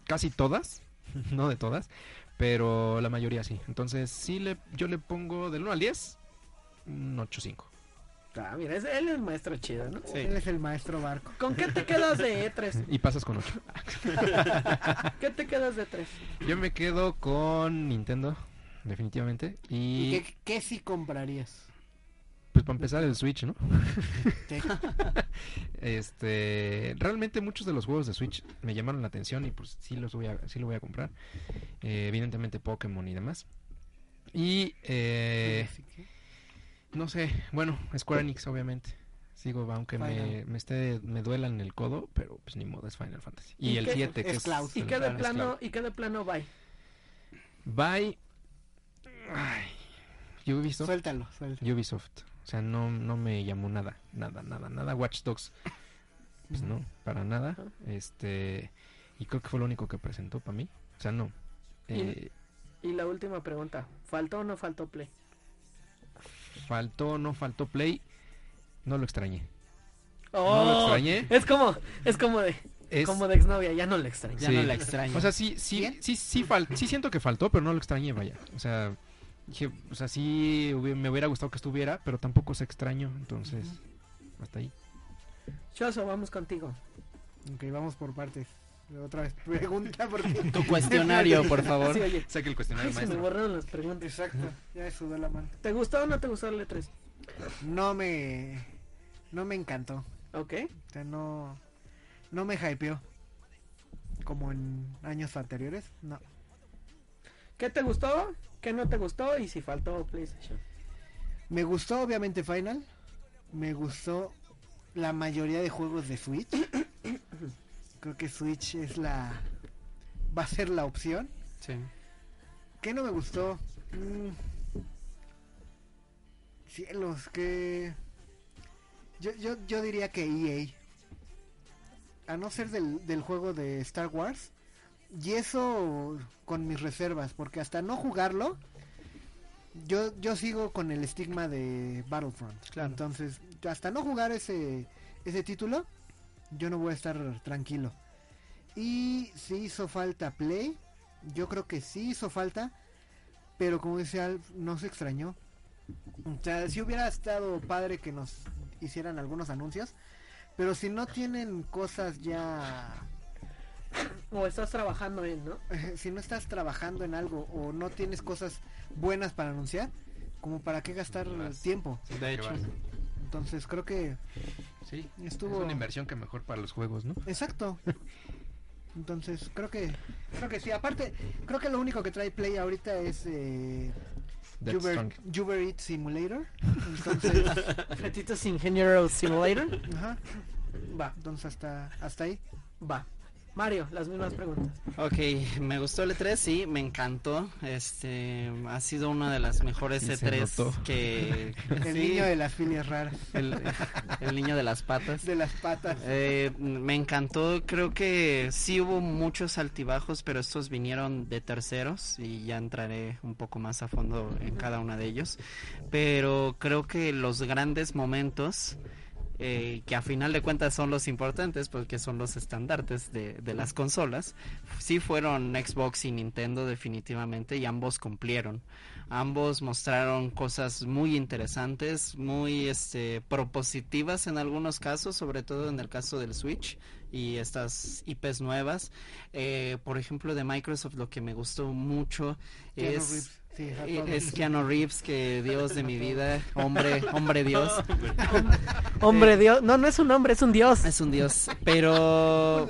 casi todas, (laughs) no de todas, pero la mayoría sí. Entonces, sí le, yo le pongo del 1 al 10, un 8.5. Ah, mira, es- él es maestro chido, ¿no? Él es el maestro barco. ¿Con qué te quedas de E3? (laughs) Y pasas con 8. (laughs) ¿Qué te quedas de 3? Yo me quedo con Nintendo, definitivamente. ¿Y Y qué, qué sí comprarías? Pues para empezar el Switch, ¿no? (laughs) Este, realmente muchos de los juegos de Switch me llamaron la atención y pues sí los voy a, sí lo voy a comprar. Eh, evidentemente Pokémon y demás. Y eh, no sé, bueno, Square Enix obviamente. Sigo, aunque me, me esté, me duela en el codo, pero pues ni modo, es Final Fantasy. Y, ¿Y el qué- 7 que es. Cloud. ¿Y qué de plano, y qué de plano bye? Bye. Ay, Ubisoft. Suéltalo, suéltalo. Ubisoft. O sea, no, no me llamó nada, nada, nada, nada. Watch Dogs, pues no, para nada. Este, y creo que fue lo único que presentó para mí. O sea, no. Y- Eh, Y la última pregunta, ¿faltó o no faltó Play? faltó, no faltó Play. No lo extrañé. Oh, No lo extrañé. Es como, es como de, Es, como de exnovia, ya no le extraño. Ya Sí. no la extraño. O sea, sí, sí, sí, sí, fal- sí siento que faltó, pero no lo extrañé, vaya. O sea, dije, o sea, sí hubi- me hubiera gustado que estuviera, pero tampoco se extraño, entonces, hasta ahí. Choso, vamos contigo. Ok, vamos por partes. Otra vez, (laughs) pregunta porque... tu cuestionario, por favor. Sí, oye, Saque el ay, cuestionario, se me borraron las preguntas. Exacto, ya me sudó la mano. ¿Te gustó o no te gustó el E3? No me... No me encantó. Ok. O sea, no... No me hypeó. Como en años anteriores. No. ¿Qué te gustó? ¿Qué no te gustó? Y si faltó PlayStation. Me gustó obviamente Final. Me gustó la mayoría de juegos de Switch. (coughs) Creo que Switch es la... Va a ser la opción. Sí. ¿Qué no me gustó? Mm. Cielos, que... Yo, yo, yo diría que EA. A no ser del, del juego de Star Wars. Y eso con mis reservas. Porque hasta no jugarlo... Yo, yo sigo con el estigma de Battlefront. Claro. Entonces, hasta no jugar ese, ese título, yo no voy a estar tranquilo. Y si hizo falta Play, yo creo que sí hizo falta, pero como dice Alf, no se extrañó. O sea, si hubiera estado padre que nos hicieran algunos anuncios, pero si no tienen cosas ya, O estás trabajando en, ¿no? (laughs) si no estás trabajando en algo o no tienes cosas buenas para anunciar, como para qué gastar Vas. tiempo. De hecho. Entonces creo que Sí, estuvo es una inversión que mejor para los juegos, ¿no? Exacto. Entonces, creo que creo que sí. Aparte, creo que lo único que trae Play ahorita es eh, Uber. Uber Eats Simulator. (laughs) Entonces, Ingeniero Simulator. ajá. Va, Entonces hasta hasta ahí. va. Mario, las mismas preguntas. Ok, me gustó el E3, sí, me encantó. Este, ha sido una de las mejores Sí, se E3 notó. que... (laughs) El sí, niño de las filias raras, el, el niño de las patas. de las patas. Eh, me encantó, creo que sí hubo muchos altibajos, pero estos vinieron de terceros y ya entraré un poco más a fondo en cada uno de ellos. Pero creo que los grandes momentos, eh, que a final de cuentas son los importantes, porque son los estandartes de, de las consolas, sí fueron Xbox y Nintendo definitivamente y ambos cumplieron. Ambos mostraron cosas muy interesantes, muy este, propositivas en algunos casos, sobre todo en el caso del Switch y estas IPs nuevas. Eh, por ejemplo, de Microsoft lo que me gustó mucho es, sí, a todos. es Keanu Reeves, que Dios de mi vida, hombre, hombre Dios. (laughs) Hombre Dios. No, no es un hombre, es un dios. Es un Dios, pero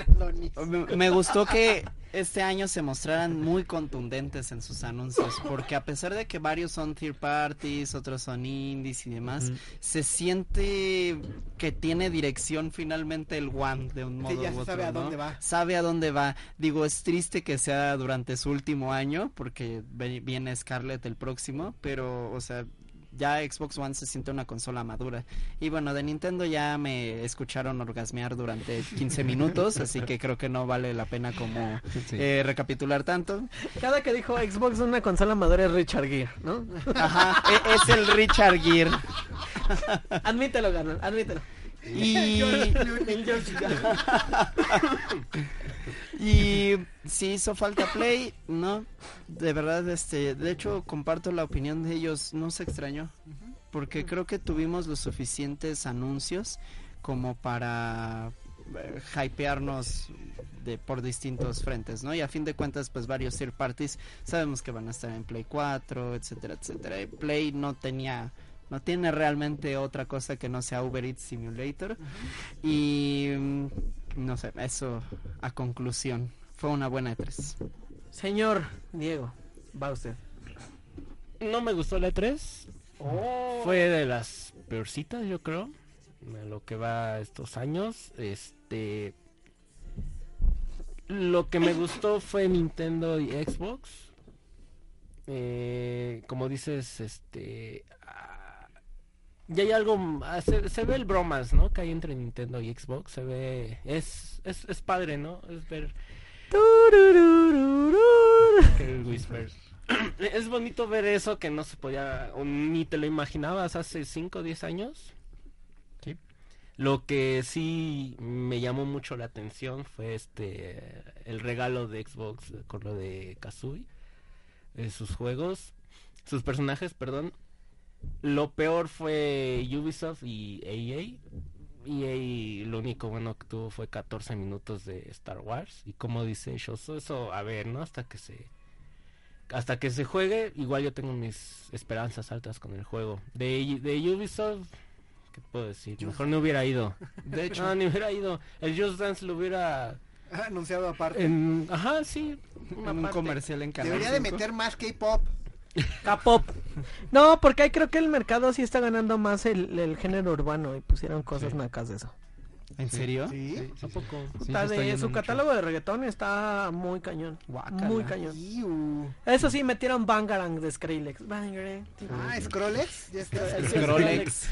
(laughs) me gustó que este año se mostraran muy contundentes en sus anuncios, porque a pesar de que varios son third parties, otros son indies y demás, se siente que tiene dirección finalmente el One de un modo Sí, ya u otro, sabe a ¿no? dónde va. Sabe a dónde va. Digo, es triste que sea durante su último año, porque viene Scarlett el próximo, pero, o sea, ya Xbox One se siente una consola madura. Y bueno, de Nintendo ya me escucharon orgasmear durante 15 (laughs) minutos, así que creo que no vale la pena como Sí. eh, recapitular tanto. Cada que dijo Xbox una consola madura es Richard Gere, ¿no? Ajá, e- es el Richard Gere. (laughs) admítelo, Garnal, admítelo. Y, (laughs) y si hizo falta Play, no, de verdad, este, de hecho comparto la opinión de ellos, no se extrañó, porque creo que tuvimos los suficientes anuncios como para eh, hypearnos de por distintos frentes, ¿no? Y a fin de cuentas, pues varios third parties sabemos que van a estar en Play 4, etcétera, etcétera. Play no tenía no tiene realmente otra cosa que no sea Uber Eats Simulator. Y mm, no sé, eso a conclusión. Fue una buena E3. Señor Diego, va usted. No me gustó la E3. Fue de las peorcitas, yo creo. De lo que va estos años. Este. Lo que me gustó (laughs) fue Nintendo y Xbox. Eh, como dices, este. Ya hay algo. ah, Se, se ve el bromas, ¿no? Que hay entre Nintendo y Xbox. Se ve. Es, es, es padre, ¿no? Es ver. que el Whisper. (clears throat) Es bonito ver eso que no se podía, o ni te lo imaginabas hace 5 o 10 años. Sí. Lo que sí me llamó mucho la atención fue este el regalo de Xbox con lo de Kazooie, eh, sus juegos, sus personajes, perdón. Lo peor fue Ubisoft y EA. EA lo único bueno que tuvo fue 14 minutos de Star Wars y como dice Shoso, eso a ver, ¿no? Hasta que se hasta que se juegue, igual yo tengo mis esperanzas altas con el juego. De, de Ubisoft, ¿qué puedo decir? Mejor no hubiera ido. (laughs) De hecho, No, ni hubiera ido. El Just Dance lo hubiera... (laughs) Anunciado aparte. En... Ajá, sí. un parte. comercial en Canal Debería de 5. meter más K-pop. K-pop. No, porque ahí creo que el mercado sí está ganando más el, el género urbano y pusieron cosas Sí. nacas de eso. ¿En serio? Sí. ¿A poco? Sí, de, yendo su mucho. catálogo de reggaetón está muy cañón. Muy cañón. Iu. Eso sí, metieron Bangarang de Skrillex. Bangarang. Ah, Scrollex. Ya está. El Scrollex.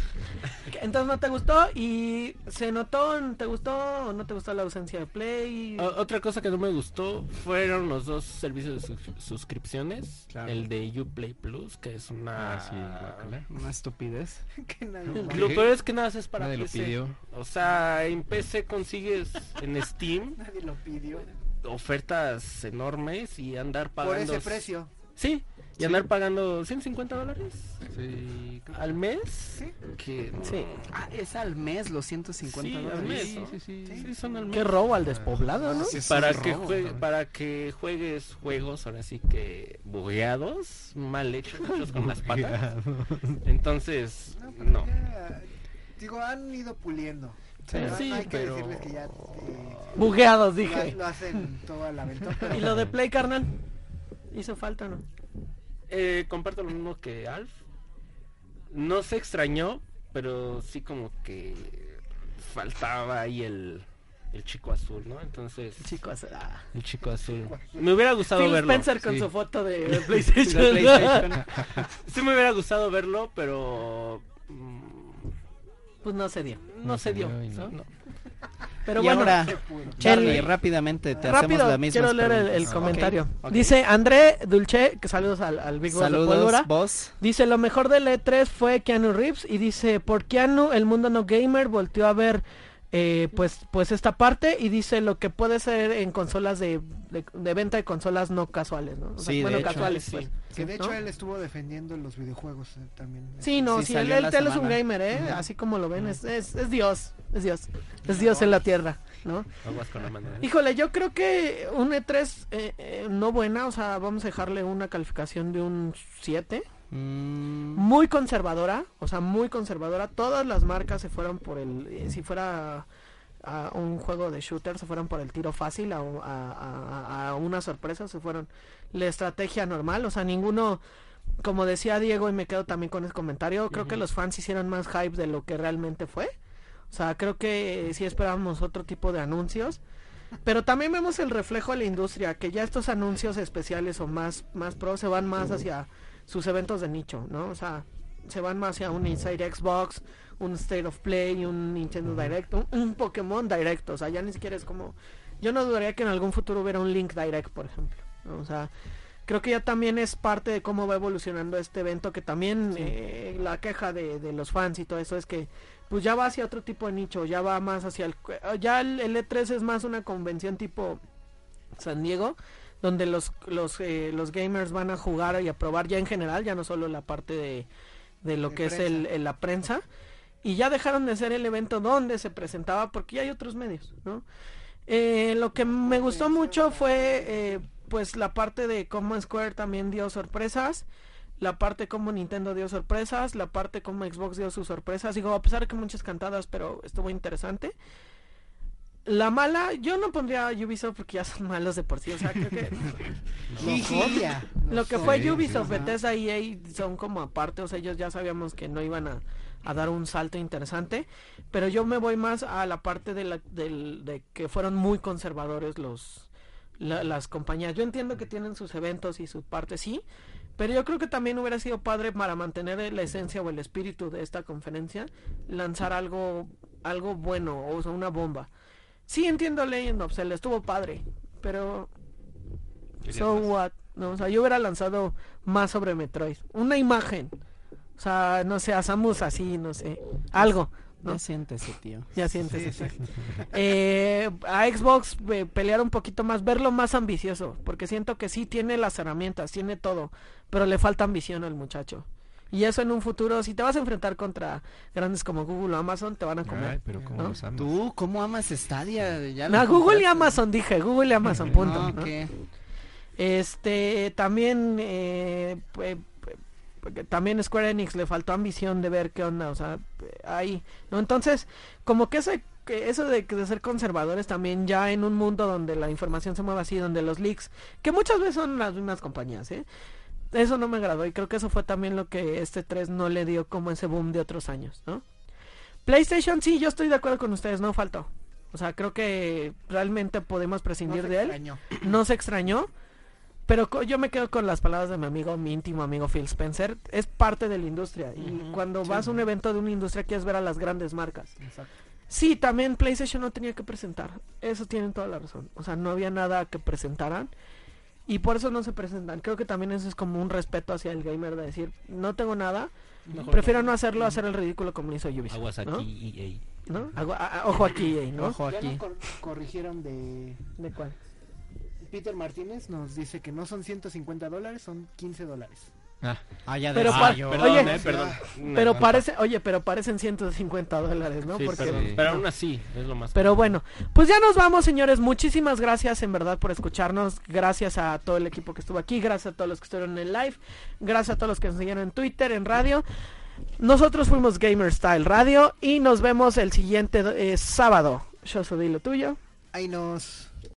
Entonces no te gustó y se notó, ¿te gustó o no te gustó la ausencia de Play? O- otra cosa que no me gustó fueron los dos servicios de sus- suscripciones. Claro. El de Uplay Plus, que es una... Ah. Una estupidez. (laughs) Que nadie- Lo peor es que nada es para Nadie lo PC. pidió. O sea, en PC consigues en Steam (laughs) Nadie lo pidió. ofertas enormes y andar Por pagando... ese precio. Sí, y andar pagando 150 dólares Sí, al mes. Que Sí. Ah, es al mes los 150 Sí, al dólares. mes. sí, sí, sí. Sí, son al mes. Qué robo al despoblado, ¿no? Sí, para que robo, jue- ¿no? para que juegues juegos ahora sí que bugueados, mal hechos, (laughs) hechos con las patas. Entonces, No, pero no. ya, digo, han ido puliendo. Pero Sí, hay que pero- decirles que ya eh, Bugueados, dije. lo hacen todo al aventón. pero- (laughs) ¿Y lo de Play, carnal? ¿Hizo falta o no? Eh, comparto lo mismo que Alf. No se extrañó, pero sí como que faltaba ahí el, el chico azul, ¿no? Entonces, Chicos, ah. el chico azul. Me hubiera gustado Phil verlo. Spencer con sí. su foto de (laughs) De PlayStation. PlayStation. (laughs) sí me hubiera gustado verlo, pero mm, pues no se dio. no, No se dio. no. ¿no? Pero y bueno, ahora. Charlie, rápidamente te rápido, hacemos la misma. quiero leer el, el comentario. Dice André Dulce, que saludos al, al Big Boss de Saludos, Pólvora. vos. Dice, lo mejor del E3 fue Keanu Reeves y dice, por Keanu el mundo no gamer volteó a ver eh, pues pues esta parte y dice lo que puede ser en consolas de, de, de venta de consolas no casuales, ¿no? O sea, Sí, de bueno, hecho, casuales, sí. pues. Que de ¿no? hecho él estuvo defendiendo los videojuegos eh, también. Sí, no, Sí, sí, él, es un gamer, ¿eh? Así como lo ven, es, es, es Dios, es Dios, es Dios en la tierra, ¿no? Aguas con la mano. ¿eh? Híjole, yo creo que un E3 eh, eh, no buena, o sea, vamos a dejarle una calificación de un 7. Mm, Muy conservadora, o sea, muy conservadora. Todas las marcas se fueron por el, eh, si fuera a un juego de shooter, se fueron por el tiro fácil, a, a- a- a una sorpresa, se fueron la estrategia normal, o sea, ninguno, como decía Diego y me quedo también con ese comentario, creo que los fans hicieron más hype de lo que realmente fue. O sea, creo que sí esperábamos otro tipo de anuncios. Pero también vemos el reflejo de la industria, que ya estos anuncios especiales o más, más pro se van más hacia sus eventos de nicho, ¿no? O sea, se van más hacia un Inside Xbox, un State of Play, un Nintendo Direct, un, un Pokémon Direct, o sea, ya ni siquiera es como... Yo no dudaría que en algún futuro hubiera un Link Direct, por ejemplo, ¿no? O sea, creo que ya también es parte de cómo va evolucionando este evento, que también eh, la queja de, de los fans y todo eso es que pues ya va hacia otro tipo de nicho, ya va más hacia el... Ya el, el E3 es más una convención tipo San Diego, donde los, los, eh, los gamers van a jugar y a probar ya en general, ya no solo la parte de, de lo De que es el- la prensa. Y ya dejaron de ser el evento donde se presentaba porque ya hay otros medios, ¿no? Eh, lo que me gustó mucho fue eh, pues la parte de cómo Square también dio sorpresas, la parte como Nintendo dio sorpresas, la parte como Xbox dio sus sorpresas, digo, a pesar de que muchas cantadas, pero estuvo interesante. La mala, yo no pondría a Ubisoft porque ya son malos de por sí, o sea, creo que (laughs) lo que fue Ubisoft. Bethesda y EA son como aparte, o sea, ellos ya sabíamos que no iban a, a dar un salto interesante, pero yo me voy más a la parte de, la, del- de que fueron muy conservadores los la- las compañías. Yo entiendo que tienen sus eventos y su parte, sí, pero yo creo que también hubiera sido padre para mantener la esencia o el espíritu de esta conferencia, lanzar algo algo bueno, o sea, una bomba. Sí entiendo Legend of Zelda, estuvo padre, pero So más. what? No, o sea, yo hubiera lanzado más sobre Metroid. Una imagen. O sea, no sé, a Samus así, no sé. Algo. ¿no? Ya siéntese, tío. Ya sientes eso. Eh, a Xbox eh, pelear un poquito más, verlo más ambicioso. Porque siento que sí tiene las herramientas, tiene todo. Pero le falta ambición al muchacho. Y eso en un futuro, si te vas a enfrentar contra grandes como Google o Amazon, te van a Ay, comer. pero como ¿no? los amas. ¿Tú cómo amas Stadia? Ya No, Google y. Amazon, dije. Google y Amazon, punto. No, ¿no? ¿qué? Este, también, eh, pues, también Square Enix le faltó ambición de ver qué onda, o sea, ahí, ¿no? Entonces, como que ese, que eso de, de ser conservadores también ya en un mundo donde la información se mueve así, donde los leaks, que muchas veces son las mismas compañías, ¿eh? Eso no me agradó y creo que eso fue también lo que este 3 no le dio como ese boom de otros años, ¿no? PlayStation sí, yo estoy de acuerdo con ustedes, no faltó. O sea, creo que realmente podemos prescindir de él no se extrañó. Pero yo me quedo con las palabras de mi amigo, mi íntimo amigo Phil Spencer. Es parte de la industria. Y cuando sí. vas a un evento de una industria, quieres ver a las grandes marcas. Exacto. Sí, también PlayStation no tenía que presentar. Eso tienen toda la razón. O sea, no había nada que presentaran. Y por eso no se presentan. Creo que también eso es como un respeto hacia el gamer de decir, no tengo nada. Mejor Prefiero no hacerlo, hacer el ridículo como lo hizo Ubisoft. Aguas ¿no? aquí, EA. ¿No? Agua- a- a- ojo aquí, eh, ¿no? Ojo Ya aquí. no cor- corrigieron de... ¿De cuál? Peter Martínez nos dice que no son 150 dólares, son 15 dólares. Ah, ya Pero de- pa- Ah, yo- Perdón, Oye, eh, perdón. Pero parece, oye, pero parecen 150 dólares, ¿no? Sí, Porque perdón. Pero aún así, es lo más. Pero bueno, pues ya nos vamos, señores. Muchísimas gracias en verdad por escucharnos. Gracias a todo el equipo que estuvo aquí. Gracias a todos los que estuvieron en el live. Gracias a todos los que nos siguieron en Twitter, en radio. Nosotros fuimos Gamer Style Radio y nos vemos el siguiente eh, sábado. Yo soy lo tuyo. Ahí nos...